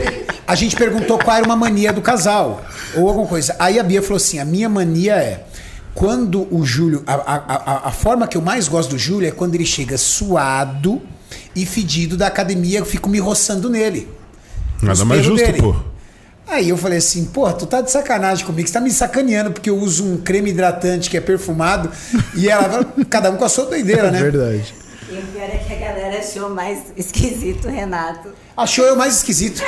a gente perguntou qual era uma mania do casal, ou alguma coisa. Aí a Bia falou assim: a minha mania é. Quando o Júlio. A, a, a, a forma que eu mais gosto do Júlio é quando ele chega suado e fedido da academia, eu fico me roçando nele. Nada mais justo, dele. pô. Aí eu falei assim, pô, tu tá de sacanagem comigo, você tá me sacaneando porque eu uso um creme hidratante que é perfumado e ela fala, cada um com a sua doideira, <laughs> é né? verdade. E o pior é que a galera achou mais esquisito o Renato. Achou eu mais esquisito.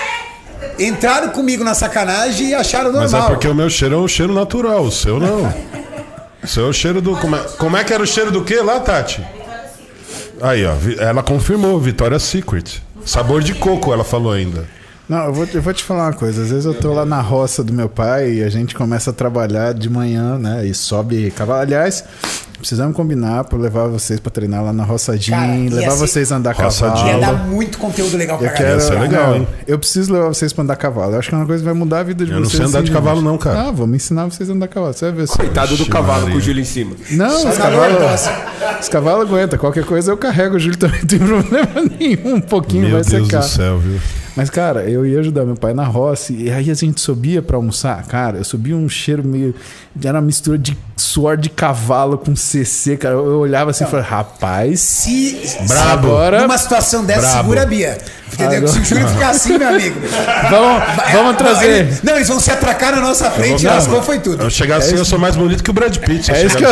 Entraram comigo na sacanagem e acharam normal. Mas é porque o meu cheiro é um cheiro natural, o seu não. <laughs> O seu é o cheiro do. Como é, como é que era o cheiro do quê lá, Tati? Aí, ó. vi- Ela confirmou, Victoria's Secret. Sabor de coco, ela falou ainda. Não, eu vou, eu vou te falar uma coisa. Às vezes eu tô lá na roça do meu pai e a gente começa a trabalhar de manhã, né? E sobe cavalo. Aliás, precisamos combinar pra levar vocês pra treinar lá na roçadinha, Cara, levar ser- vocês a andar Roçadinha. Ia dar cavalo. muito conteúdo legal pra Eu galera. quero. Ser legal, não, hein? Eu preciso levar vocês pra andar cavalo. Eu acho que é uma coisa que vai mudar a vida de Eu não vocês. sei andar assim, de cavalo, não, cara. Ah, vamos ensinar vocês a andar cavalo. Você vai ver. Coitado do cavalo Maria. com o Júlio em cima. Não, os cavalos. Os cavalos aguentam. Qualquer coisa eu carrego. O Júlio também <laughs> não tem problema nenhum. Um pouquinho Meu vai Deus secar. do céu, viu? Mas, cara, eu ia ajudar meu pai na roça e aí a gente subia pra almoçar. Cara, eu subia um cheiro meio. Era uma mistura de suor de cavalo com CC, cara. Eu olhava assim e falava, rapaz. Se, Brabo. Agora. numa situação dessa, Brabo. segura a Bia. Entendeu? Agora- Se o Júlio ficar assim, meu amigo. Vamos, vamos Não, trazer. ele- Não, eles vão se atracar na nossa frente e Não, lascou, foi tudo. Eu chegar assim, eu sou mais bonito que o Brad Pitt. É isso que eu-.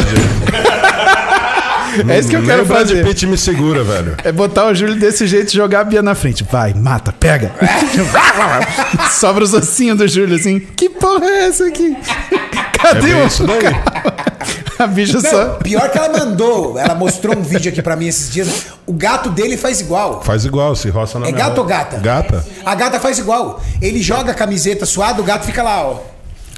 É isso que eu Nem quero o Brad fazer. Pitt me segura, velho. É botar o Júlio desse jeito e jogar a Bia na frente. Vai, mata, pega. <laughs> Sobra os ossinhos do Júlio assim. Que porra é essa aqui? É Cadê bem o. isso daí. A bicha Não, só. pior que ela mandou, ela mostrou um vídeo aqui pra mim esses dias. O gato dele faz igual. Faz igual, se roça na É gato roupa. ou gata? Gata. A gata faz igual. Ele joga a camiseta suada, o gato fica lá, ó.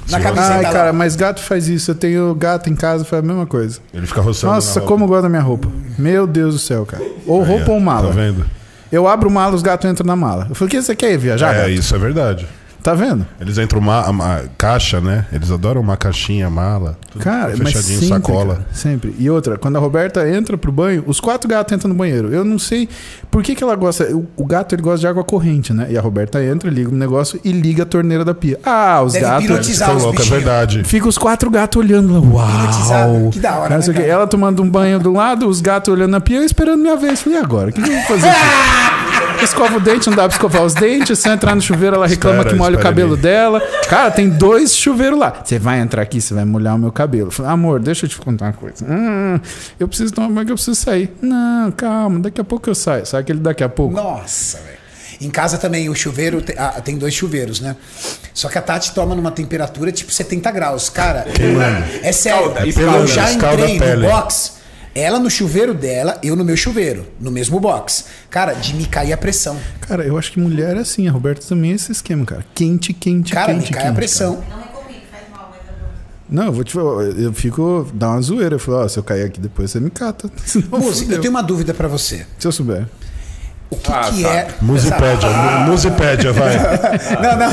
Na camiseta Ai, lá. cara, mas gato faz isso. Eu tenho gato em casa, faz a mesma coisa. Ele fica roçando Nossa, na como eu gosto da minha roupa. Meu Deus do céu, cara. Ou roupa ó, ou mala. Tá vendo? Eu abro o mala, os gatos entram na mala. Eu falei, o que você quer ir viajar, é, gato? isso é verdade. Tá vendo? Eles entram uma, uma caixa, né? Eles adoram uma caixinha, mala. Tudo Cara, mas fechadinho, sempre, sacola. cara, sempre. E outra, quando a Roberta entra pro banho, os quatro gatos entram no banheiro. Eu não sei por que, que ela gosta. O, o gato ele gosta de água corrente, né? E a Roberta entra, liga o negócio e liga a torneira da pia. Ah, os Deve gatos. pilotizar Ficou os louco, é verdade. Fica os quatro gatos olhando lá. Uau! Que da hora, né? Ela tomando um banho do lado, os gatos olhando na pia, eu esperando minha vez. Falei, e agora? O que, que eu vou fazer aqui? <laughs> Escova o dente, não dá pra escovar os dentes. Se eu entrar no chuveiro, ela reclama Espera, que molha o cabelo ali. dela. Cara, tem dois chuveiros lá. Você vai entrar aqui, você vai molhar o meu cabelo. Falei, amor, deixa eu te contar uma coisa. Hum, eu preciso tomar banho que eu preciso sair. Não, calma, daqui a pouco eu saio. Sabe aquele daqui a pouco? Nossa, velho. Em casa também o chuveiro ah, tem dois chuveiros, né? Só que a Tati toma numa temperatura tipo 70 graus. Cara, é sério. Escalda, eu já entrei no pele. box, ela no chuveiro dela, eu no meu chuveiro, no mesmo box. Cara, de me cair a pressão. Cara, eu acho que mulher é assim. A Roberta também é esse esquema, cara. Quente, quente, Cara, quente. me cai quente, a pressão. Não recomendo, faz mal, mas eu Não, eu vou te falar, eu fico. dá uma zoeira. Eu falo, ó, se eu cair aqui depois, você me cata. <laughs> Fudeu. eu tenho uma dúvida pra você. Se eu souber. O que, Ah, que tá. é. Musipédia, mu- Musipédia, vai. <laughs> Não, não,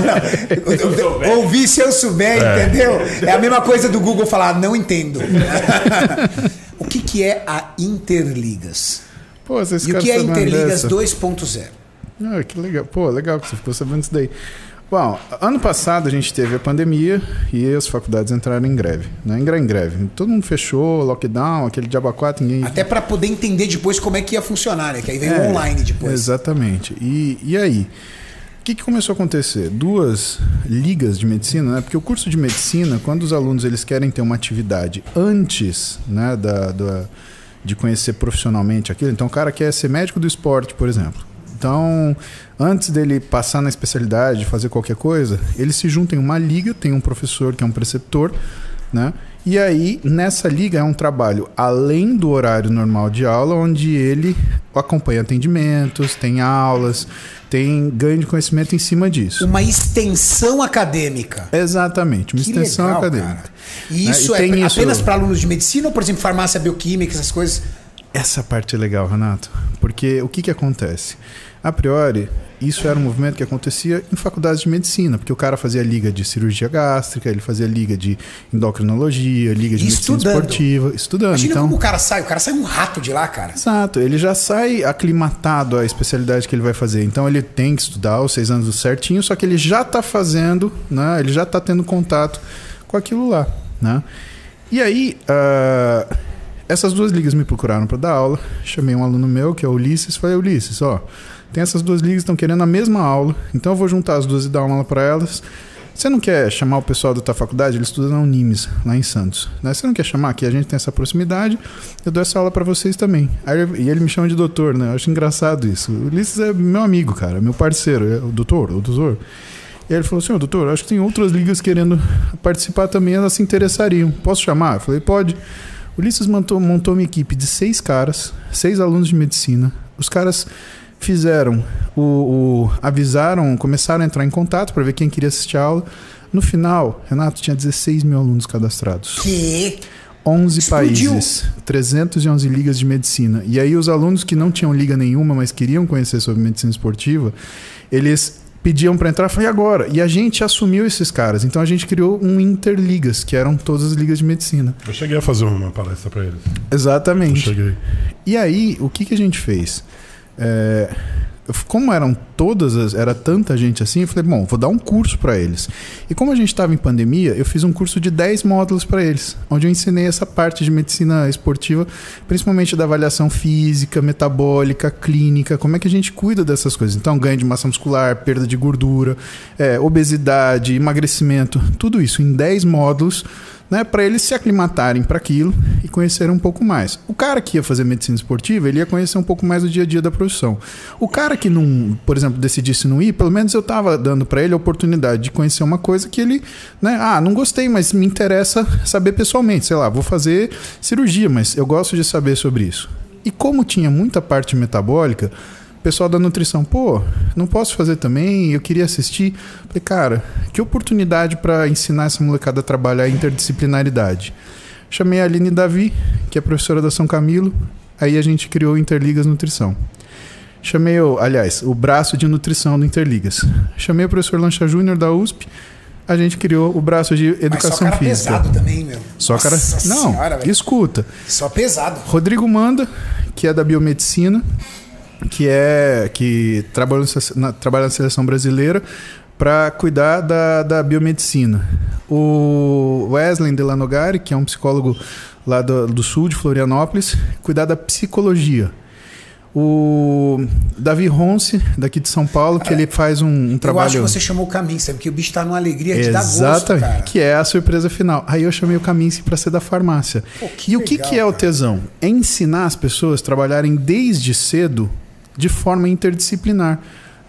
não. Ouvir se eu souber, entendeu? É a mesma coisa do Google falar, não entendo. <laughs> o que, que é a Interligas? Pô, vocês E o que é Interligas dessa? 2.0? Ah, que legal. Pô, legal que você ficou sabendo disso daí. Bom, ano passado a gente teve a pandemia e as faculdades entraram em greve. Né? Entrar em greve. Todo mundo fechou, lockdown, aquele diabo 4, ninguém. Até para poder entender depois como é que ia funcionar, né? Que aí veio É, online depois. Exatamente. E, e aí? O que, que começou a acontecer? Duas ligas de medicina, né? Porque o curso de medicina, quando os alunos eles querem ter uma atividade antes né, da, da- de conhecer profissionalmente aquilo, então o cara quer ser médico do esporte, por exemplo. Então, antes dele passar na especialidade, fazer qualquer coisa, ele se junta em uma liga, tem um professor que é um preceptor, né? E aí, nessa liga é um trabalho além do horário normal de aula, onde ele acompanha atendimentos, tem aulas, tem ganho de conhecimento em cima disso. Uma extensão acadêmica. Exatamente, uma Que extensão legal, acadêmica. cara. E Né? isso E é pra- isso- apenas para alunos de medicina ou, por exemplo, farmácia bioquímica, essas coisas? Essa parte é legal, Renato, porque o que, que acontece? A priori, isso era um movimento que acontecia em faculdades de medicina, porque o cara fazia liga de cirurgia gástrica, ele fazia liga de endocrinologia, liga de E medicina estudando. esportiva, estudando. Imagina então, como o cara sai. O cara sai um rato de lá, cara. Exato, ele já sai aclimatado à especialidade que ele vai fazer. Então ele tem que estudar os seis anos certinho, só que ele já está fazendo, né? Ele já está tendo contato com aquilo lá, né? E aí, ah, essas duas ligas me procuraram para dar aula. Chamei um aluno meu, que é o Ulisses, falei, Ulisses, ó, tem essas duas ligas que estão querendo a mesma aula, então eu vou juntar as duas e dar uma aula para elas. Você não quer chamar o pessoal da tua faculdade? Ele estuda na Unimes, lá em Santos. Né? Você não quer chamar aqui? A gente tem essa proximidade. Eu dou essa aula para vocês também. Aí, e ele me chama de doutor, né? Eu acho engraçado isso. O Ulisses é meu amigo, cara, meu parceiro. É o doutor, o doutor. E ele falou assim: Ô doutor, acho que tem outras ligas querendo participar também, elas se interessariam. Posso chamar? Eu falei: pode. O Ulisses montou, montou uma equipe de seis caras, seis alunos de medicina. Os caras fizeram o, o- avisaram, começaram a entrar em contato para ver quem queria assistir a aula. No final, Renato tinha 16 mil alunos cadastrados. Que? 11 Explodiu. países, 311 ligas de medicina. E aí os alunos que não tinham liga nenhuma, mas queriam conhecer sobre medicina esportiva, eles pediam para entrar, eu falei, e agora? E a gente assumiu esses caras. Então a gente criou um Interligas, que eram todas as ligas de medicina. Eu cheguei a fazer uma palestra para eles. Eu Exatamente. cheguei. E aí, o que, que a gente fez? É, como eram todas as, era tanta gente assim, eu falei, bom, vou dar um curso para eles. E como a gente estava em pandemia, eu fiz um curso de 10 módulos para eles, onde eu ensinei essa parte de medicina esportiva, principalmente da avaliação física, metabólica, clínica, como é que a gente cuida dessas coisas. Então, ganho de massa muscular, perda de gordura, é, obesidade, emagrecimento, tudo isso em 10 módulos né, para eles se aclimatarem para aquilo e conhecerem um pouco mais. O cara que ia fazer medicina esportiva, ele ia conhecer um pouco mais do dia a dia da profissão. O cara que não, por exemplo, decidisse não ir, pelo menos eu estava dando para ele a oportunidade de conhecer uma coisa que ele, né, ah, não gostei, mas me interessa saber pessoalmente, sei lá, vou fazer cirurgia, mas eu gosto de saber sobre isso. E como tinha muita parte metabólica, o pessoal da nutrição, pô, não posso fazer também, eu queria assistir. Falei, cara, que oportunidade para ensinar essa molecada a trabalhar a interdisciplinaridade. Chamei a Aline Davi, que é professora da São Camilo, aí a gente criou o Interligas Nutrição. Chamei, o, aliás, o braço de nutrição do Interligas. Chamei o professor Lancha Júnior da USP, a gente criou o braço de Mas só educação cara física. pesado também, meu. Só cara. Nossa Não, senhora, velho. escuta. Só pesado. Rodrigo Manda, que é da biomedicina, que é que trabalha, na, trabalha na seleção brasileira para cuidar da, da biomedicina. O Wesley Delanogari, que é um psicólogo lá do, do sul de Florianópolis, cuidar da psicologia. O Davi Ronce, daqui de São Paulo, que ele faz um, um Eu trabalho. acho que você chamou o sabe? Porque o bicho tá numa alegria de dar gosto, Exatamente, cara. que é a surpresa final. Aí eu chamei o Kaminski para ser da farmácia. Pô, e o que, legal, que é o tesão? É ensinar as pessoas a trabalharem desde cedo de forma interdisciplinar.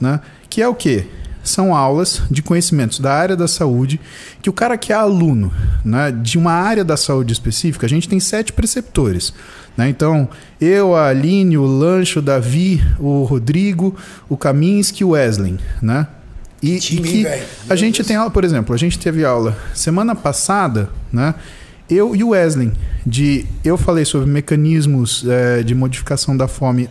Né? Que é o quê? São aulas de conhecimentos da área da saúde que o cara que é aluno né, de uma área da saúde específica, a gente tem sete preceptores. Né? Então, eu, a Aline, o Lancho, o Davi, o Rodrigo, o Kaminski e o Wesley. Né? E, e que a gente tem aula, por exemplo, a gente teve aula semana passada, né? Eu e o Wesley, de eu falei sobre mecanismos eh, de modificação da fome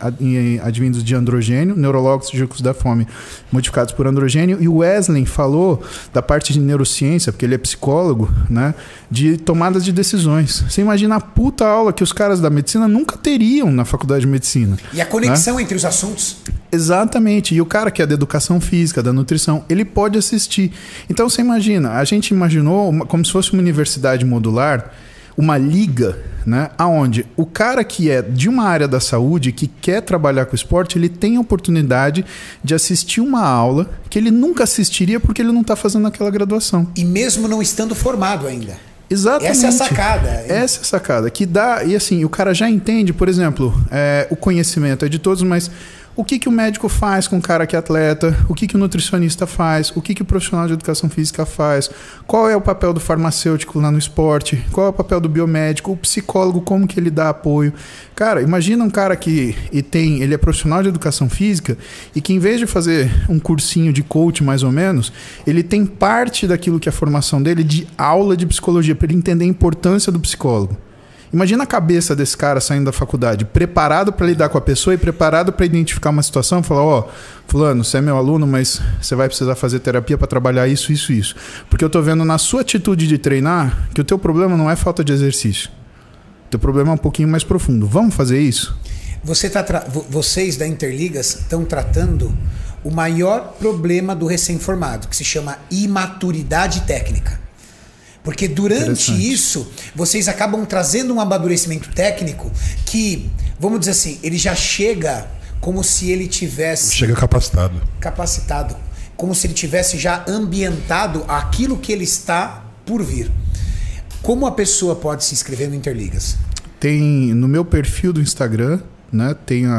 advindos de androgênio, neurológicos da fome modificados por androgênio, e o Wesley falou da parte de neurociência, porque ele é psicólogo, né? De tomadas de decisões. Você imagina a puta aula que os caras da medicina nunca teriam na faculdade de medicina. E a conexão entre os assuntos. Exatamente. E o cara que é da educação física, da nutrição, ele pode assistir. Então você imagina, a gente imaginou uma- como se fosse uma universidade modular, uma liga, né, aonde o cara que é de uma área da saúde, que quer trabalhar com esporte, ele tem a oportunidade de assistir uma aula que ele nunca assistiria porque ele não está fazendo aquela graduação. E mesmo não estando formado ainda. Exatamente. Essa é a sacada. Essa é a sacada. Que dá. E assim, o cara já entende, por exemplo, é, o conhecimento é de todos, mas o que, que o médico faz com o cara que é atleta? O que, que o nutricionista faz? O que, que o profissional de educação física faz? Qual é o papel do farmacêutico lá no esporte? Qual é o papel do biomédico? O psicólogo, como que ele dá apoio? Cara, imagina um cara que e tem, ele é profissional de educação física e que em vez de fazer um cursinho de coach mais ou menos, ele tem parte daquilo que é a formação dele de aula de psicologia para ele entender a importância do psicólogo. Imagina a cabeça desse cara saindo da faculdade, preparado para lidar com a pessoa e preparado para identificar uma situação, falar, ó, fulano, você é meu aluno, mas você vai precisar fazer terapia para trabalhar isso, isso, isso. Porque eu tô vendo na sua atitude de treinar que o teu problema não é falta de exercício. O teu problema é um pouquinho mais profundo. Vamos fazer isso? Você tá tra- vo- vocês da Interligas estão tratando o maior problema do recém-formado, que se chama imaturidade técnica. Porque durante isso, vocês acabam trazendo um amadurecimento técnico que, vamos dizer assim, ele já chega como se ele tivesse Chega capacitado. capacitado, como se ele tivesse já ambientado aquilo que ele está por vir. Como a pessoa pode se inscrever no Interligas? Tem no meu perfil do Instagram, né? Tem a,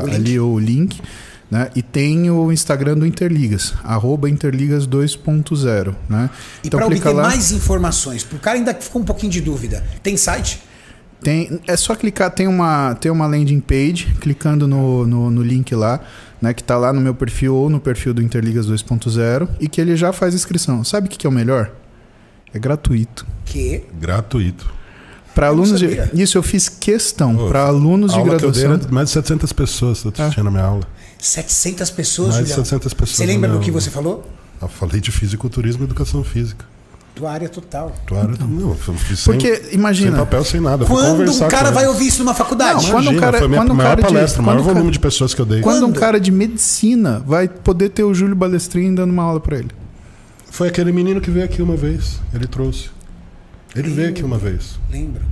a- O ali o link, né? E tem o Instagram do Interligas, arroba Interligas 2.0, né? E para obter mais informações, para o cara ainda que ficou um pouquinho de dúvida, tem site? Tem, é só clicar, tem uma, tem uma landing page, clicando no, no, no link lá, né, que tá lá no meu perfil ou no perfil do Interligas 2.0 e que ele já faz inscrição. Sabe o que, que é o melhor? É gratuito. Que Gratuito. Para alunos de, isso eu fiz questão para alunos A de aula que eu dei graduação. era mais de 700 pessoas eu Ah. tinha na minha aula. 700 pessoas, Mais Julião. 700 pessoas Você lembra no do que você falou? Eu falei de fisiculturismo e educação física. Tua área total. Tu era, não, eu fiz sem, Porque imagina, sem papel, sem nada. Quando um cara vai ouvir isso numa faculdade? Não, quando Imagina, um cara- foi a minha quando um maior cara de- palestra, o maior quando um volume cara- de pessoas que eu dei. quando um Quando? cara de medicina vai poder ter o Júlio Balestrin dando uma aula para ele. Foi aquele menino que veio aqui uma vez. Ele trouxe. Ele veio aqui uma vez. Lembro.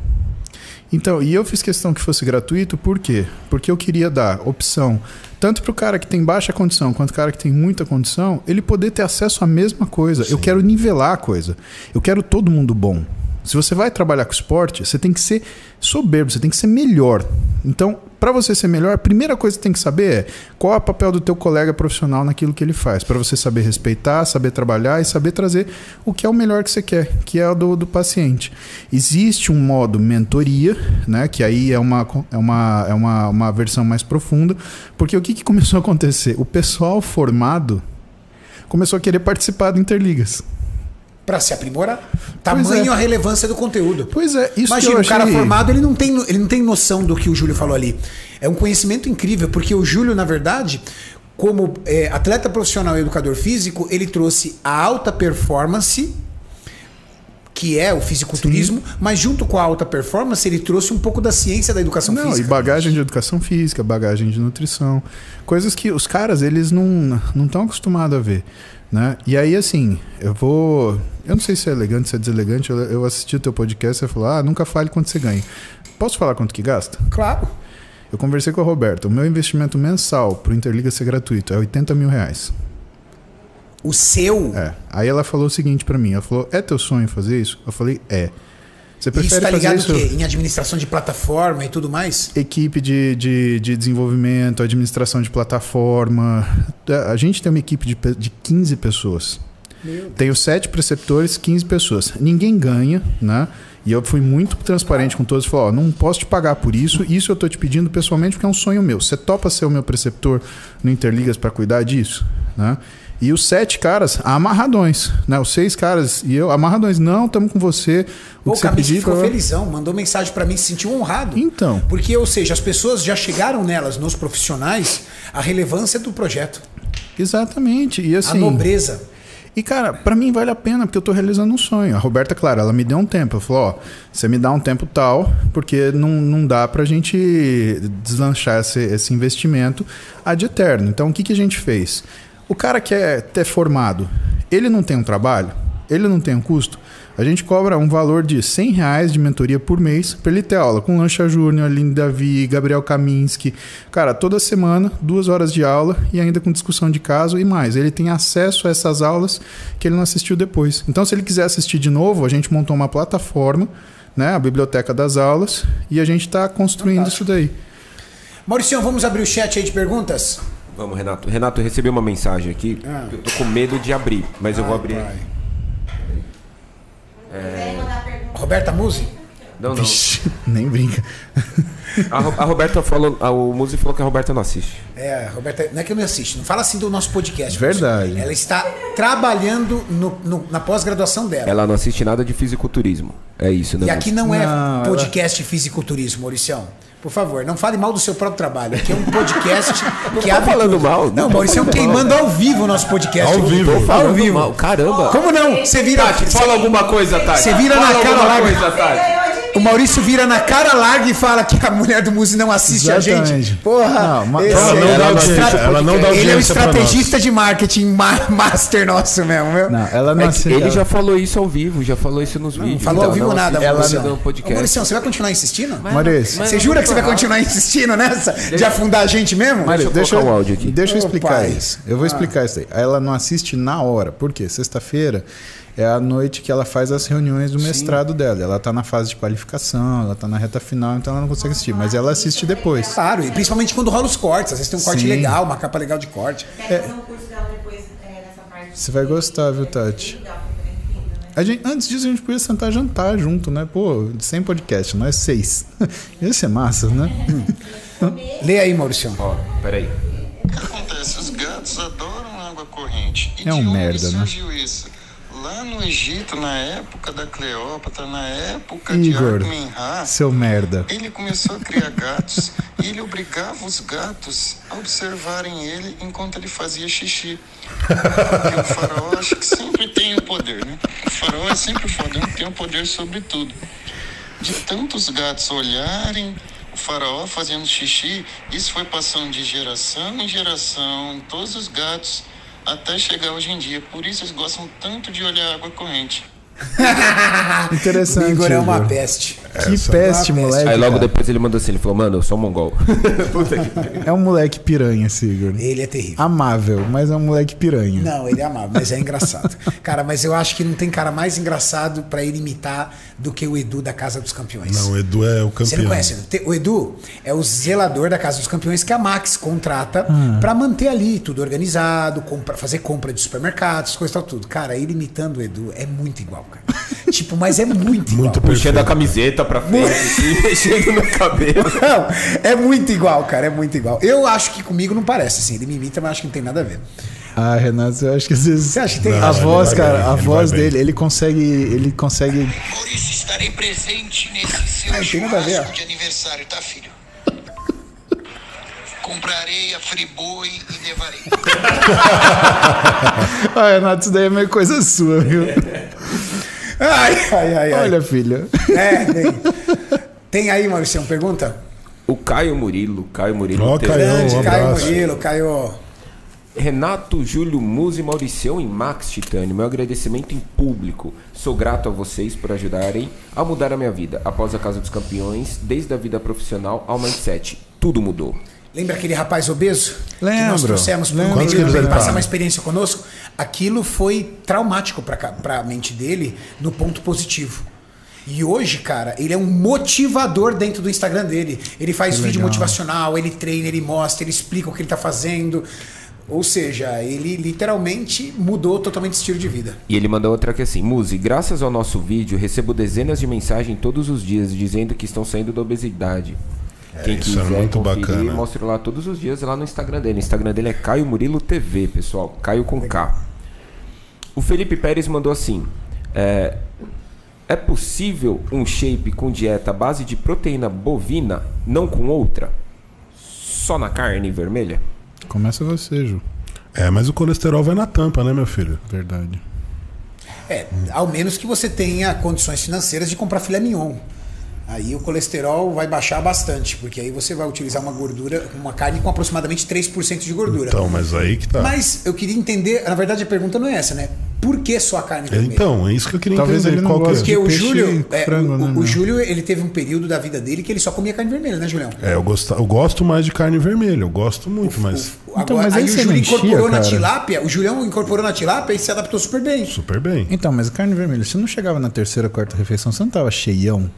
Então, e eu fiz questão que fosse gratuito, por quê? Porque eu queria dar opção, tanto para o cara que tem baixa condição quanto o cara que tem muita condição, ele poder ter acesso à mesma coisa. Eu quero nivelar a coisa. Eu quero todo mundo bom. Se você vai trabalhar com esporte, você tem que ser soberbo, você tem que ser melhor. Então, para você ser melhor, a primeira coisa que tem que saber é qual é o papel do teu colega profissional naquilo que ele faz, para você saber respeitar, saber trabalhar e saber trazer o que é o melhor que você quer, que é o do, do paciente. Existe um modo mentoria, né, que aí é uma, é uma, é uma, uma versão mais profunda, porque o que, que começou a acontecer? O pessoal formado começou a querer participar do Interligas. Pra se aprimorar. Tamanho é. a relevância do conteúdo. Pois é, isso Imagina, que eu o cara achei- formado, ele não, tem, ele não tem noção do que o Júlio falou ali. É um conhecimento incrível, porque o Júlio, na verdade, como é, atleta profissional e educador físico, ele trouxe a alta performance, que é o fisiculturismo, mas junto com a alta performance, ele trouxe um pouco da ciência da educação Não, física. e bagagem de educação física, bagagem de nutrição, coisas que os caras eles não não estão acostumados a ver, né? E aí assim, eu vou, eu não sei se é elegante, se é deselegante, eu, eu assisti o teu podcast e você falou: "Ah, nunca fale quanto você ganha". Posso falar quanto que gasta? Claro. Eu conversei com a Roberta. O meu investimento mensal pro Interliga ser gratuito é 80 mil reais. O seu. É. Aí ela falou o seguinte pra mim: ela falou, é teu sonho fazer isso? Eu falei, é. Você prefere Isso tá fazer ligado isso? o quê? Em administração de plataforma e tudo mais? Equipe de, de, de desenvolvimento, administração de plataforma. A gente tem uma equipe de, de 15 pessoas. Tenho sete preceptores, 15 pessoas. Ninguém ganha, né? E eu fui muito transparente com todos. Falei, ó, não posso te pagar por isso. Isso eu tô te pedindo pessoalmente porque é um sonho meu. Você topa ser o meu preceptor no Interligas para cuidar disso, né? E os sete caras amarradões, né? Os seis caras e eu amarradões. Não, estamos com você. O Pô, que o Camis ficou blá. felizão, mandou mensagem pra mim, se sentiu honrado. Então. Porque, ou seja, as pessoas já chegaram nelas, nos profissionais, a relevância do projeto, Exatamente. E a assim... nobreza. E, cara, pra mim vale a pena, porque eu tô realizando um sonho. A Roberta, claro, ela me deu um tempo. Ela falou, ó, você me dá um tempo tal, porque não, não dá pra gente deslanchar esse, esse investimento ad eterno. Então, o que, que a gente fez? O cara que é ter formado, ele não tem um trabalho? Ele não tem um custo? A gente cobra um valor de 100 reais de mentoria por mês para ele ter aula com Lancha Júnior, Aline Davi, Gabriel Kaminski. Cara, toda semana, duas horas de aula e ainda com discussão de caso e mais. Ele tem acesso a essas aulas que ele não assistiu depois. Então, se ele quiser assistir de novo, a gente montou uma plataforma, né, a biblioteca das aulas, e a gente está construindo isso daí. Maurício, vamos abrir o chat aí de perguntas? Vamos, Renato. Renato, eu recebi uma mensagem aqui. Ah. Eu tô com medo de abrir, mas eu vou abrir. Roberta Musi? Não, não. Vixe, <laughs> nem brinca. A, a Roberta falou. a- o Muzi falou que a Roberta não assiste. É, Roberta, não é que eu não assisto, não fala assim do nosso podcast. Verdade. Ela está trabalhando no- no- na pós-graduação dela. Ela não assiste nada de fisiculturismo. É isso, né? E aqui não é Não, podcast fisiculturismo, Mauricião. Por favor, não fale mal do seu próprio trabalho. Aqui é um podcast <laughs> que tá abre. falando mal, não Não, tô Mauricião falando mal. queimando ao vivo o nosso podcast. Ao vivo. Ao Falando vivo. mal. Caramba. Como não? Você vira. Tati, fala alguma coisa, Tati. Você vira fala na cara alguma larga. coisa, Tati. O Maurício vira na cara larga e fala que a mulher do Muzi não assiste a Exatamente. gente. Porra, Não, esse Ela é- não dá Ela não audiência, assiste ela não dá Ele é um audiência estrategista de marketing ma- <laughs> master nosso mesmo, meu. Não, ela não É assiste. ele ela- já falou isso ao vivo, já falou isso nos vídeos. Falou ao Ela vivo não nada, ela Maurício. Ô, podcast. Maurício, você vai continuar insistindo? Maurício, Você jura que você vai continuar insistindo nessa? De afundar a gente mesmo? Mário, Deixa eu colocar o áudio aqui. Deixa eu explicar isso. Eu vou explicar isso aí. Ela não assiste na hora. Por quê? Sexta-feira é a noite que ela faz as reuniões do mestrado dela. Ela tá na fase de qualificação, ela tá na reta final, então ela não consegue assistir. Mas ela assiste depois. Claro, e principalmente quando rola os cortes. Às vezes tem um corte Sim. legal, uma capa legal de corte. Quero fazer um curso dela depois é, nessa parte. Você vai gostar, viu, Tati? A gente, antes disso, a gente podia sentar jantar junto, né? Pô, sem podcast, nós seis. <laughs> Ia ser massa, né? <laughs> Lê aí, Maurício. Ó, peraí. O que acontece? Os gatos adoram água corrente. E É um de onde merda, né? surgiu isso? Lá no Egito, na época da Cleópatra, na época Igor, de Armin-Ra, seu merda. ele começou a criar gatos e ele obrigava os gatos a observarem ele enquanto ele fazia xixi. Porque o faraó acha que sempre tem o poder, né? O faraó é sempre foda, tem o poder sobre tudo. De tantos gatos olharem o faraó fazendo xixi, isso foi passando de geração em geração, todos os gatos, até chegar hoje em dia. Por isso eles gostam tanto de olhar água corrente. <laughs> Interessante. o Igor é uma peste. Que peste, moleque. Aí logo cara. depois ele mandou assim, ele falou, mano, eu sou mongol. <laughs> Que pariu. É um moleque piranha, esse Igor. Ele é terrível. Amável, mas é um moleque piranha. Não, ele é amável, mas é engraçado. <laughs> Cara, mas eu acho que não tem cara mais engraçado pra ele imitar do que o Edu da Casa dos Campeões. Não, o Edu é o Você campeão. não conhece? Edu? Te- O Edu é o zelador da Casa dos Campeões que a Max contrata Ah. pra manter ali tudo organizado, compra, fazer compra de supermercados, coisa e tal, tudo. Cara, ele imitando o Edu é muito igual, cara. tipo, mas é muito igual. Muito Puxando a camiseta pra frente, assim, <laughs> mexendo no cabelo. Não, é muito igual, cara, é muito igual. Eu acho que comigo não parece, assim. Ele me imita, mas acho que não tem nada a ver. Ah, Renato, eu acho que às vezes. Você acha que tem? Não, A voz, cara, bem, a voz vai bem. dele, ele consegue. Ele consegue. Maurício, estarei presente nesse seu Ah, tem nada a ver, churrasco ó. de aniversário, tá, filho? Comprarei a friboi e levarei. <laughs> Ah, Renato, isso daí é meio coisa sua, viu? Ai, ai, ai, ai. Olha, filha. É, tem. Tem aí, Maurício, pergunta? O Caio Murilo, Caio Murilo. Teve- Caio. Grande, um Caio. Murilo, Caio. Renato, Júlio, Muzi, Mauricião e Max Titânio, meu agradecimento em público. Sou grato a vocês por ajudarem a mudar a minha vida. Após a Casa dos Campeões, desde a vida profissional ao mindset, tudo mudou. Lembra aquele rapaz obeso? Que nós Lembro, trouxemos para lembro. um ele ele passar uma experiência conosco? Aquilo foi traumático para a mente dele no ponto positivo. E hoje, cara, ele é um motivador dentro do Instagram dele. Ele faz Que vídeo legal. motivacional, ele treina, ele mostra, ele explica o que ele tá fazendo. Ou seja, ele literalmente mudou totalmente o estilo de vida. E ele mandou outra aqui assim: Muzi, graças ao nosso vídeo, recebo dezenas de mensagens todos os dias dizendo que estão saindo da obesidade. Quem isso é quiser muito conferir, bacana. mostra lá todos os dias lá no Instagram dele. O Instagram dele é Caio Murilo TV, pessoal. Caio com K. O Felipe Pérez mandou assim: é, é possível um shape com dieta à base de proteína bovina, não com outra? Só na carne vermelha? Começa você, Ju. É, mas o colesterol vai na tampa, né, meu filho? Verdade. É, ao menos que você tenha condições financeiras de comprar filé mignon. Aí o colesterol vai baixar bastante, porque aí você vai utilizar uma gordura, uma carne com aproximadamente 3% de gordura. Então, mas aí que tá. Mas eu queria entender, na verdade a pergunta não é essa, né? Por que só a carne vermelha? Então, é isso que eu queria Talvez entender. ele não qual é. porque o peixe Júlio, é, frango, o, né, o? Júlio, ele teve um período da vida dele que ele só comia carne vermelha, né, Julião? É, eu, gosto, eu gosto mais de carne vermelha, eu gosto muito, mas O- Então, Agora, mas aí aí o você Júlio enchia, incorporou na tilápia, o Julião incorporou na tilápia e se adaptou super bem. super bem. Então, mas carne vermelha, você não chegava na terceira, quarta refeição, você não tava cheião?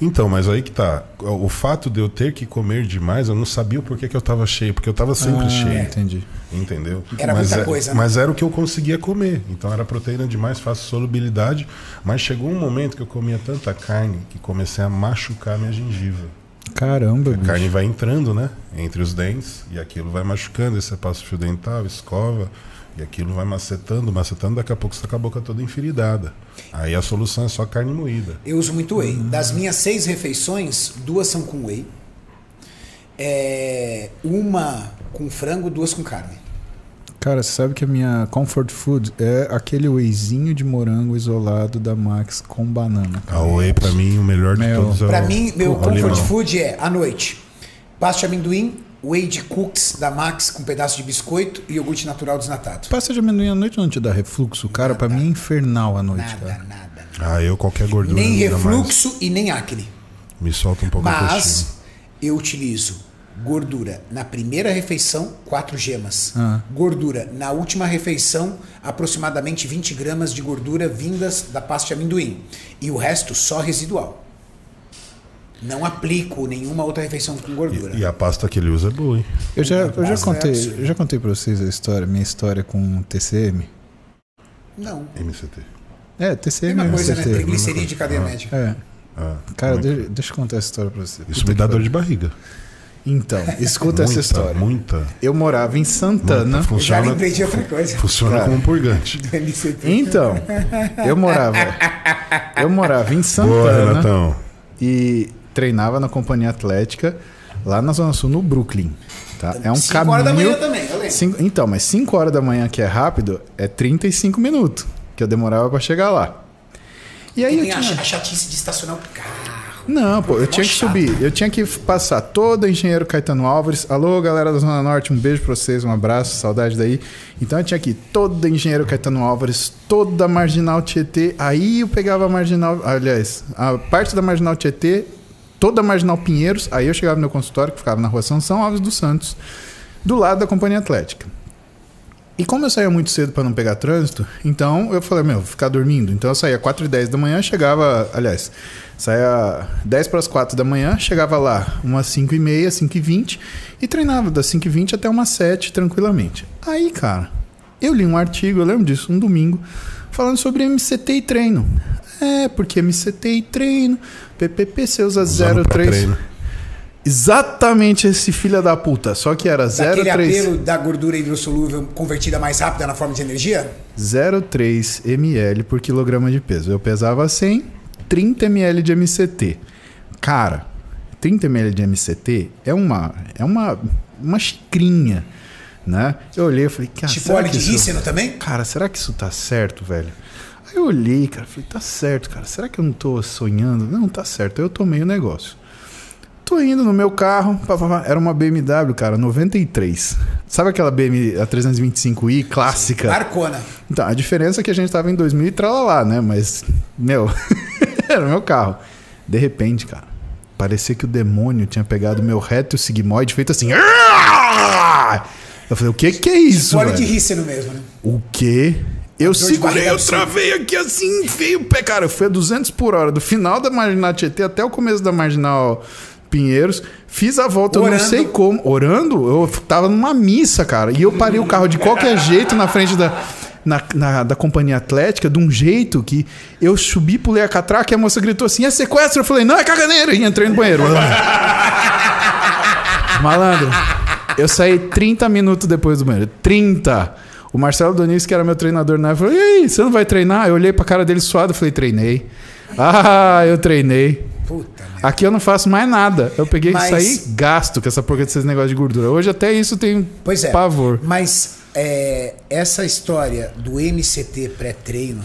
Então, mas aí que tá. O fato de eu ter que comer demais, eu não sabia o porquê que eu tava cheio, porque eu tava sempre Ah, cheio. Entendi. Entendeu? Era mas muita é- coisa, né? Mas era o que eu conseguia comer. Então era proteína demais, fácil solubilidade. Mas chegou um momento que eu comia tanta carne que comecei a machucar minha gengiva. Caramba, A bicho. carne vai entrando, né? Entre os dentes, e aquilo vai machucando. Aí você passa o fio dental, escova, e aquilo vai macetando, macetando. Daqui a pouco você tá com a boca toda enfiridada. Aí a solução é só carne moída. Eu uso muito whey. Das minhas seis refeições, duas são com whey. É, uma com frango, duas com carne. Cara, você sabe que a minha comfort food é aquele wheyzinho de morango isolado da Max com banana. A whey, pra mim, o melhor de Meu. todos é o Pra mim, meu o comfort limão. food é à noite. Pasta de amendoim, whey de cookies da Max com pedaço de biscoito e iogurte natural desnatado. Pasta de amendoim à noite não te dá refluxo? Cara, pra mim é infernal à noite, Nada, cara. nada. Ah, eu qualquer gordura Nem dá mais. refluxo e nem acne. Me solta um pouco. Mas eu utilizo gordura na primeira refeição, 4 gemas. Ah. Gordura na última refeição, aproximadamente 20 gramas de gordura vindas da pasta de amendoim. E o resto só residual. Não aplico nenhuma outra refeição com gordura. E, e a pasta que ele usa é boa, hein? Eu já, eu já é contei, absurdo. eu já contei pra vocês a história, minha história com TCM. Não. MCT. É, TCM Mesma é coisa, né? MCT. Triglicerídeo de cadeia média. É. Ah, Cara, como é que- de- deixa eu contar essa história pra você. Isso Puta me dá dor de barriga. Então, <laughs> escuta essa muita, história. muita. Eu morava em Santana. muita. Eu já Funciona, lembrei de outra coisa. funciona Cara. como um purgante. <laughs> Então, eu morava. <laughs> Eu morava em Boa, Santana Renatão. e treinava na companhia atlética lá na Zona Sul, no Brooklyn. Tá? É um Cinco caminho. horas da manhã também, eu. Cinco- então, mas 5 horas da manhã, que é rápido, é 35 minutos que eu demorava pra chegar lá. E aí eu tem a tinha. a chatice de estacionar o carro. Não, pô, eu tinha que chato. subir. Eu tinha que passar todo o engenheiro Caetano Álvares. Alô, galera da Zona Norte, um beijo pra vocês, um abraço, saudade daí. Então eu tinha que ir todo o engenheiro Caetano Álvares, toda a marginal Tietê. Aí eu pegava a marginal. Aliás, a parte da marginal Tietê, toda a marginal Pinheiros. Aí eu chegava no meu consultório, que ficava na rua São São Alves dos Santos, do lado da Companhia Atlética. E como eu saía muito cedo para não pegar trânsito, então eu falei, meu, vou ficar dormindo. Então eu saía 4 e 10 da manhã, chegava, aliás, saía 10 para as 4 da manhã, chegava lá umas 5 e meia, 5 e 20 e treinava das 5 e 20 até umas 7 tranquilamente. Aí, cara, eu li um artigo, eu lembro disso, um domingo, falando sobre MCT e treino. É, porque MCT e treino, PPP você usa Usando pra 03. treino. Exatamente esse filho da puta, só que era Daquele 03. apelo da gordura hidrossolúvel convertida mais rápida na forma de energia? 0,3 ml por quilograma de peso. Eu pesava 100, 30 ml de MCT. Cara, 30 ml de MCT é uma é uma uma xicrinha, né? Eu olhei e falei, cara, tipo será óleo de isso- também? Cara, será que isso tá certo, velho? Aí eu olhei, cara, falei, tá certo, cara. Será que eu não tô sonhando? Não, tá certo. Aí eu tomei o negócio. Tô indo no meu carro, pá, pá, pá, era uma BMW, cara, 93. Sabe aquela BMW a 325i clássica? Arcona. Então, a diferença é que a gente tava em 2000 e tralalá, né? Mas, meu, <laughs> era o meu carro. De repente, cara, parecia que o demônio tinha pegado meu reto sigmoide feito assim. Eu falei, o que que é isso, Óleo de rícino mesmo, né? O quê? Eu segurei, eu travei aqui assim, enfiei o pé. Cara, eu fui a 200 por hora, do final da Marginal Tietê até o começo da Marginal Pinheiros. Fiz a volta, eu Orando. não sei como. Orando? Eu tava numa missa, cara. E eu parei o carro de qualquer jeito na frente da, na, na- da companhia atlética, de um jeito que eu subi, pulei a catraca e a moça gritou assim: é sequestro? Eu falei, não, é caganeira. E entrei no banheiro. <laughs> Malandro, eu saí 30 minutos depois do banheiro. 30! O Marcelo Donis, que era meu treinador na época, falou: E aí, você não vai treinar? Eu olhei pra cara dele suado e falei: Treinei. <laughs> Ah, eu treinei. Puta. Aqui eu não faço mais nada. Eu peguei Mas- e saí gasto com essa porca desses negócios de gordura. Hoje até isso tem Pois é. pavor. Mas é, essa história do MCT pré-treino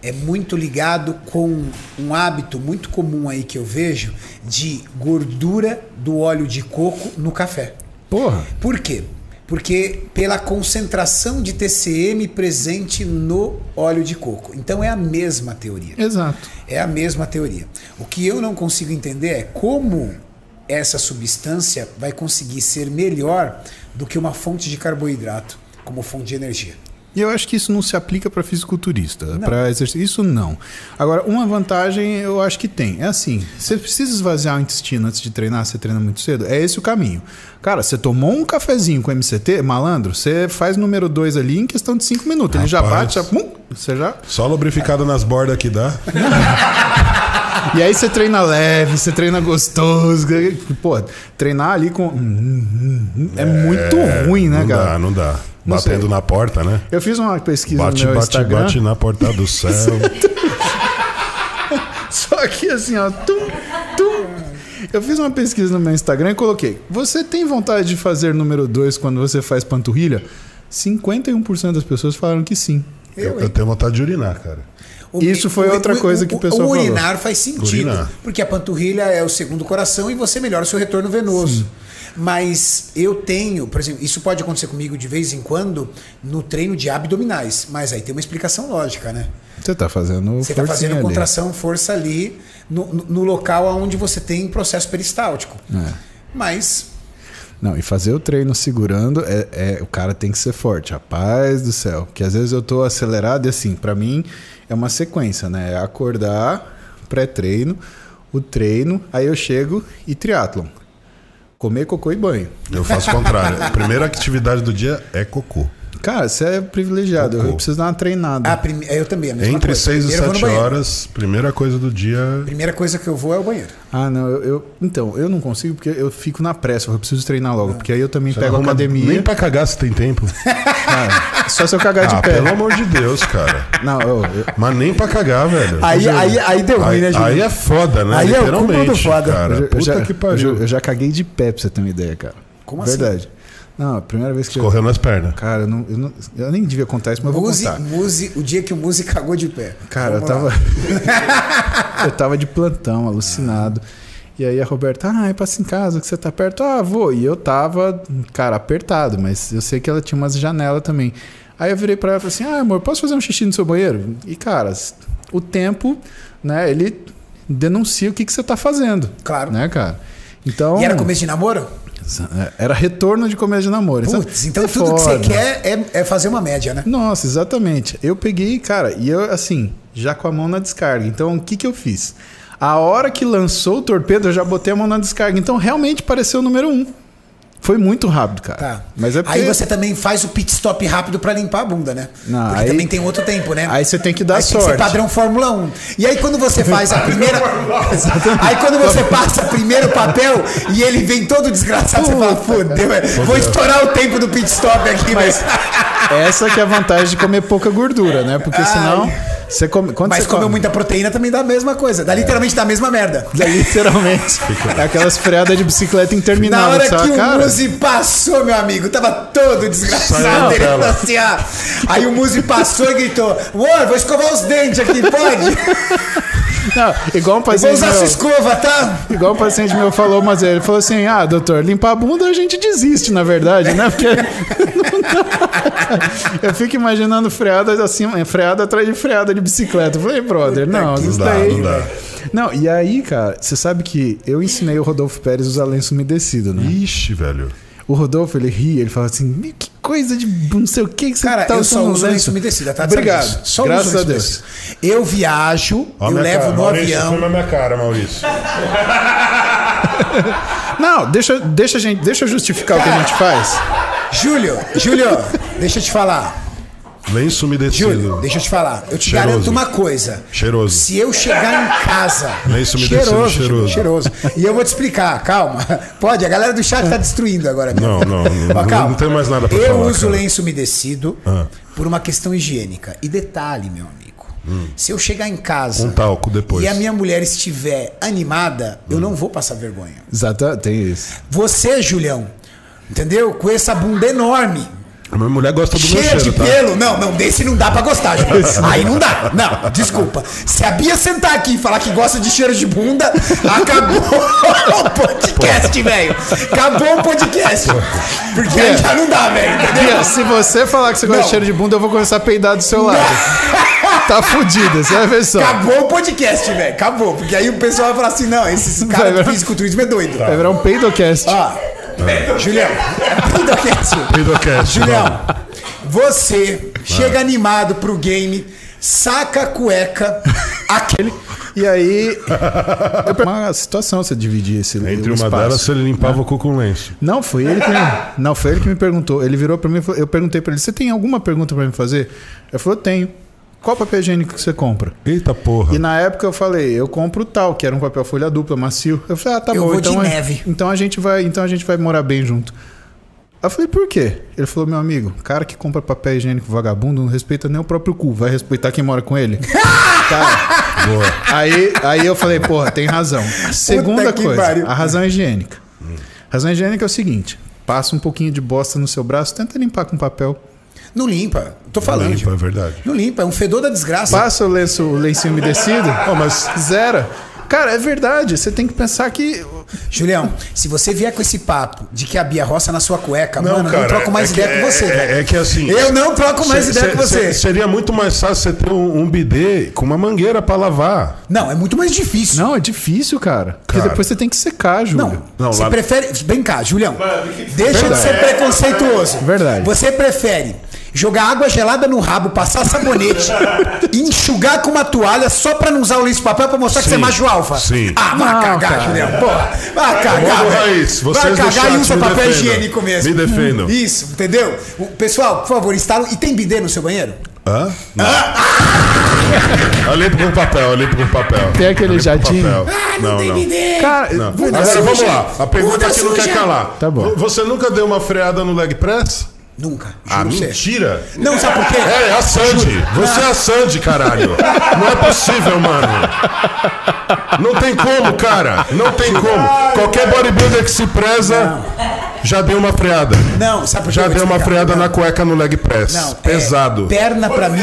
é muito ligado com um hábito muito comum aí que eu vejo de gordura do óleo de coco no café. Porra. Por quê? Porque pela concentração de TCM presente no óleo de coco. Então é a mesma teoria. Exato. É a mesma teoria. O que eu não consigo entender é como essa substância vai conseguir ser melhor do que uma fonte de carboidrato como fonte de energia. E eu acho que isso não se aplica para fisiculturista, para exercício. Isso não. Agora, uma vantagem eu acho que tem. É assim: você precisa esvaziar o intestino antes de treinar, você treina muito cedo. É esse o caminho. Cara, você tomou um cafezinho com MCT, malandro, você faz número 2 ali em questão de 5 minutos. Ele já bate, já. pum, você já. Só lubrificado nas bordas que dá. <laughs> E aí você treina leve, você treina gostoso. Pô, treinar ali com. É, muito ruim, né, não cara? dá, não dá. Não Batendo sei. na porta, né? Eu fiz uma pesquisa Bate, no meu bate, Instagram. bate na porta do <laughs> céu. Só que assim, ó. Tum, tum. Eu fiz uma pesquisa no meu Instagram e coloquei: Você tem vontade de fazer número 2 quando você faz panturrilha? 51% das pessoas falaram que sim. Eu, eu tenho vontade de urinar, cara. O- Isso foi outra coisa que o pessoal O falou. urinar faz sentido, Urinar. porque a panturrilha é o segundo coração e você melhora o seu retorno venoso. Mas eu tenho, por exemplo, isso pode acontecer comigo de vez em quando no treino de abdominais, mas aí tem uma explicação lógica, né? Você tá fazendo Você está fazendo ali. contração, força ali no, no- no local onde você tem processo peristáltico. É. Mas Não, e fazer o treino segurando, é, é- o cara tem que ser forte. Rapaz do céu. Que às vezes eu tô acelerado e assim, pra mim é uma sequência, né? É acordar, pré-treino, o treino, aí eu chego e triatlon. Comer cocô e banho. Eu faço o contrário. A <laughs> primeira atividade do dia é cocô. Cara, você é privilegiado. Eu preciso dar uma treinada. a prime... eu também, Entre coisa. 6 e Primeiro eu vou no 7 banheiro. horas, primeira coisa do dia. Primeira coisa que eu vou é o banheiro. Ah, não, eu, eu- Então, eu não consigo porque eu fico na pressa. Eu preciso treinar logo. Porque aí eu também Você pego a arruma academia. Nem pra cagar se tem tempo. Cara, <laughs> só se eu cagar de ah, pé. pelo amor de Deus, cara. Não, eu, eu- Mas nem pra cagar, velho. Aí, aí, aí deu ruim, né, Júlio? aí é foda, né? Aí é o Literalmente, cúmulo do foda. cara. eu, já- eu Puta que eu, pariu. já- eu já caguei de pé pra você ter uma ideia, cara. Como assim? Verdade. Não, a primeira vez que eu. Correu nas pernas. Cara, eu, não, eu, não- eu nem devia contar isso, mas eu vou contar. Muse, o dia que o Muse cagou de pé. Cara, eu Vamos lá. tava. <laughs> eu tava de plantão, alucinado. E aí a Roberta, ah, é passa em casa que você tá perto. Ah, vou. E eu tava, cara, apertado, mas eu sei que ela tinha umas janelas também. Aí eu virei pra ela e falei assim: ah, amor, posso fazer um xixi no seu banheiro? E, cara, o tempo, né, ele denuncia o que, que você tá fazendo. Claro. Né, cara? Então. E era começo de namoro? Era retorno de começo de namoro. Isso Putz, então é tudo que você foda. quer é, é fazer uma média, né? Nossa, exatamente. Eu peguei, cara, e eu, assim, já com a mão na descarga. Então, o que que eu fiz? A hora que lançou o torpedo, eu já botei a mão na descarga. Então, realmente pareceu o número um. Foi muito rápido, cara. Tá. Mas é porque... Aí você também faz o pit stop rápido pra limpar a bunda, né? Não, Porque aí- também tem outro tempo, né? Aí você tem que dar Aí tem que ser sorte. padrão Fórmula 1. E aí quando você faz a <laughs> primeira. aí quando você passa o primeiro papel e ele vem todo desgraçado, você fala, fodeu, velho. Vou estourar o tempo do pit stop aqui, Mas mas. essa que é a vantagem de comer pouca gordura, né? Porque Ai. Você come... Quando Mas você comeu come... muita proteína também dá a mesma coisa. Dá literalmente da mesma merda. É, literalmente. <laughs> é aquelas freadas de bicicleta Na interminável. hora que que o cara, Muzi passou, meu amigo, tava todo desgraçado. na Ele falou assim, ah. Aí o Muzi passou e gritou: Amor, vou escovar os dentes aqui, pode? <laughs> Não, igual um Eu vou paciente usar essa meu, escova, tá? igual um paciente meu falou, mas ele falou assim: ah, doutor, limpar a bunda a gente desiste, na verdade, né? Porque dá. <laughs> Eu fico imaginando freada assim, freada atrás de freada de bicicleta. Eu falei, brother, não, Não isso dá, daí. não dá. Não, e aí, cara, você sabe que eu ensinei o Rodolfo Pérez a usar lenço umedecido, né? Ixi, velho. O Rodolfo, ele ri, ele fala assim, "Meu, que coisa de não sei o que que você Cara, tá eu só uso lenço umedecido, tá? Obrigado. Disso? Só Graças uso a Deus. Eu viajo, Ó eu levo cara. no Maurício, avião. filma a minha cara, Maurício. <laughs> Não, deixa, deixa, a gente, deixa eu justificar o que a gente faz. Júlio, Júlio, deixa eu te falar. Lenço Júlio, umedecido. deixa eu te falar. Eu te Cheiroso. garanto uma coisa. Cheiroso. Se eu chegar em casa. Lenço umedecido, cheiroso, cheiroso. cheiroso. E eu vou te explicar, calma. Pode, a galera do chat tá destruindo agora. Não, não, não, Ó, não- não tem mais nada pra Eu falar, uso cara. lenço umedecido Ah. por uma questão higiênica. E detalhe, meu amigo. Se eu chegar em casa Com talco depois. e a minha mulher estiver animada, eu não vou passar vergonha. Exato, tem isso. Você, Julião, entendeu? Com essa bunda enorme. A minha mulher gosta do meu Cheia de cheiro, tá? pelo. Não, não, desse não dá pra gostar, Julião. Aí não dá. Não, desculpa. Se a Bia sentar aqui e falar que gosta de cheiro de bunda, acabou <laughs> o podcast, velho. Acabou o podcast. Porque aí já não dá, velho. Bia, se você falar que você gosta Não. de cheiro de bunda, eu vou começar a peidar do seu lado. <laughs> tá fudido, você vai ver só. Acabou o podcast, velho. Acabou. Porque aí o pessoal vai falar assim: não, esse cara do fisiculturismo é doido. Vai virar um peidocast. Ó, Julião, <laughs> podcast. Peidocast, Julião, Você chega animado pro game, saca a cueca, <laughs> aquele. E aí, eu, uma situação você dividir esse Entre o uma delas, ele limpava o cu com lenço. Não, foi ele que me, <laughs> não, foi ele que me perguntou. Ele virou pra mim e falou- eu perguntei pra ele: "Você tem alguma pergunta pra me fazer?" Ele falou: "Tenho. Qual papel higiênico que você compra?" Eita porra. E na época eu falei: "Eu compro tal, que era um papel folha dupla, macio." Eu falei: "Ah, tá Eu bom, vou de então a- neve." então a gente vai, então a gente vai morar bem junto." Eu falei, por quê? Ele falou, meu amigo, cara que compra papel higiênico vagabundo não respeita nem o próprio cu, vai respeitar quem mora com ele. <laughs> cara, Boa. Aí, aí eu falei, porra, tem razão. Segunda coisa, pariu. a razão higiênica. A razão higiênica é o seguinte: passa um pouquinho de bosta no seu braço, tenta limpar com papel. Não limpa. Tô falando. Limpa, é verdade. Não limpa, é um fedor da desgraça. Passa o lenço, o lencinho umedecido, ó, mas zera. Cara, é verdade. Você tem que pensar que. Julião, se você vier com esse papo de que a Bia roça na sua cueca, Não, mano, eu cara, não troco mais é que- ideia com você. é- velho. é que assim- Eu não troco mais Se- ideia se- com você. se- Seria muito mais fácil você ter um, um bidê com uma mangueira pra lavar. Não, é muito mais difícil. Não, é difícil, cara. Porque Cara. depois você tem que secar, Júlio. Não, Não, você lá- prefere. Vem cá, Julião. Deixa de ser preconceituoso. Verdade. Você prefere jogar água gelada no rabo, passar sabonete e <laughs> enxugar com uma toalha só pra não usar o lenço de papel pra mostrar que Sim. você é macho alfa? Sim. Ah, vai Não, cagar, cara. Julião. Porra. Vai cagar. Vamos, velho. Raiz, vocês vai cagar e usa me papel defendam. higiênico mesmo. Me defendam. Isso, entendeu? O- Pessoal, por favor, instala. E tem bidê no seu banheiro? Hã? Não. Eu limpo com papel, eu limpo com papel. Tem aquele papel. Ah, Não, tem não. bidê. Cara, Não. Agora vamos suja. lá. A pergunta Bunda que não quer calar. Tá bom. Você nunca deu uma freada no leg press? Nunca. Ah, você. mentira. Não, sabe por quê? É, é a Sandy. Você é a Sandy, caralho. Não é possível, mano. Não tem como, cara. Não tem como. Qualquer bodybuilder que se preza já deu uma freada. Não, sabe por quê? Já deu uma freada Não. na cueca no leg press. Não, Pesado. É, perna pra mim.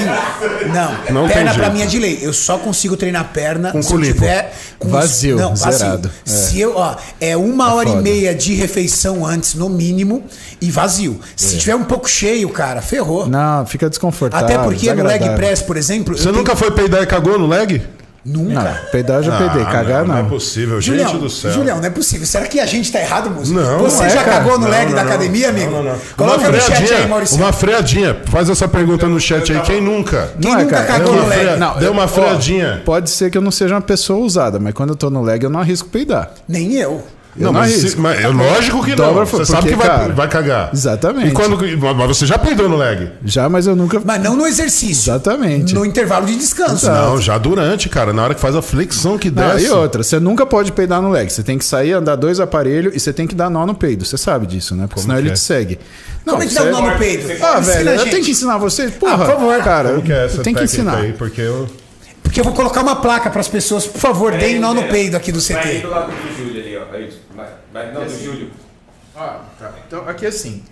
Não, Não tem perna pra mim é de lei. Eu só consigo treinar perna Com se tiver com Vazio, não, vazio. zerado. É. Se eu, ó, é uma hora foda. e meia de refeição antes, no mínimo, e vazio. Se tiver um pouco cheio, cara, ferrou. Não, fica desconfortável. Até porque no leg press, por exemplo. Você nunca foi peidar e cagou no leg? Nunca. Não, peidar eu já peidei, cagar não. não. Não é possível, gente Julião, do céu. Julião, não é possível. Será que a gente tá errado, moço? Não, Você não é, já cara. cagou no leg da não. academia, amigo? Não, não, não. Coloca uma no chat aí, freadinha, Maurício. uma freadinha. Faz essa pergunta no chat aí. Quem nunca? Quem Não é, nunca cara, cagou no leg? Não, deu uma ó, freadinha. Pode ser que eu não seja uma pessoa ousada, mas quando eu tô no leg eu não arrisco peidar. Nem eu. Eu Não, não mas, mas é lógico que Dobra não. Você sabe porque, que vai, cara, vai cagar. Exatamente. E quando, mas você já peidou no leg? Já, mas eu nunca. Mas não no exercício. Exatamente. No intervalo de descanso. Não, já durante, cara. Na hora que faz a flexão que desce. e outra, você nunca pode peidar no leg. Você tem que sair, andar dois aparelhos e você tem que dar nó no peido. Você sabe disso, né? Porque senão ele é? te segue. Não, Como é que dá um nó no peido? Ah, velho, eu tenho que ensinar você. Porra, Ah, por favor. cara. Como que é essa tenho que ensinar. aí? Porque eu. Porque eu vou colocar uma placa pras pessoas, por favor, deem nó no peido aqui do Vai aí CT. do lado do Júlio ali, ó. Aí, vai, vai, não, do Júlio. Ah, tá. Então, aqui assim.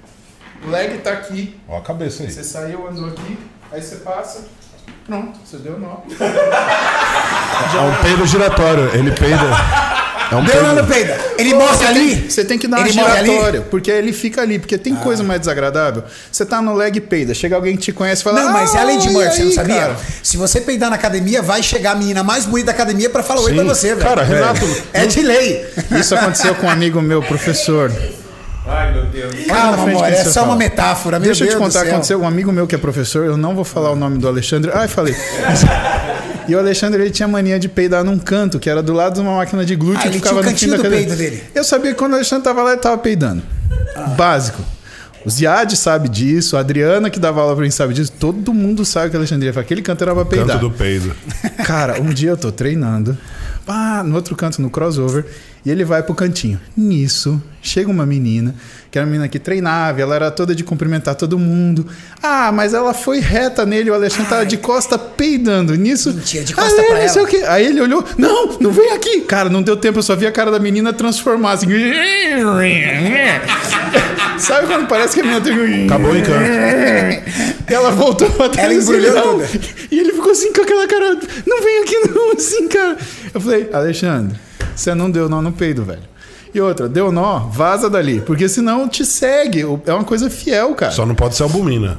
O leg tá aqui. Ó a cabeça aí. Você saiu, andou aqui. Aí você passa. Pronto, você deu nó. É um peido giratório. Ele peida. É um Deu nó no peido. Ele morre Você ali. tem, você tem que dar uma Ele ali? giratória, porque ele fica ali, porque tem coisa mais desagradável. Você tá no leg e peida, chega alguém que te conhece e fala. Não, mas é ah, a lei de Murphy, você não sabia? cara? Se você peidar na academia, vai chegar a menina mais bonita da academia pra falar oi Sim. pra você, velho. Cara, Renato. É de lei. Isso aconteceu com um amigo meu, professor. <laughs> Ai, meu Deus. Calma, amor, é só fala. uma metáfora. Meu Deixa eu te contar, aconteceu um amigo meu que é professor, eu não vou falar o nome do Alexandre. Ai, falei. <laughs> E o Alexandre ele tinha mania de peidar num canto, que era do lado de uma máquina de glúteo Ah, que ele ficava no fim cantinho da do cadeira. peido dele. Eu sabia que quando o Alexandre tava lá, ele tava peidando. Básico. O Ziad sabe disso, a Adriana que dava aula pra mim sabe disso, todo mundo sabe que o Alexandre ia falar, aquele canto era pra peidar. Canto do peido. Cara, um dia eu tô treinando, pá, no outro canto, no crossover, e ele vai pro cantinho. Nisso, chega uma menina, que era uma menina que treinava, ela era toda de cumprimentar todo mundo. Ah, mas ela foi reta nele, o Alexandre tava de costa peidando. Nisso. Mentira, de costa "Ale, pra ela." Aí ele olhou, não, não vem aqui. Cara, não deu tempo, eu só vi a cara da menina transformar assim. <laughs> Sabe quando parece que a menina tem. Acabou o encanto. <laughs> Ela voltou pra trás. Ela embrulhou toda. E ele ficou assim com aquela cara. Não vem aqui não, <laughs> assim, cara. Eu falei, Alexandre, você não deu nó no peido, velho. E outra, deu nó, vaza dali. Porque senão te segue. É uma coisa fiel, cara. Só não pode ser albumina.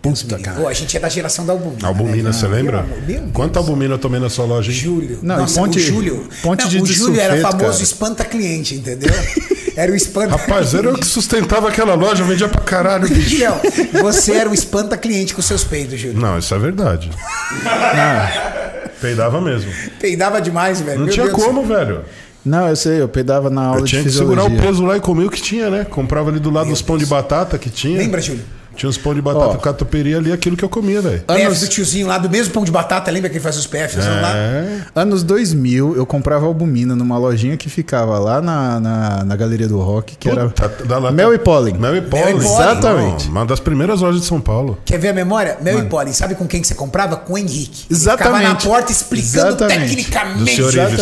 Puta, cara. Pô, a gente é da geração da albumina. Albumina, né? você lembra? Quanta albumina eu tomei na sua loja? hein? Júlio. Não, Nossa, ponte- o Júlio. ponte Não, de o Júlio era sulfeto, famoso cara. espanta cliente, entendeu? <laughs> Era o espanta. Rapaz, era eu que sustentava aquela loja, eu vendia pra caralho, bicho. Julião, você era o espanta cliente com seus peidos, Júlio. Não, isso é verdade. Peidava mesmo. Peidava demais, velho. Não Meu tinha Deus como, velho. Não, eu sei, eu pedava na aula Eu tinha de que segurar o peso lá e comer o que tinha, né? Comprava ali do lado dos pão de batata que tinha. Lembra, Júlio? Tinha uns pão de batata Ó. catupiry ali, aquilo que eu comia, velho. PFs do tiozinho lá, do mesmo pão de batata, lembra que ele faz os PFs lá? É. Anos 2000, eu comprava albumina numa lojinha que ficava lá na, na, na Galeria do Rock, que era Puta, dá lá- Mel e Pólen. Mel e Pólen. Mel e Pólen. Exatamente. Não, uma das primeiras lojas de São Paulo. Quer ver a memória? Mel e Polly, sabe com quem que você comprava? Com o Henrique. Ele ficava na Exatamente. porta explicando Exatamente. tecnicamente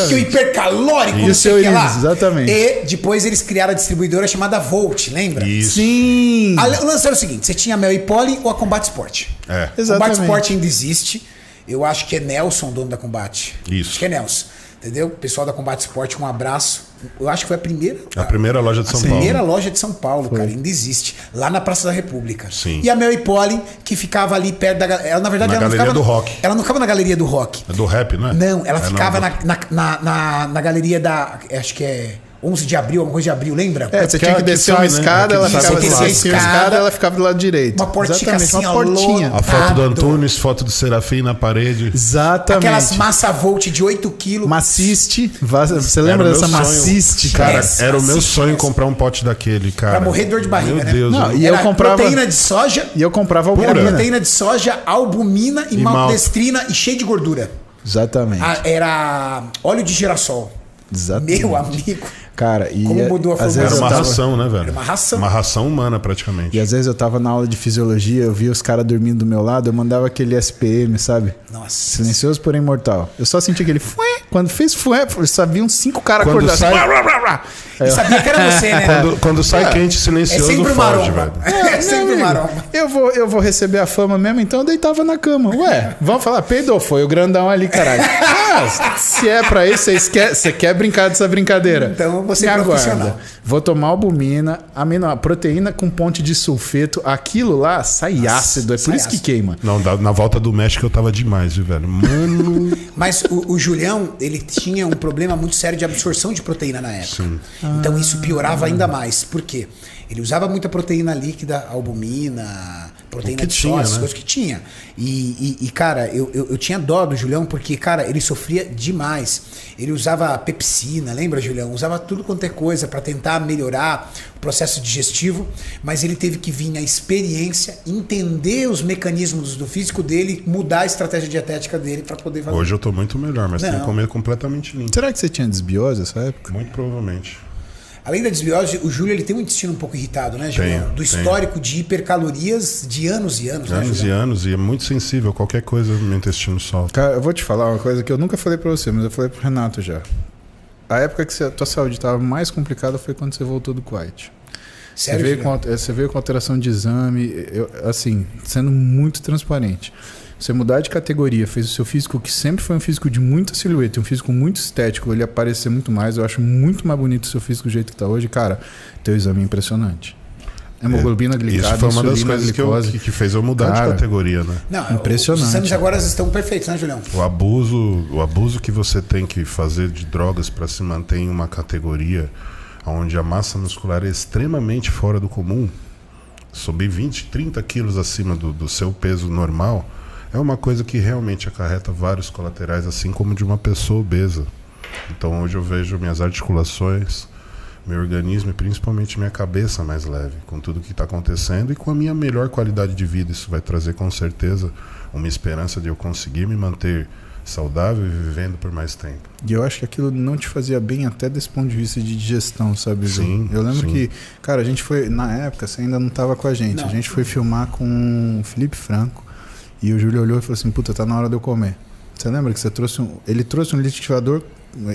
que o hipercalórico, E não sei o que lá. Exatamente. E depois eles criaram a distribuidora chamada Volt, lembra? Isso. Sim! A- O lance era o seguinte: você tinha a Mel e Polly ou a Combate Sport? É. Combate Exatamente. Sport ainda existe. Eu acho que é Nelson, dono da Combate. Isso. Acho que é Nelson. Entendeu? Pessoal da Combate Sport, um abraço. Eu acho que foi a primeira. A primeira loja de São a Paulo. primeira loja de São Paulo, cara, ainda existe. Lá na Praça da República. Sim. E a Mel e Polly, que ficava ali perto da. Ela, na verdade, Na ela não Galeria ficava. do na- Rock. Ela não ficava na Galeria do Rock. É do rap, não é? Não, ela É, ficava não. na, na, na, na, na galeria da. Acho que é 11 de abril, alguma coisa de abril, lembra? É, você tinha Aquela que descer uma né? escada, ela ficava a escada, ela ficava do lado direito. Uma portinha Exatamente, assim, uma portinha. A foto do. Antunes, foto do Serafim na parede. Exatamente. Aquelas massa volt de 8 quilos. Maciste, você lembra dessa maciste, Cara, era o meu sonho comprar um pote daquele, cara. Pra morrer de dor de barriga, Meu né? Deus. Não, e eu comprava- proteína de soja, E eu comprava era albumina. proteína de soja, albumina e, E maltodestrina e cheio de gordura. Exatamente. Ah, era óleo de girassol. Exatamente. Meu amigo. Cara, e Como mudou a às forma? vezes Era uma tava- ração, né, velho? Era uma ração. Uma ração humana, praticamente. E às vezes eu tava na aula de fisiologia, eu via os caras dormindo do meu lado, eu mandava aquele SPM, sabe? Nossa. Silencioso, porém mortal. Eu só senti aquele fué. Quando fez fué, vi uns cinco caras sai- assim. E eu- sabia que era você, né? Quando, quando sai quente, É silencioso, sempre foge, velho. É Meu sempre amigo, maromba. Eu vou, eu vou receber a fama mesmo, então eu deitava na cama. Ué, vamos falar, peidou, foi o grandão ali, caralho. <laughs> Ah, se é pra isso, quer, você quer brincar dessa brincadeira? Então você Me é aguarda. profissional. Vou tomar albumina, amino, proteína com ponte de sulfeto. Aquilo lá sai ácido, é por isso que ácido. queima. Não, na volta do México eu tava demais, viu, velho? Mano. <laughs> Mas o, o Julião, ele tinha um problema muito sério de absorção de proteína na época. Então isso piorava ainda mais. Por quê? Ele usava muita proteína líquida, albumina, proteína que de tinha, essas né? coisas que tinha. E, e- e, cara, eu, eu, eu tinha dó do Julião porque, cara, ele sofria demais. Ele usava pepsina, lembra, Julião? Usava tudo quanto é coisa para tentar melhorar o processo digestivo, mas ele teve que vir na experiência, entender os mecanismos do físico dele, mudar a estratégia dietética dele para poder fazer. Hoje eu tô muito melhor, mas tem Não. que comer completamente limpo. Será que você tinha desbiose nessa época? Muito provavelmente. Além da desbiose, o Júlio ele tem um intestino um pouco irritado, né, Julião? Tenho, Do tenho. histórico de hipercalorias de anos e anos, né, Anos e Julião? anos, e é muito sensível a qualquer coisa meu intestino solta. Cara, eu vou te falar uma coisa que eu nunca falei pra você, mas eu falei pro Renato já. A época que a tua saúde estava mais complicada foi quando você voltou do Kuwait. Sério, você, veio com, você veio com alteração de exame, eu- assim, sendo muito transparente. Você mudar de categoria, fez o seu físico, que sempre foi um físico de muita silhueta, um físico muito estético, ele aparecer muito mais. Eu acho muito mais bonito o seu físico do jeito que tá hoje. Cara, teu exame é impressionante. Hemoglobina glicada, Isso foi uma das coisas que, eu- que fez eu mudar Cara, de categoria, né? Não, Impressionante. Os exames agora estão perfeitos, né, Julião? O abuso, o abuso que você tem que fazer de drogas para se manter em uma categoria onde a massa muscular é extremamente fora do comum, subir 20, 30 quilos acima do, do seu peso normal, é uma coisa que realmente acarreta vários colaterais, assim como de uma pessoa obesa. Então hoje eu vejo minhas articulações, meu organismo e principalmente minha cabeça mais leve, com tudo que está acontecendo e com a minha melhor qualidade de vida. Isso vai trazer com certeza uma esperança de eu conseguir me manter saudável e vivendo por mais tempo. E eu acho que aquilo não te fazia bem até desse ponto de vista de digestão, sabe? Ju? Sim, Eu lembro sim. que, cara, a gente foi, na época, você ainda não tava com a gente. Não. A gente foi filmar com o Felipe Franco e o Júlio olhou e falou assim: puta, tá na hora de eu comer. Você lembra que você trouxe um. Ele trouxe um liquidificador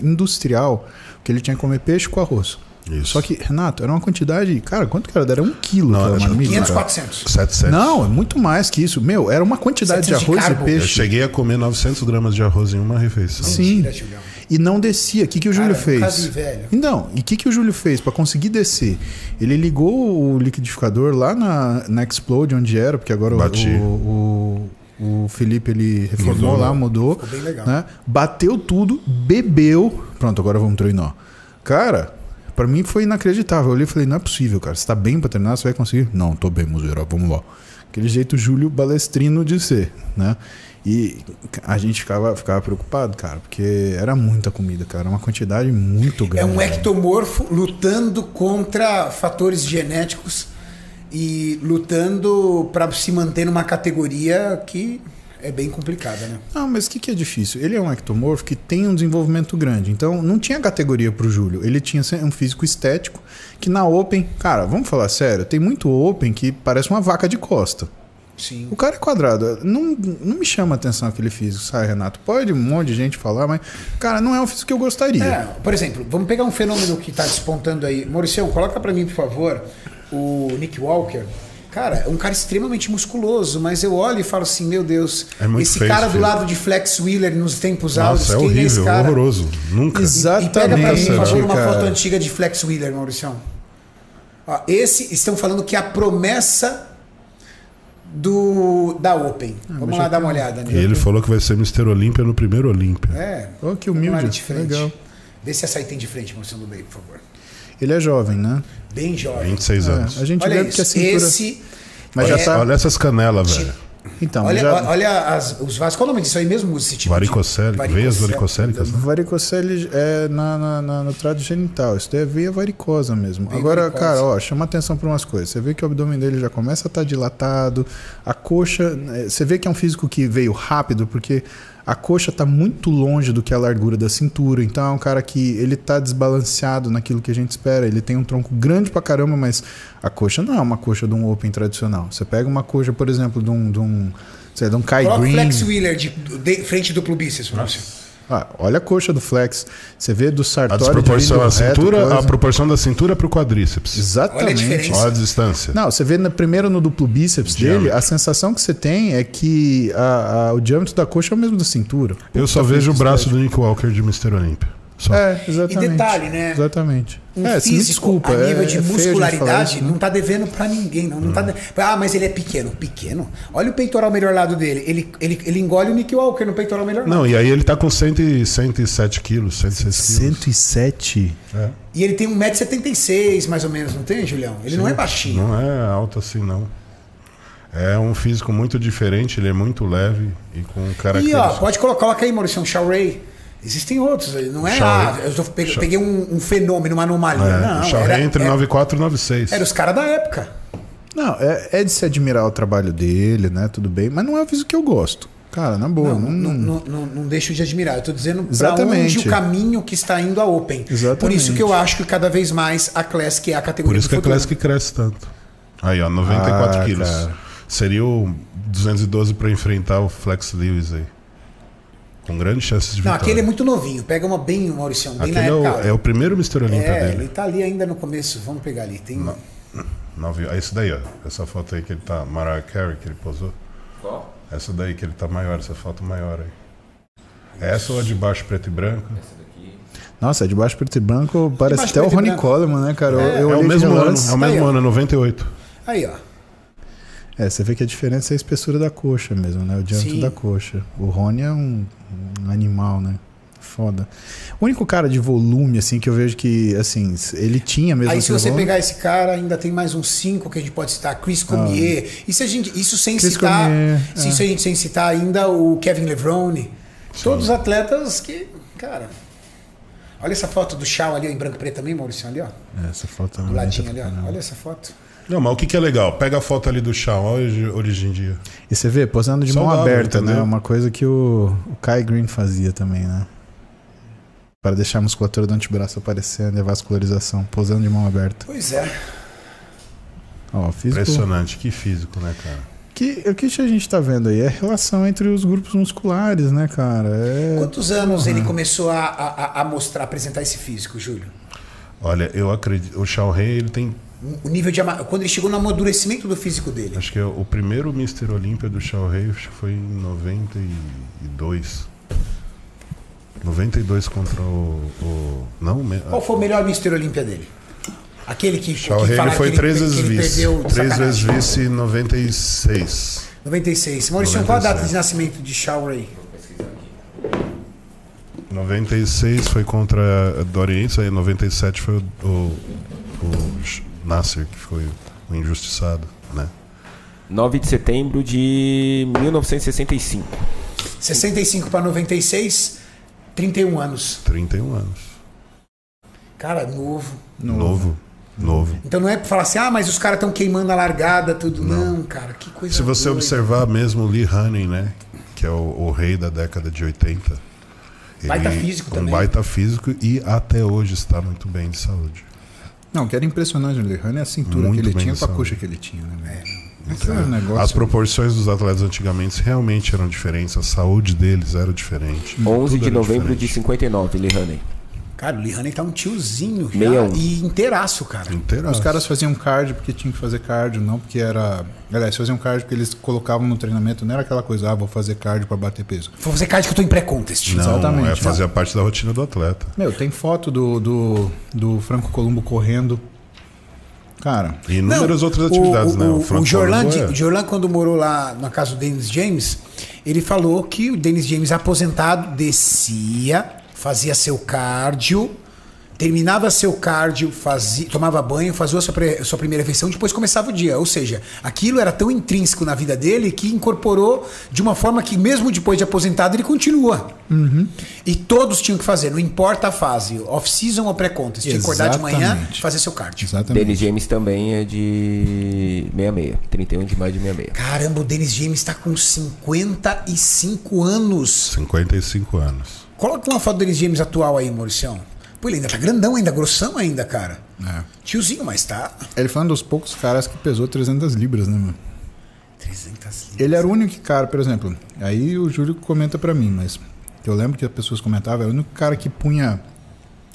industrial que ele tinha que comer peixe com arroz. Isso. Só que, Renato, era uma quantidade. Cara, quanto que era? Era um quilo Não, era marmita. 500, cara. 400. 7, 7. Não, é muito mais que isso. Meu, era uma quantidade de 700 de arroz e carbo. Eu peixe. cheguei a comer 900 gramas de arroz em uma refeição. Sim. Mentira. E não descia. O que, que o Cara, Júlio eu nunca fez? vi, velho. Então, e o que, que o Júlio fez para conseguir descer? Ele ligou o liquidificador lá na, na Explode, onde era, porque agora o, o, o, Felipe ele reformou Mudou, lá, né? mudou. Ficou bem legal. Né? Bateu tudo, bebeu. Pronto, agora vamos treinar. Cara, pra mim foi inacreditável. Eu olhei e falei, não é possível, cara. Você tá bem pra treinar? Você vai conseguir? Não, tô bem, Muzeiro, vamos lá. Aquele jeito Júlio Balestrino de ser, né? E a gente ficava, ficava preocupado, cara, porque era muita comida, cara. Uma quantidade muito É grande. um ectomorfo lutando contra fatores genéticos e lutando para se manter numa categoria que é bem complicada, né? Não, mas o que, que é difícil? Ele é um ectomorfo que tem um desenvolvimento grande. Então, não tinha categoria pro Júlio. Ele tinha um físico estético que na Open... Cara, vamos falar sério. Tem muito Open que parece uma vaca de costa. Sim. O cara é quadrado. Não, não me chama atenção aquele físico, sabe, Renato? Pode um monte de gente falar, mas, cara, não é um físico que eu gostaria. É, por exemplo, vamos pegar um fenômeno que está despontando aí. Mauricião, coloca para mim, por favor, o Nick Walker. Cara, é um cara extremamente musculoso, mas eu olho e falo assim, meu Deus, É esse feio cara do lado de Flex Wheeler nos tempos áureos, Nossa, é quem é esse horrível, cara? horroroso. Nunca. Exato. E pega pra mim, por favor, uma foto antiga de Flex Wheeler, Mauricião. Ó, esse estão falando que é a promessa do da Open. Vamos lá dar uma olhada E nele. ele falou que vai ser Mr. Olímpia no primeiro Olímpia. É. Ô, que humilde. de frente. Legal. Vê se essa aí tem de frente, Mauricião do Bem, por favor. Ele é jovem, né? Bem jovem. 26 anos. É, a gente Olha vê que a isso. cintura... Esse. Mas é- já tá... Olha essas canelas, velho. Então, Olha, já... olha as, os vasos. Qual é o nome disso aí mesmo? Esse tipo de- Varicocele, veias varicocélicas, né? Varicocele é na, na, na- no trato genital. Isso daí é veia varicosa mesmo. Veia Agora, varicosa. cara, ó, chama atenção para umas coisas. Você vê que o abdômen dele já começa a estar dilatado. A coxa. eh, Você vê que é um físico que veio rápido, porque a coxa está muito longe do que a largura da cintura. Então é um cara que ele tá desbalanceado naquilo que a gente espera. Ele tem um tronco grande pra caramba, mas a coxa não é uma coxa de um Open tradicional. Você pega uma coxa, por exemplo, de um. De um sei lá, de um Kai Coloca Green. Flex Wheeler de, de frente duplo bíceps, Márcio. Ah, olha a coxa do Flex. Você vê do A Sartori. desproporção, a reto, cintura, coisa. a proporção da cintura pro quadríceps. Olha a Exatamente. Olha a distância. Não, você vê na, primeiro no duplo bíceps Diâmetro. dele, a sensação que você tem é que a- a- o diâmetro da coxa é o mesmo da cintura. Eu só vejo o braço estético. do Nick Walker de Mr. Olímpia. Só. É, exatamente. E detalhe, né? Exatamente. Um é, físico desculpa. a nível é- de é falar muscularidade isso, né? não tá devendo pra ninguém. Não, não tá de- Ah, mas ele é pequeno. Pequeno? Olha o peitoral melhor lado dele. Ele, ele, ele engole o Nick Walker no peitoral melhor lado. Não, e aí ele tá com 100, e- 107 quilos, 106 quilos. 107. É. E ele tem 1,76m mais ou menos, não tem, Julião? Ele não é baixinho. Não é alto assim, não. É um físico muito diferente, ele é muito leve e com E ó, características. pode colocar, coloca aí, Maurício, um Shaw Ray. Existem outros, não é? Ah, eu peguei, um, um fenômeno, uma anomalia. É, não, era, Ray entre era, 94 e 96. era os caras da época. Não, é, é de se admirar o trabalho dele, né? Tudo bem. Mas não é o físico que eu gosto. Cara, na boa. Não, Não, não, não- não, deixo de admirar. Eu tô dizendo pra Exatamente. onde o caminho que está indo a Open. Exatamente. Por isso que eu acho que cada vez mais a Classic é a categoria Por isso do que a futuro. Classic cresce tanto. Aí, ó, 94 Ah, quilos. cara. Seria o 212 pra enfrentar o Flex Lewis aí. Com grandes chances de Não, vitória. aquele é muito novinho. Pega uma bem, Mauricião, bem Aquele na é o, época. é o primeiro Mr. Olímpia É, dele. ele tá ali ainda no começo. Vamos pegar ali. Tem... Nove, é esse daí, ó. Essa foto aí que ele tá. Mariah Carey que ele posou. Qual? Essa daí que ele tá maior, essa foto maior aí. Essa ou a de baixo preto e branco? Nossa, de baixo preto e branco parece até o branco. Coleman, né, cara? Eu- É, eu É o mesmo ano, é o mesmo Aí, ó. ano, 98. Aí, ó. É, você vê que a diferença é a espessura da coxa mesmo, né? O diâmetro Sim. da coxa. O Rony é um, um animal, né? Foda. O único cara de volume, assim, que eu vejo que, assim, ele tinha mesmo. Aí se você volume. pegar esse cara, ainda tem mais uns cinco que a gente pode citar. Chris Cormier. Isso, a gente, isso sem Ah. Chris citar. Cormier, se é. Isso a gente sem citar ainda o Kevin Levrone. Todos os atletas que. Cara. Olha essa foto do Shaw ali ó, em branco e preto também, Maurício, ali, ó. É, essa foto Do é ladinho ali, ó. Olha essa foto. Não, mas o que, que é legal? Pega a foto ali do chão, olha hoje, hoje em dia. E você vê, posando de mão Saudável, aberta, né? entendeu? Uma coisa que o, o Kai Green fazia também, né? Para deixar a musculatura do antebraço aparecendo e a vascularização, posando de mão aberta. Pois é. Ó, físico. Impressionante, que físico, né, cara? Que, o que a gente tá vendo aí é a relação entre os grupos musculares, né, cara? É... Quantos anos ele começou a, a, a mostrar, apresentar esse físico, Júlio? Olha, eu acredito. O Shao Rei, ele tem. O nível de quando ele chegou no amadurecimento do físico dele. Acho que é o primeiro Mr. Olímpia do Shao Rei, foi em 92. 92 contra o. o não, Qual foi o melhor Mr. Olímpia dele? Aquele que, Shao Rei ele foi que três que vezes ele vice. Três vezes vice em 96. 96. Maurício, qual a data 96. de nascimento de Shao Ray? 96 foi contra a Doriense, aí 97 foi o, o, o Nasser, que foi o injustiçado, né? 9 de setembro de 1965. 65 para 96, 31 anos. 31 anos. Cara, novo. Novo. Novo. Então não é pra falar assim, ah, mas os caras estão queimando a largada, tudo. Não, cara, que coisa Se você doida. observar mesmo o Lee Haney, né? Que é o, o rei da década de 80. Baita físico um também. baita físico e até hoje está muito bem de saúde. Não, o que era impressionante no Lehane é a cintura Muito que ele tinha com a coxa que ele tinha, né? velho? Esse era um negócio. As proporções dos atletas antigamente realmente eram diferentes, a saúde deles era diferente. 11 Tudo de novembro de diferente. 59, Lee Haney. Cara, o Lee Haney tá um tiozinho já. 61. E inteiraço, cara. Inteiraço. Os caras faziam cardio porque tinham que fazer cardio, não porque era. Aliás, faziam cardio porque eles colocavam no treinamento, não era aquela coisa, ah, vou fazer cardio pra bater peso. Vou fazer card que eu tô em pré-contest. Não, Exatamente. é fazia parte da rotina do atleta. Meu, tem foto do, do, do Franco Columbo correndo. Cara, E inúmeras outras atividades, o, né? O, o, Franco Jorlan, Colombo é- o Jorlan, quando morou lá na casa do Dennis James, ele falou que o Dennis James, aposentado, descia, fazia seu cardio, terminava seu cardio, fazia, tomava banho, fazia a sua, pre- sua primeira refeição, depois começava o dia. Ou seja, aquilo era tão intrínseco na vida dele que incorporou de uma forma que, mesmo depois de aposentado, ele continua. E todos tinham que fazer, não importa a fase, off-season ou pré-contest. Tinha que acordar de manhã e fazer seu cardio. exatamente. Dennis James também é de 66. 31 de maio de 66. Caramba, o Dennis James tá com 55 anos. 55 anos. Coloca uma foto do Dennis James atual aí, Mauricião. Pô, ele ainda tá grandão ainda, grossão ainda, cara. É. Tiozinho, mas tá. Ele foi um dos poucos caras que pesou 300 libras, né, meu? 300 libras. Ele era o único cara, por exemplo, aí o Júlio comenta pra mim, mas eu lembro que as pessoas comentavam, era o único cara que punha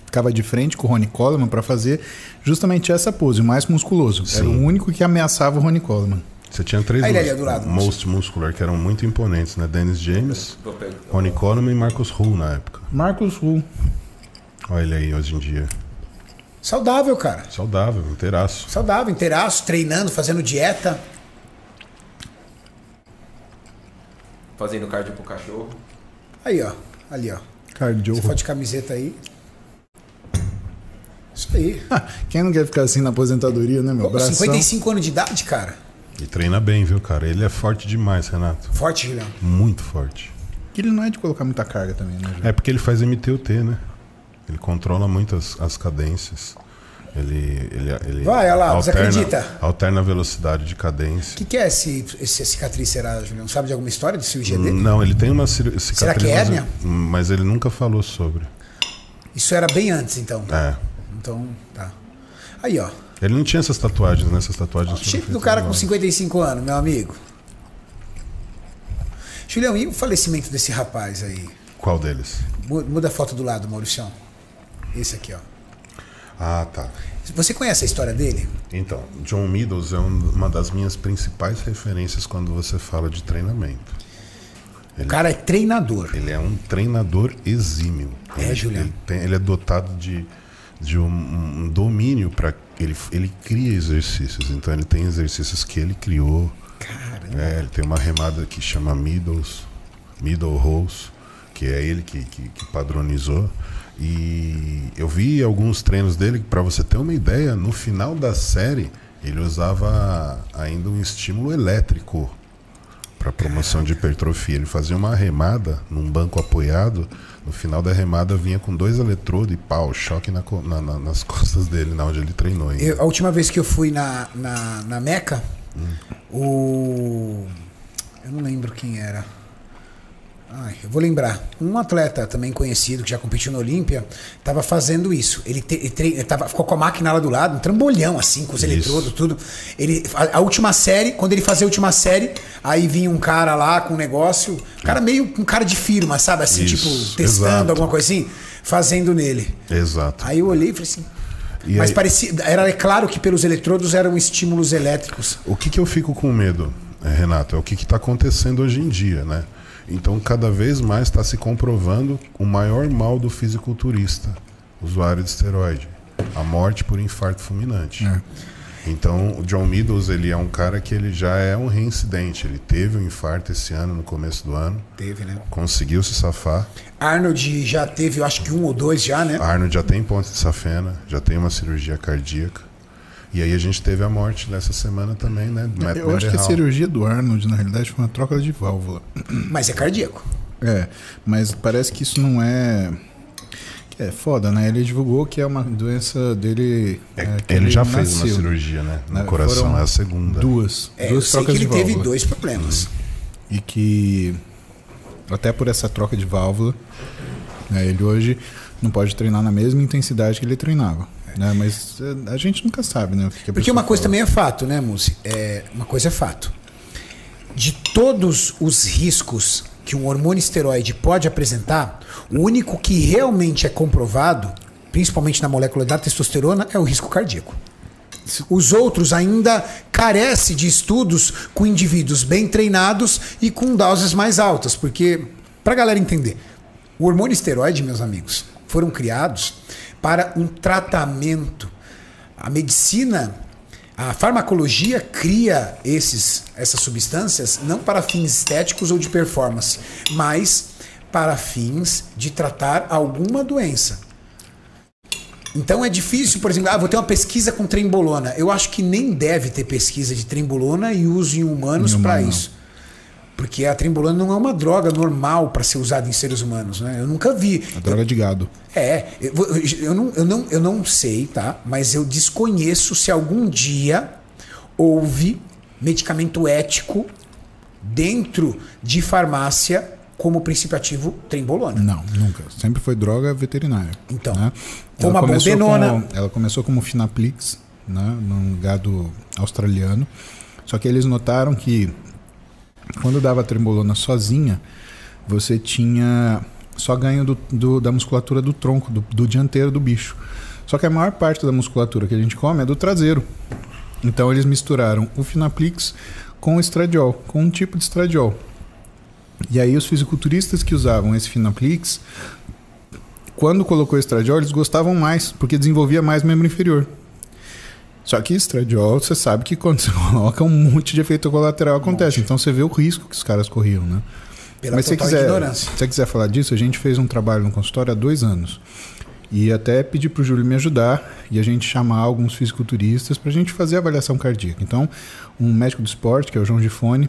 ficava de frente com o Ronnie Coleman pra fazer justamente essa pose, o mais musculoso. Era o único que ameaçava o Ronnie Coleman. Você tinha três mus- most muscular que eram muito imponentes, né? Dennis James, Ronnie Coleman e Marcus Hull na época. Marcos Hull. Olha ele aí hoje em dia. Saudável, cara. Saudável, inteiraço. Saudável, inteiraço, treinando, fazendo dieta. Fazendo cardio pro cachorro. Aí, ó. Ali, ó. Cardio. Você foto de camiseta aí. Isso aí. <laughs> Quem não quer ficar assim na aposentadoria, né, meu? Pô, Bração. 55 anos de idade, cara. E treina bem, viu, cara? Ele é forte demais, Renato. Forte, Julião. Muito forte. Que ele não é de colocar muita carga também, né, Júlio? É porque ele faz MTUT, né? Ele controla muito as, as cadências. Ele, ele, ele Vai, olha lá, você acredita? Alterna a velocidade de cadência. O que, que é esse, esse cicatriz, será, Julião? Sabe de alguma história de cirurgia dele? Não, ele tem uma cicatriz. que é mas- hérnia? Mas ele nunca falou sobre. Isso era bem antes, então. É. Então, tá. Aí, ó. Ele não tinha essas tatuagens, né? Essas tatuagens foram Shape do cara com agora. 55 anos, meu amigo. Julião, e o falecimento desse rapaz aí? Qual deles? Mu- Muda a foto do lado, Mauricião. Esse aqui, ó. Ah, tá. Você conhece a história dele? Então, John Meadows é um- uma das minhas principais referências quando você fala de treinamento. O cara é treinador. Ele é um treinador exímio. É, ele, Juliano. Ele, tem- ele é dotado de, de um, um domínio para ele ele cria exercícios. Então ele tem exercícios que ele criou. Caramba. É, ele tem uma remada que chama Middles, Middle Rolls, que é ele que, que, que padronizou. E eu vi alguns treinos dele, para você ter uma ideia, no final da série ele usava ainda um estímulo elétrico para promoção de hipertrofia. Ele fazia uma remada num banco apoiado. No final da remada vinha com dois eletrodos e pau, choque na na- na- nas <laughs> costas dele, na onde ele treinou. ainda. Eu- a última vez que eu fui na, na, na Meca, o. Eu não lembro quem era. Ai, eu vou lembrar. Um atleta também conhecido, que já competiu na Olímpia, estava fazendo isso. Ele, te, ele, ele tava, ficou com a máquina lá do lado, um trambolhão assim, com os Isso. eletrodos, tudo. Ele, a, a última série, quando ele fazia a última série, aí vinha um cara lá com um negócio, um cara meio um cara de firma, sabe? Assim, Isso, tipo, testando exato. alguma coisa assim, fazendo nele. Exato. Aí eu olhei e falei assim. E mas aí- parecia. Era é claro que pelos eletrodos eram estímulos elétricos. O que, que eu fico com medo, eh, Renato, é o que está acontecendo hoje em dia, né? Então, cada vez mais está se comprovando o maior mal do fisiculturista, usuário de esteroide, a morte por infarto fulminante. Então, o John Meadows, ele é um cara que ele já é um reincidente. Ele teve um infarto esse ano, no começo do ano. Teve, né? Conseguiu se safar. Arnold já teve, eu acho que um ou dois já, né? Arnold já tem ponte de safena, já tem uma cirurgia cardíaca. E aí a gente teve a morte nessa semana também, né? Matt Eu acho que a cirurgia do Arnold, na realidade, foi uma troca de válvula. Mas é cardíaco. É, mas parece que isso não é. É foda, né? Ele divulgou que é uma doença dele. É, é, que ele já fez uma nasceu. cirurgia, né? No Né, coração, é a segunda. Duas. É, eu duas sei que trocas ele de teve válvula. dois problemas. E que. Até por essa troca de válvula, né, ele hoje não pode treinar na mesma intensidade que ele treinava. Né? Mas é, a gente nunca sabe, né? O que que Porque uma coisa fala. também é fato, né, Mussi? É, uma coisa é fato. De todos os riscos que um hormônio esteroide pode apresentar, o único que realmente é comprovado, principalmente na molécula da testosterona, é o risco cardíaco. Os outros ainda carecem de estudos com indivíduos bem treinados e com doses mais altas, porque, para a galera entender, o hormônio esteroide, meus amigos, foram criados para um tratamento. A medicina, a farmacologia cria esses, essas substâncias não para fins estéticos ou de performance, mas para fins de tratar alguma doença. Então é difícil, por exemplo, ah, vou ter uma pesquisa com trembolona. Eu acho que nem deve ter pesquisa de trembolona e uso em humanos para isso. Porque a trembolona não é uma droga normal para ser usada em seres humanos, né? Eu nunca vi. A droga de gado. É, eu, eu não, eu, não, eu não sei, tá? Mas eu desconheço se algum dia houve medicamento ético dentro de farmácia como princípio ativo trembolona. Não, nunca. Sempre foi droga veterinária. Então, né? como a começou como- ela começou como Finaplix, né, num gado australiano. Só que eles notaram que quando dava trembolona sozinha, você tinha só ganho do, do- da musculatura do tronco, do, do dianteiro do bicho. Só que a maior parte da musculatura que a gente come é do traseiro. Então eles misturaram o Finaplix com o estradiol, com um tipo de estradiol. E aí os fisiculturistas que usavam esse Finaplix, quando colocou estradiol, eles gostavam mais, porque desenvolvia mais membro inferior. Só que estradiol, você sabe que quando <laughs> você coloca, um monte de efeito colateral acontece. Então você vê o risco que os caras corriam, né? Pela Mas se quiser, ignorância. se você quiser falar disso, a gente fez um trabalho no consultório há dois anos. E até pedi para o Júlio me ajudar e a gente chamar alguns fisiculturistas para a gente fazer a avaliação cardíaca. Então, um médico do esporte, que é o João Gifone,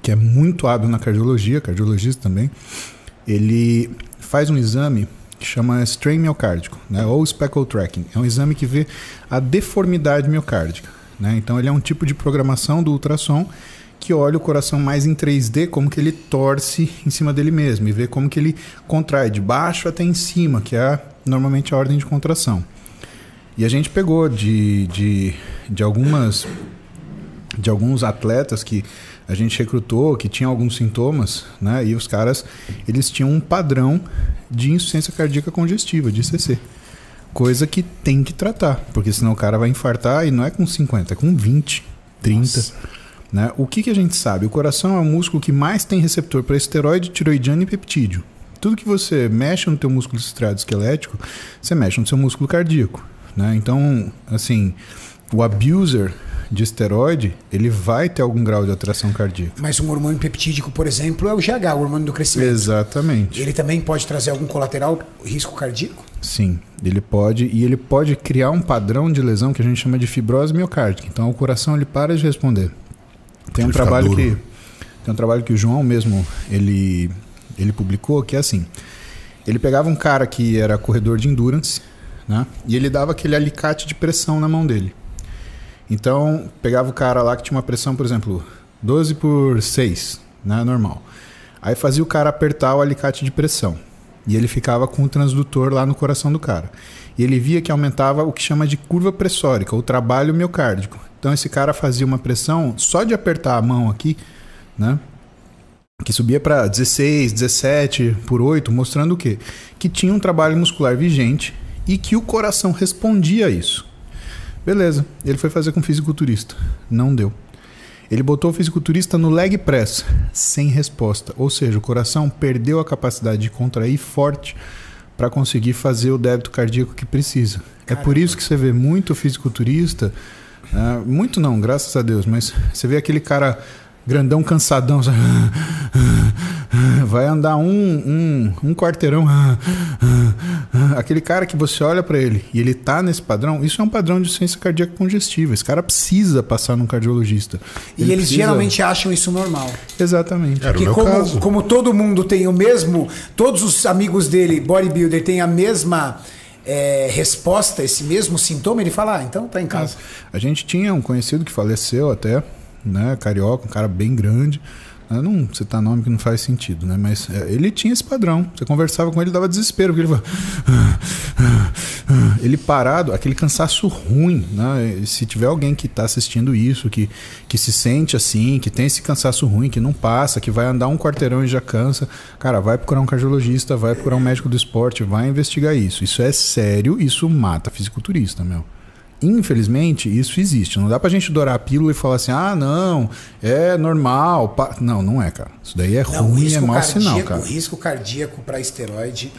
que é muito hábil na cardiologia, cardiologista também, ele faz um exame chama strain miocárdico, né, ou speckle tracking. É um exame que vê a deformidade miocárdica. Né? Então, ele é um tipo de programação do ultrassom que olha o coração mais em 3D, como que ele torce em cima dele mesmo, e vê como que ele contrai de baixo até em cima, que é normalmente a ordem de contração. E a gente pegou de, de, de algumas de alguns atletas que a gente recrutou que tinham alguns sintomas, né? E os caras, eles tinham um padrão de insuficiência cardíaca congestiva, de ICC. Coisa que tem que tratar, porque senão o cara vai infartar e não é com 50, é com 20, 30. Né? O que, que a gente sabe? O coração é o músculo que mais tem receptor para esteroide, tiroidiano e peptídeo. Tudo que você mexe no teu músculo estriado esquelético, você mexe no seu músculo cardíaco. Né? Então, assim, o abuser de esteroide, ele vai ter algum grau de alteração cardíaca. Mas um hormônio peptídico, por exemplo, é o GH, o hormônio do crescimento. Exatamente. Ele também pode trazer algum colateral, risco cardíaco? Sim, ele pode e ele pode criar um padrão de lesão que a gente chama de fibrose miocárdica. Então o coração ele para de responder. Tem um trabalho duro. que tem um trabalho que o João mesmo ele ele publicou que é assim. Ele pegava um cara que era corredor de endurance, né? E ele dava aquele alicate de pressão na mão dele. Então, pegava o cara lá que tinha uma pressão, por exemplo, 12 por 6, né, normal. Aí fazia o cara apertar o alicate de pressão. E ele ficava com o transdutor lá no coração do cara. E ele via que aumentava o que chama de curva pressórica, o trabalho miocárdico. Então esse cara fazia uma pressão só de apertar a mão aqui, né? Que subia para 16, 17 por 8, mostrando o quê? Que tinha um trabalho muscular vigente e que o coração respondia a isso. Beleza, ele foi fazer com fisiculturista. Não deu. Ele botou o fisiculturista no leg press, sem resposta. Ou seja, o coração perdeu a capacidade de contrair forte para conseguir fazer o débito cardíaco que precisa. É por isso que você vê muito fisiculturista, ah, muito não, graças a Deus, mas você vê aquele cara grandão, cansadão, <laughs> vai andar um, um, um quarteirão, <laughs> aquele cara que você olha para ele e ele tá nesse padrão, isso é um padrão de ciência cardíaca congestiva. Esse cara precisa passar num cardiologista. E Ele eles precisa- geralmente acham isso normal. Exatamente. Era o Porque meu como, caso. como todo mundo tem o mesmo, todos os amigos dele, bodybuilder, têm a mesma é, resposta, esse mesmo sintoma, ele fala, ah, então tá em casa. A gente tinha um conhecido que faleceu até, né? Carioca, um cara bem grande. Eu não citar nome que não faz sentido, né? Mas é, ele tinha esse padrão. Você conversava com ele, dava desespero, porque ele falava... <laughs> Ele parado, aquele cansaço ruim, né? E Se tiver alguém que está assistindo isso, que, que se sente assim, que tem esse cansaço ruim, que não passa, que vai andar um quarteirão e já cansa, cara, vai procurar um cardiologista, vai procurar um médico do esporte, vai investigar isso. Isso é sério, isso mata fisiculturista, meu. Infelizmente, isso existe. Não dá pra gente dourar a pílula e falar assim, ah, não, é normal. pa-". Não, não é, cara. Isso daí é Não, ruim, é mau sinal, cara. o risco cardíaco para esteroide,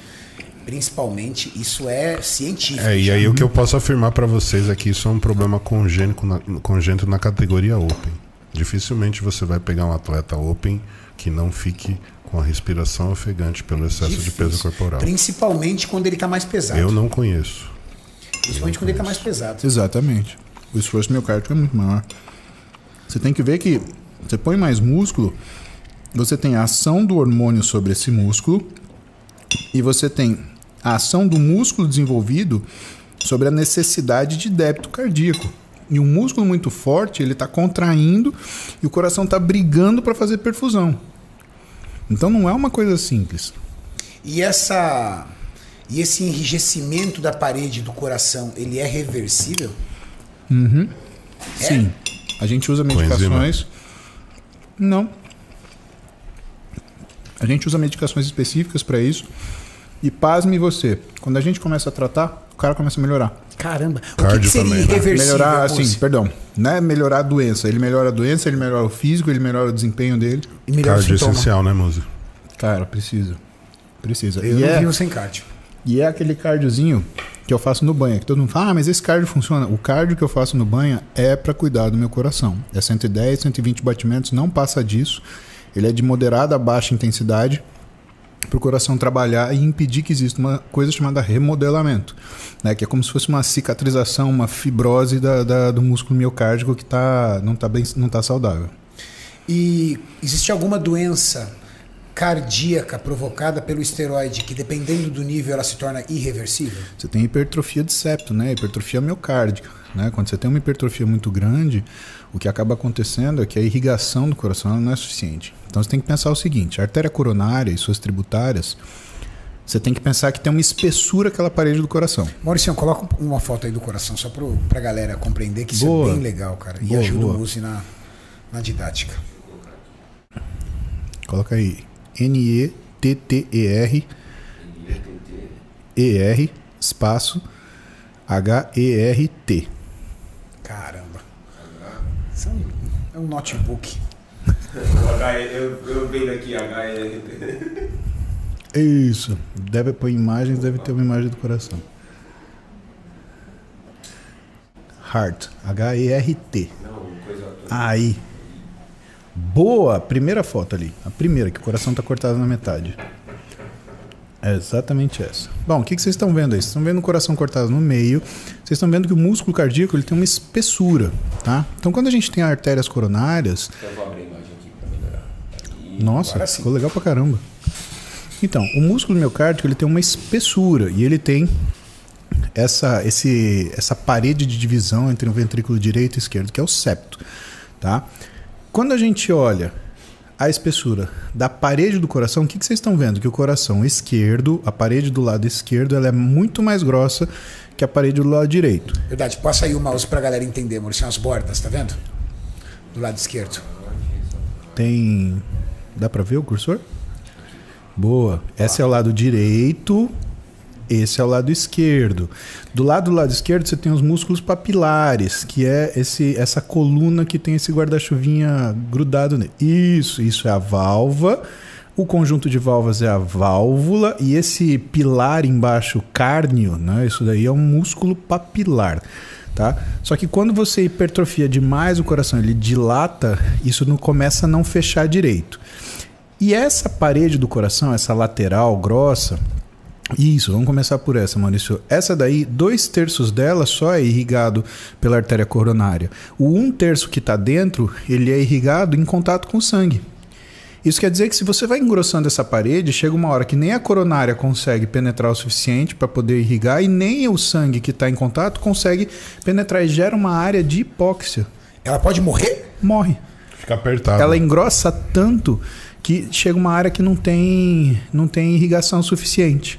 principalmente, isso é científico. É, e aí o que eu posso afirmar pra vocês é que isso é um problema congênico na, congênito na categoria Open. Dificilmente você vai pegar um atleta Open que não fique com a respiração ofegante pelo excesso de peso Difícil. corporal. Principalmente quando ele tá mais pesado. Eu não conheço. Principalmente quando ele tá mais pesado. Exatamente. O esforço miocárdico é muito maior. Você tem que ver que você põe mais músculo, você tem a ação do hormônio sobre esse músculo e você tem a ação do músculo desenvolvido sobre a necessidade de débito cardíaco. E um músculo muito forte, ele está contraindo e o coração está brigando para fazer perfusão. Então não é uma coisa simples. E essa e esse enrijecimento da parede do coração, ele é reversível? Sim. A gente usa medicações. Não. A gente usa medicações específicas para isso. E pasme você, quando a gente começa a tratar, o cara começa a melhorar. Caramba. o que, Cardio que seria também, né? melhorar, assim, perdão, não é melhorar a doença. Ele melhora a doença, ele melhora o físico, ele melhora o desempenho dele. E melhor Cardio sintoma. essencial, né, Muzi? Cara, precisa. Precisa. Eu e, não é, vivo sem cardio. E é aquele cardiozinho que eu faço no banho. Que todo mundo fala, ah, mas esse cardio funciona. O cardio que eu faço no banho é para cuidar do meu coração. É 110, 120 batimentos, não passa disso. Ele é de moderada a baixa intensidade para o coração trabalhar e impedir que exista uma coisa chamada remodelamento, né? que é como se fosse uma cicatrização, uma fibrose da, da- do músculo miocárdico que tá, não está tá saudável. E existe alguma doença cardíaca provocada pelo esteroide que, dependendo do nível, ela se torna irreversível? Você tem hipertrofia de septo, né? hipertrofia miocárdica. Né? Quando você tem uma hipertrofia muito grande, o que acaba acontecendo é que a irrigação do coração não é suficiente. Então você tem que pensar o seguinte: a artéria coronária e suas tributárias, você tem que pensar que tem uma espessura aquela parede do coração. Maurício, coloca uma foto aí do coração só pro, pra galera compreender que isso Boa. é bem legal, cara. E Boa, ajuda boa. o Muzi na, na didática. Coloca aí N-E-T-T-E-R E-R espaço H-E-R-T. Caramba. Isso é um, é um notebook. eu, eu vendo aqui HR. Isso. Deve pôr imagens, deve ter uma imagem do coração. Heart. H-E-R-T. Aí. Boa! Primeira foto ali. A primeira, que o coração está cortado na metade. É exatamente essa. Bom, o que, que vocês estão vendo aí? Vocês estão vendo o coração cortado no meio. Vocês estão vendo que o músculo cardíaco ele tem uma espessura, tá? Então, quando a gente tem artérias coronárias, Eu vou abrir a imagem aqui pra melhorar. nossa, ficou legal pra caramba. Então, o músculo miocárdico ele tem uma espessura e ele tem essa, esse, essa parede de divisão entre o ventrículo direito e esquerdo, que é o septo. Tá? Quando a gente olha a espessura da parede do coração, o que, que vocês estão vendo? Que o coração esquerdo, a parede do lado esquerdo, ela é muito mais grossa que a parede do lado direito. Verdade, passa aí o mouse pra galera entender, Maurício. As bordas, tá vendo? Do lado esquerdo. Tem. Dá pra ver o cursor? Boa. Esse é o lado direito. Esse é o lado esquerdo. Do lado do lado esquerdo você tem os músculos papilares, que é esse, essa coluna que tem esse guarda-chuvinha grudado nele. Isso, isso é a válvula O conjunto de válvulas é a válvula e esse pilar embaixo, cárneo, né? Isso daí é um músculo papilar. Tá? Só que quando você hipertrofia demais o coração, ele dilata, isso não começa a não fechar direito. E essa parede do coração, essa lateral grossa, isso, vamos começar por essa, Maurício. Essa daí, dois terços dela só é irrigado pela artéria coronária. O um terço que está dentro, ele é irrigado em contato com o sangue. Isso quer dizer que se você vai engrossando essa parede, chega uma hora que nem a coronária consegue penetrar o suficiente para poder irrigar e nem o sangue que está em contato consegue penetrar e gera uma área de hipóxia. Ela pode morrer? Morre. Fica apertado. Ela engrossa tanto que chega uma área que não tem, não tem irrigação suficiente.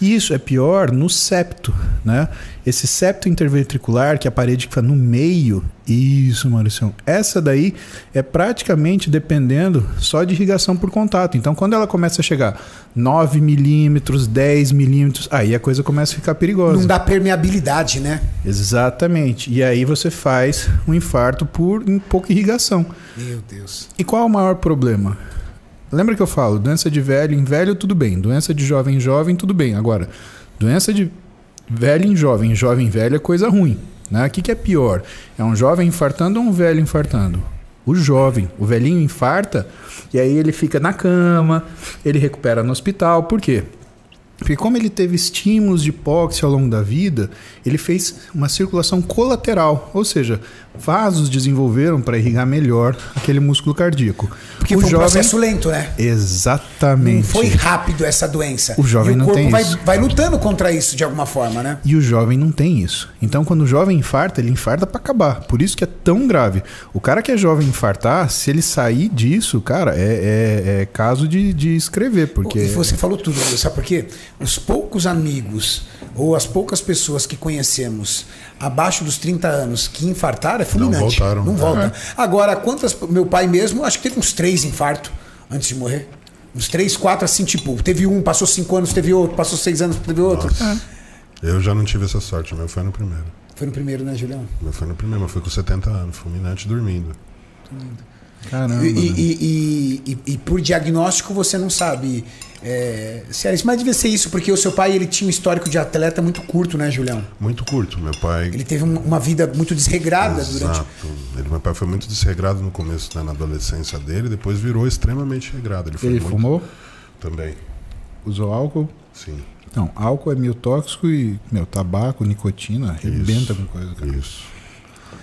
E isso é pior no septo, né? Esse septo interventricular, que é a parede que fica no meio, isso, Maurício. Essa daí é praticamente dependendo só de irrigação por contato. Então, quando ela começa a chegar 9 milímetros, 10 milímetros, aí a coisa começa a ficar perigosa. Não dá permeabilidade, né? Exatamente. E aí você faz um infarto por pouca irrigação. Meu Deus. E qual é o maior problema? Lembra que eu falo, doença de velho em velho, tudo bem. Doença de jovem em jovem, tudo bem. Agora, doença de velho em jovem, jovem em velho é coisa ruim. Né? O que, que é pior? É um jovem infartando ou um velho infartando? O jovem. O velhinho infarta e aí ele fica na cama, ele recupera no hospital. Por quê? Porque como ele teve estímulos de hipóxia ao longo da vida, ele fez uma circulação colateral, ou seja, vasos desenvolveram para irrigar melhor aquele músculo cardíaco. Porque o foi um jovem... processo lento, né? Exatamente. Não foi rápido essa doença. O jovem não tem vai, isso. vai lutando contra isso de alguma forma, né? E o jovem não tem isso. Então, quando o jovem infarta, ele infarta para acabar. Por isso que é tão grave. O cara que é jovem infartar, se ele sair disso, cara, é, é, é caso de, de escrever. Porque... E você falou tudo, sabe por quê? Os poucos amigos ou as poucas pessoas que conhecemos abaixo dos 30 anos que infartaram é fulminante. Não voltaram. Não volta. É. Agora, quantas. Meu pai mesmo, acho que teve uns três infartos antes de morrer. Uns três, quatro, assim, tipo, teve um, passou cinco anos, teve outro, passou seis anos, teve outro. É. Eu já não tive essa sorte, meu foi no primeiro. Foi no primeiro, né, Julião? Meu foi no primeiro, mas foi com 70 anos, fulminante dormindo. Caramba. E, e, e, e, por diagnóstico você não sabe é, se era isso, mas devia ser isso, porque o seu pai ele tinha um histórico de atleta muito curto, né, Julião? Muito curto, meu pai. Ele teve uma vida muito desregrada Exato. durante. Ele, meu pai foi muito desregrado no começo, né, na adolescência dele, depois virou extremamente regrado. Ele, ele muito... fumou? Também. Usou álcool? Sim. Não, álcool é meio tóxico e, meu, tabaco, nicotina, arrebenta com coisa, cara. Isso.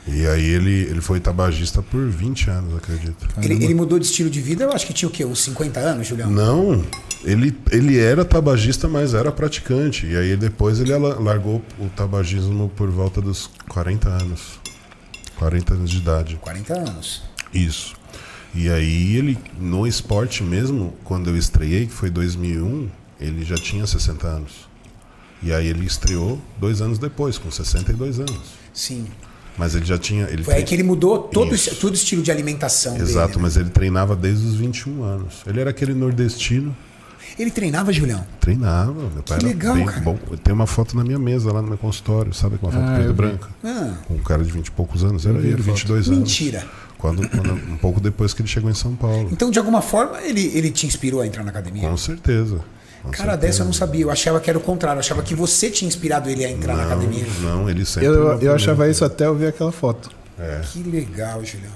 E aí ele, ele foi tabagista por 20 anos, acredito. Ele, ele, mudou de estilo de vida, eu acho que tinha o quê? Uns 50 anos, Julião? Não, ele, ele era tabagista, mas era praticante. E aí depois ele largou o tabagismo por volta dos 40 anos. 40 anos de idade. 40 anos. Isso. E aí ele, no esporte mesmo, quando eu estreiei, que foi 2001, ele já tinha 60 anos. E aí ele estreou dois anos depois, com 62 anos. Sim. Mas ele já tinha. Ele Foi tre... aí que ele mudou todo, esse, todo o estilo de alimentação. Exato, dele, né? mas ele treinava desde os 21 anos. Ele era aquele nordestino. Ele treinava, Julião? Treinava. Meu pai que era legal, bem cara. bom. Tem uma foto na minha mesa lá no meu consultório, sabe? Com uma foto Ah, preta e branca. Ah, Com um cara de 20 e poucos anos. Era ele, foto. 22 anos. mentira. Quando, quando- um pouco depois que ele chegou em São Paulo. Então, de alguma forma, ele, ele te inspirou a entrar na academia? Com certeza. Com Cara, certeza. dessa eu não sabia. Eu achava que era o contrário. Eu achava que você tinha inspirado ele a entrar na Não, academia. Não, ele sempre. Eu, eu, achava isso até eu ver aquela foto. É. Que legal, Julião.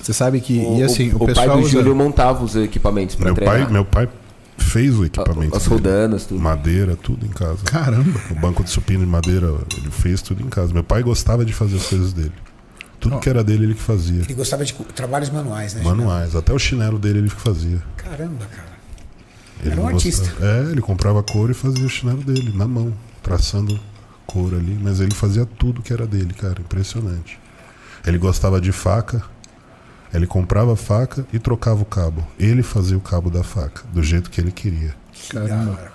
Você sabe que, O, e assim, o, o pai pessoal do usa... Júlio montava os equipamentos pra Meu treinar. pai, meu pai fez o equipamento. As rodanas, tudo. Madeira, tudo em casa. Caramba. O banco de supino de madeira, ele fez tudo em casa. Meu pai gostava de fazer as coisas dele. Tudo Ó. que era dele, ele que fazia. Ele gostava de trabalhos manuais, né? Manuais. Até o chinelo dele, ele que fazia. Caramba, cara. Ele Era um artista. É, ele comprava couro e fazia o chinelo dele, na mão, traçando couro ali. Mas ele fazia tudo que era dele, cara. Impressionante. Ele gostava de faca. Ele comprava a faca e trocava o cabo. Ele fazia o cabo da faca, do jeito que ele queria. Caramba.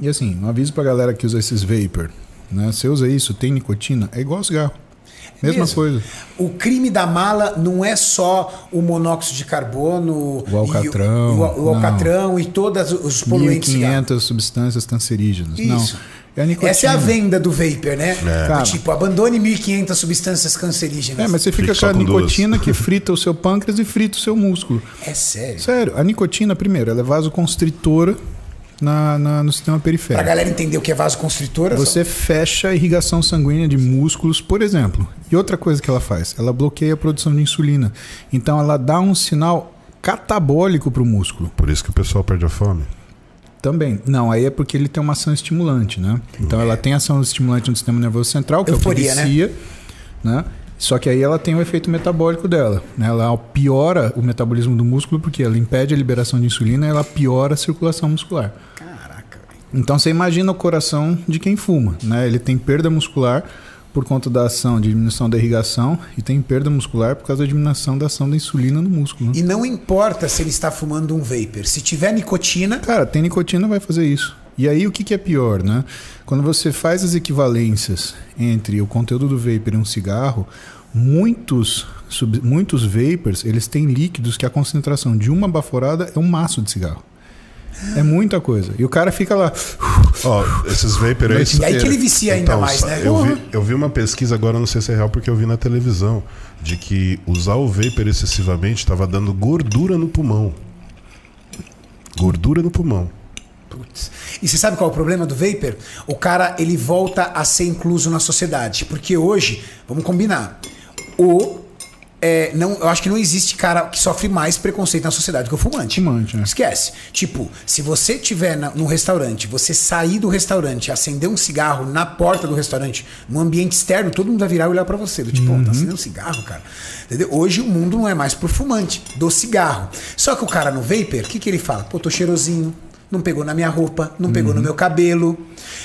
E assim, um aviso pra galera que usa esses vapor. Né? Você usa isso, tem nicotina, é igual cigarro. Mesma Mesmo. coisa. O crime da mala não é só o monóxido de carbono, O alcatrão, e o, o, o não. alcatrão e todos os poluentes. cigarro. 1.500 substâncias cancerígenas. Isso. Não. É a nicotina. Essa é a venda do vapor, né? Do Cara. tipo, abandone 1.500 substâncias cancerígenas. É, mas você fica Fique com a com duas. nicotina que <laughs> frita o seu pâncreas e frita o seu músculo. É sério. Sério, a nicotina, primeiro, ela é vasoconstritora na, na- no sistema periférico. galera entender o que é vasoconstritora, Você fecha a irrigação sanguínea de músculos, por exemplo. E outra coisa que ela faz, ela bloqueia a produção de insulina. Então ela dá um sinal catabólico para o músculo. Por isso que o pessoal perde a fome. Também. Não, aí é porque ele tem uma ação estimulante, né? Então ela tem ação estimulante no sistema nervoso central, que Euforia, é o que vicia, né? Só que aí ela tem o efeito metabólico dela, né? Ela piora o metabolismo do músculo porque ela impede a liberação de insulina e ela piora a circulação muscular. Caraca. Então você imagina o coração de quem fuma, né? Ele tem perda muscular por conta da ação de diminuição da irrigação e tem perda muscular por causa da diminuição da ação da insulina no músculo. né? E não importa se ele está fumando um vapor. Se tiver nicotina, Cara, tem nicotina vai fazer isso. E aí o que, que é pior, né? Quando você faz as equivalências entre o conteúdo do vapor e um cigarro, muitos, sub- muitos vapors, eles têm líquidos que a concentração de uma baforada é um maço de cigarro. É muita coisa. E o cara fica lá. Ó, esses vapor aí. E aí que ele vicia ainda Então, mais, né? Eu vi, eu vi uma pesquisa, agora não sei se é real, porque eu vi na televisão, de que usar o vapor excessivamente estava dando gordura no pulmão. Gordura no pulmão. E você sabe qual é o problema do vapor? O cara, ele volta a ser incluso na sociedade. Porque hoje, vamos combinar, o... é, não, eu acho que não existe cara que sofre mais preconceito na sociedade que o fumante. Fumante, né? Esquece. Tipo, se você tiver na, num restaurante, você sair do restaurante, acender um cigarro na porta do restaurante, num ambiente externo, todo mundo vai virar e olhar pra você. Do tipo, Uhum. "Pô, tá acendendo um cigarro, cara. Entendeu? Hoje o mundo não é mais por fumante, do cigarro. Só que o cara no vapor, o que, que ele fala? Pô, tô cheirosinho. Não pegou na minha roupa, não pegou Uhum. no meu cabelo.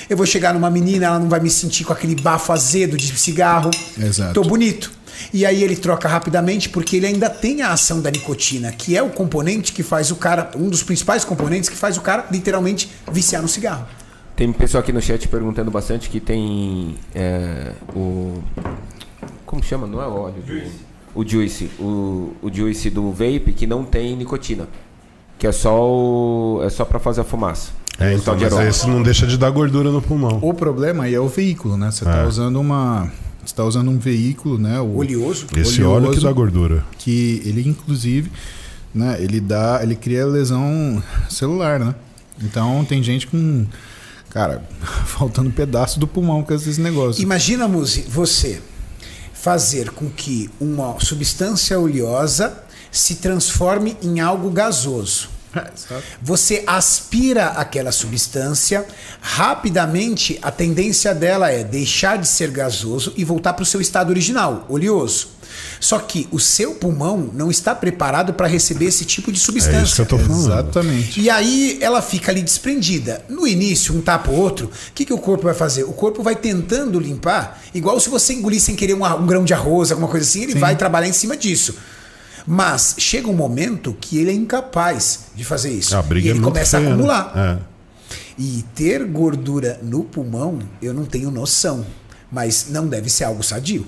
Eu vou chegar numa menina, ela não vai me sentir com aquele bafo azedo de cigarro. Exato. Tô bonito. E aí ele troca rapidamente porque ele ainda tem a ação da nicotina, que é o componente que faz o cara, um dos principais componentes que faz o cara literalmente viciar no cigarro. Tem pessoal aqui no chat perguntando bastante que tem é, o. Como chama? Não é óleo. do- o juice. O, o juice do vape que não tem nicotina. Que é só o, é só para fazer a fumaça. É, então, mas esse não deixa de dar gordura no pulmão. O problema aí é o veículo, né? Você está É. usando uma. Você tá usando um veículo, né? O, Oleoso. Esse óleo que oleoso. dá gordura. que ele inclusive, né, ele dá, ele cria lesão celular, né? Então tem gente com, cara, <laughs> faltando pedaço do pulmão com esses negócios. Imagina, Muzi, você fazer com que uma substância oleosa se transforme em algo gasoso. <laughs> Você aspira aquela substância, rapidamente a tendência dela é deixar de ser gasoso e voltar para o seu estado original, oleoso. Só que o seu pulmão não está preparado para receber esse tipo de É substância. isso que eu tô falando. Exatamente. E aí ela fica ali desprendida. No início, um tapa o outro, o que, que o corpo vai fazer? O corpo vai tentando limpar, igual se você engolir sem querer um, um grão de arroz, alguma coisa assim, ele vai trabalhar em cima disso. Mas chega um momento que ele é incapaz de fazer isso. A briga e é ele muito começa feia, a né? acumular. É. E ter gordura no pulmão, eu não tenho noção. Mas não deve ser algo sadio.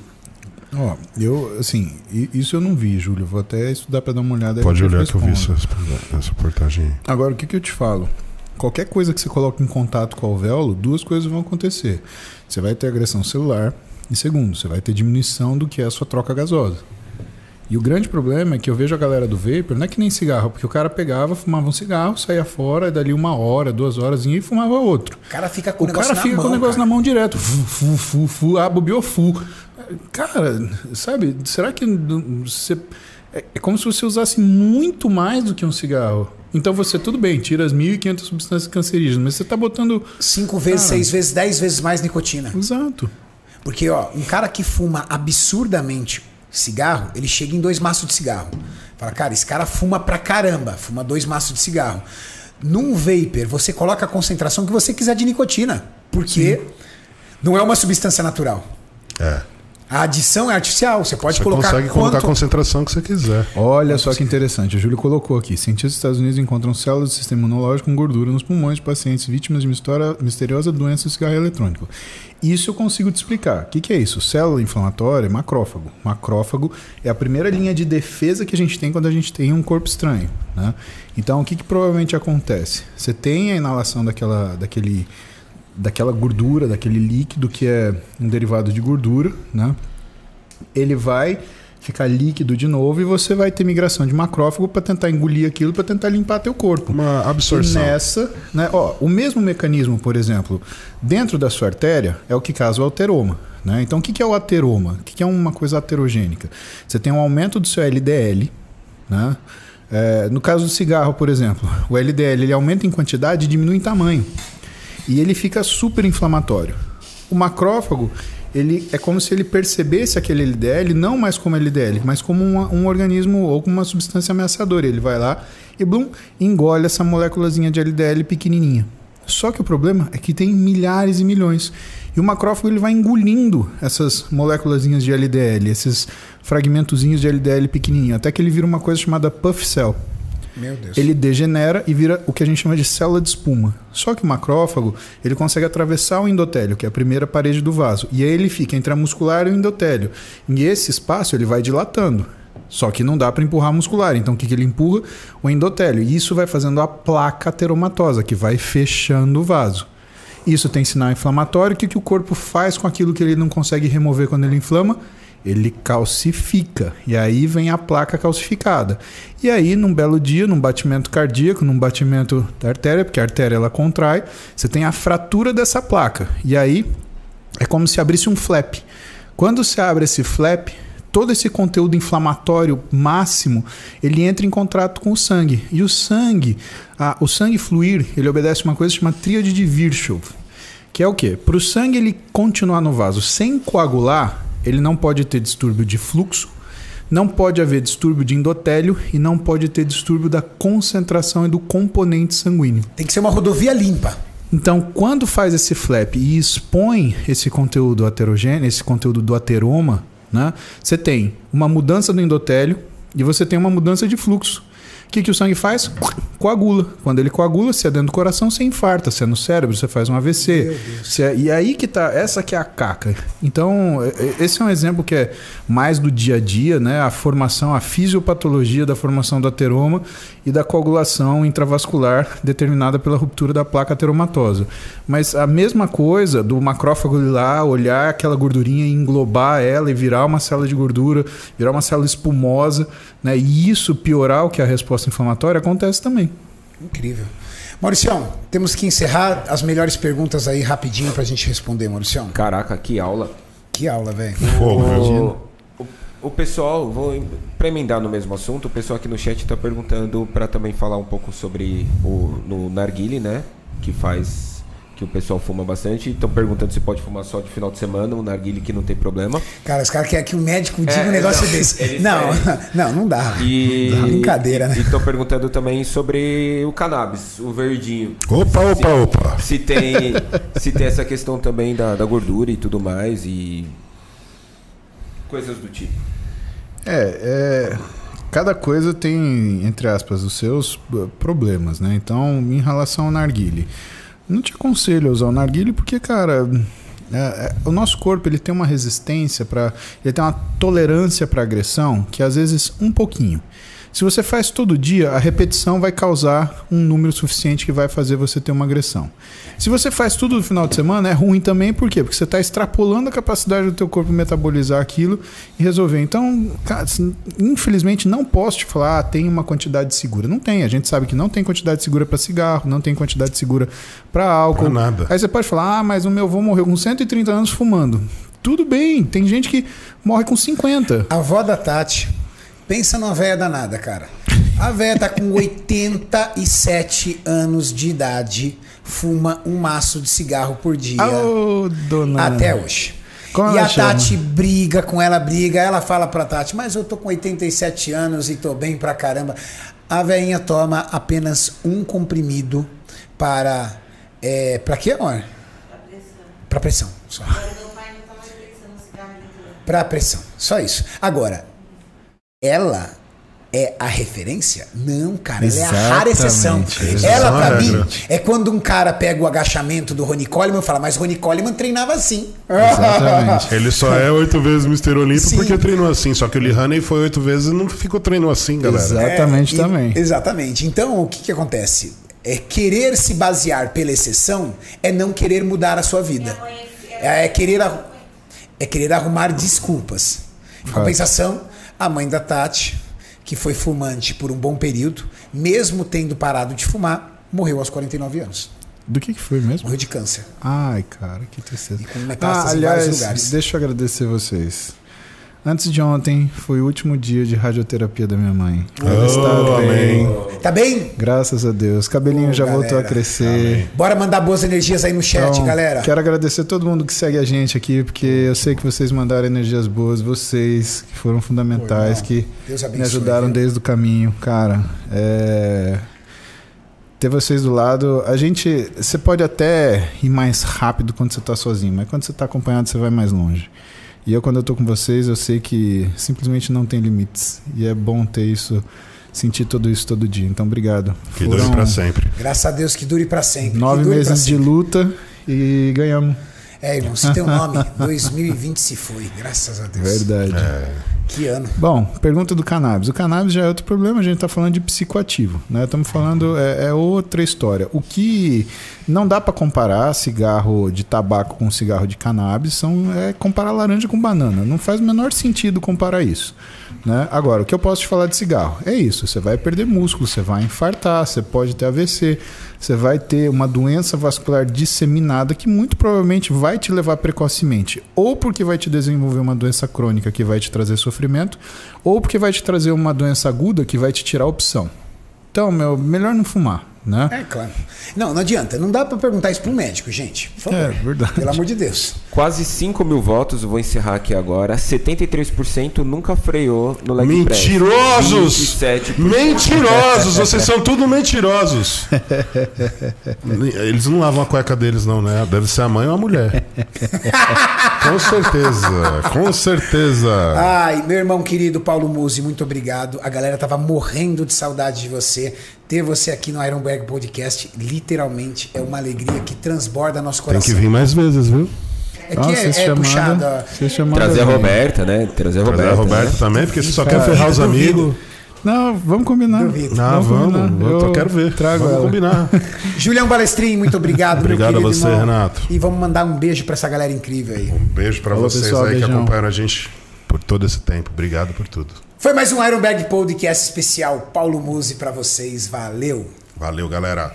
Ó, eu, assim, isso eu não vi, Júlio. Vou até estudar para dar uma olhada. Pode olhar que eu vi essa, essa reportagem aí. Agora, o que, que eu te falo? Qualquer coisa que você coloque em contato com o alvéolo, duas coisas vão acontecer. Você vai ter agressão celular e, segundo, você vai ter diminuição do que é a sua troca gasosa. E o grande problema é que eu vejo a galera do vapor, não é que nem cigarro, porque o cara pegava, fumava um cigarro, saía fora, e dali uma hora, duas horas e fumava outro. O cara fica com O o negócio cara fica mão. com o negócio cara. na mão direto. Fu, fu, fu, fu, ah, bobeou fu. Cara, sabe, será que você. É é como se você usasse muito mais do que um cigarro. Então você, tudo bem, tira as 1.500 substâncias cancerígenas, mas você está botando. Cinco vezes, Cara. seis vezes, dez vezes mais nicotina. Exato. Porque, ó, um cara que fuma absurdamente cigarro, ele chega em dois maços de cigarro. Fala, cara, esse cara fuma pra caramba, fuma dois maços de cigarro. Num vapor, você coloca a concentração que você quiser de nicotina. Porque não é uma substância natural. É. A adição é artificial. Você pode Você colocar consegue colocar a quanto... concentração que você quiser. Olha só que interessante, o Júlio colocou aqui. Cientistas dos Estados Unidos encontram células do sistema imunológico com gordura nos pulmões de pacientes vítimas de uma história misteriosa doença do cigarro eletrônico. Isso eu consigo te explicar. O que, que é isso? Célula inflamatória, macrófago. Macrófago é a primeira linha de defesa que a gente tem quando a gente tem um corpo estranho. Né? Então, o que, que provavelmente acontece? Você tem a inalação daquela, daquele daquela gordura, daquele líquido que é um derivado de gordura, né? Ele vai ficar líquido de novo e você vai ter migração de macrófago para tentar engolir aquilo, para tentar limpar teu corpo. Uma absorção. E nessa, né, ó, o mesmo mecanismo, por exemplo, dentro da sua artéria é o que causa o ateroma. Né? Então, o que é o ateroma? O que que é uma coisa aterogênica? Você tem um aumento do seu LDL. Né? É, no caso do cigarro, por exemplo, o LDL ele aumenta em quantidade e diminui em tamanho. E ele fica super inflamatório. O macrófago ele é como se ele percebesse aquele LDL não mais como LDL, mas como uma, um organismo ou como uma substância ameaçadora. Ele vai lá e blum, engole essa moléculazinha de LDL pequenininha. Só que o problema é que tem milhares e milhões. E o macrófago ele vai engolindo essas moléculazinhas de LDL, esses fragmentozinhos de LDL pequenininho, até que ele vira uma coisa chamada puff cell. Ele degenera e vira o que a gente chama de célula de espuma. Só que o macrófago, ele consegue atravessar o endotélio, que é a primeira parede do vaso, e aí ele fica entre a muscular e o endotélio. E esse espaço ele vai dilatando. Só que não dá para empurrar a muscular. Então o que, que ele empurra? O endotélio. E isso vai fazendo a placa ateromatosa, que vai fechando o vaso. Isso tem sinal inflamatório. O que, que o corpo faz com aquilo que ele não consegue remover quando ele inflama? Ele calcifica. E aí vem a placa calcificada. E aí, num belo dia, num batimento cardíaco, num batimento da artéria, porque a artéria ela contrai, você tem a fratura dessa placa. E aí é como se abrisse um flap. Quando se abre esse flap, todo esse conteúdo inflamatório máximo, ele entra em contato com o sangue. E o sangue, a, o sangue fluir, ele obedece uma coisa chamada tríade de Virchow, que é o quê? Para o sangue ele continuar no vaso sem coagular, ele não pode ter distúrbio de fluxo, não pode haver distúrbio de endotélio e não pode ter distúrbio da concentração e do componente sanguíneo. Tem que ser uma rodovia limpa. Então, quando faz esse flap e expõe esse conteúdo aterogêneo, esse conteúdo do ateroma, né, você tem uma mudança do endotélio e você tem uma mudança de fluxo. O que, que o sangue faz? Coagula. Quando ele coagula, se é dentro do coração, você infarta. Se é no cérebro, você faz um AVC. É- e aí que tá, essa que é a caca. Então, é- é- esse é um exemplo que é mais do dia a dia, né? A formação, a fisiopatologia da formação do ateroma e da coagulação intravascular determinada pela ruptura da placa ateromatosa. Mas a mesma coisa do macrófago ir lá, olhar aquela gordurinha e englobar ela e virar uma célula de gordura, virar uma célula espumosa, né? E isso piorar o que é a resposta inflamatória acontece também. Incrível. Mauricião, temos que encerrar as melhores perguntas aí rapidinho pra gente responder, Mauricião. Caraca, que aula. Que aula, velho. O, o, pessoal, vou pra emendar no mesmo assunto, o pessoal aqui no chat tá perguntando pra também falar um pouco sobre o no narguile, né? Que faz. Que o pessoal fuma bastante. Estão perguntando se pode fumar só de final de semana, o narguile que não tem problema. Cara, os caras querem que o médico diga É, um negócio não, desse. Não, <laughs> não, não dá. E. Brincadeira, né? E estão perguntando também sobre o cannabis, o verdinho. Opa, opa, opa. Se tem, se tem essa questão também da, da gordura e tudo mais e coisas do tipo. É, é, cada coisa tem, entre aspas, os seus problemas, né? Então, em relação ao narguile, não te aconselho a usar o narguile porque, cara, é, é, o nosso corpo ele tem uma resistência para, ele tem uma tolerância para agressão que às vezes um pouquinho. Se você faz todo dia, a repetição vai causar um número suficiente que vai fazer você ter uma agressão. Se você faz tudo no final de semana, é ruim também, por quê? Porque você está extrapolando a capacidade do teu corpo metabolizar aquilo e resolver. Então, cara, infelizmente não posso te falar, ah, tem uma quantidade segura. Não tem. A gente sabe que não tem quantidade segura para cigarro, não tem quantidade segura para álcool. Pra nada. Aí você pode falar, ah, mas o meu avô morreu com 130 anos fumando. Tudo bem, tem gente que morre com 50. A avó da Tati, pensa numa véia danada, cara. A véia tá com <laughs> 87 anos de idade, fuma um maço de cigarro por dia. Ô, dona. Até hoje. Como e a chama? Tati briga com ela, briga. Ela fala pra Tati, mas eu tô com 87 anos e tô bem pra caramba. A veinha toma apenas um comprimido para. É, pra quê, amor? Pra pressão. Só. Pra pressão. Só isso. Agora, ela é a referência? Não, cara. Ela é a rara exceção. Exatamente. Ela, pra Exato. mim, é quando um cara pega o agachamento do Ronnie Coleman e fala, mas Ronnie Coleman treinava assim. Exatamente. <laughs> Ele só é oito vezes Mr. Olímpio Sim. porque treinou assim. Só que o Lee Haney foi oito vezes e não ficou treinando assim, galera. Exatamente e- também. Exatamente. Então, o que, que acontece? é querer se basear pela exceção é não querer mudar a sua vida. É, é querer arru- é querer arrumar desculpas. Em compensação, a mãe da Tati, que foi fumante por um bom período, mesmo tendo parado de fumar, morreu aos 49 anos. Do que, que foi mesmo? Morreu de câncer. Ai, cara, que tristeza. E com metástase Ah, em vários aliás, lugares. deixa eu agradecer vocês. Antes de ontem foi o último dia de radioterapia da minha mãe. Ela está Oh, bem. amém. Tá bem? Graças a Deus. Cabelinho já voltou a galera. crescer. Bora mandar boas energias aí no chat, Então, galera. Quero agradecer todo mundo que segue a gente aqui, porque eu sei que vocês mandaram energias boas, vocês que foram fundamentais, Pô, que Deus me abençoe. ajudaram viu? desde o caminho, cara. É... Ter vocês do lado, a gente. Você pode até ir mais rápido quando você tá sozinho, mas quando você tá acompanhado, você vai mais longe. E eu, quando eu tô com vocês, eu sei que simplesmente não tem limites. E é bom ter isso, sentir tudo isso todo dia. Então, obrigado. Que dure pra sempre. Graças a Deus que dure pra sempre. nove meses de sempre. luta e ganhamos. É, irmão, se tem um nome, 2020 se foi, graças a Deus. Verdade. Que ano. Bom, pergunta do cannabis. O cannabis já é outro problema, a gente está falando de psicoativo, né? Estamos falando, é, é outra história. O que não dá para comparar cigarro de tabaco com cigarro de cannabis são, é comparar laranja com banana. Não faz o menor sentido comparar isso. Né? Agora, o que eu posso te falar de cigarro? É isso, você vai perder músculo, você vai infartar, você pode ter AVC, você vai ter uma doença vascular disseminada que muito provavelmente vai te levar precocemente, ou porque vai te desenvolver uma doença crônica que vai te trazer sofrimento, ou porque vai te trazer uma doença aguda que vai te tirar a opção. Então, meu, melhor não fumar, né? É, claro. Não, não adianta. Não dá pra perguntar isso pra um médico, gente. Por favor. É, verdade. Pelo amor de Deus. Quase 5 mil votos, eu vou encerrar aqui agora. 73% nunca freou no leg. Mentirosos! 27%. Mentirosos! <laughs> Vocês são tudo mentirosos. <laughs> Eles não lavam a cueca deles, não, né? Deve ser a mãe ou a mulher. <laughs> Com certeza, com certeza. Ai, meu irmão querido Paulo Musi, muito obrigado. A galera tava morrendo de saudade de você. Ter você aqui no Ironberg Podcast, literalmente, é uma alegria que transborda nosso Tem coração. que vir mais vezes, viu? É que Nossa, é, é chamada- Trazer a. Roberta, né? Trazer a Trazer Roberta. a Roberta né? também, porque você só quer ferrar os amigos. Não, vamos combinar. Duvido. Ah, vamos. combinar. Eu, tô- quero ver. Trago vamos ela. combinar. <laughs> Julião Balestrin, muito obrigado. meu Obrigado a querido você, irmão. Renato. E vamos mandar um beijo pra essa galera incrível aí. Um beijo pra Falou, vocês pessoal, aí que beijão. acompanharam a gente por todo esse tempo. Obrigado por tudo. Foi mais um Ironberg Podcast especial Paulo Musi pra vocês. Valeu! Valeu, galera.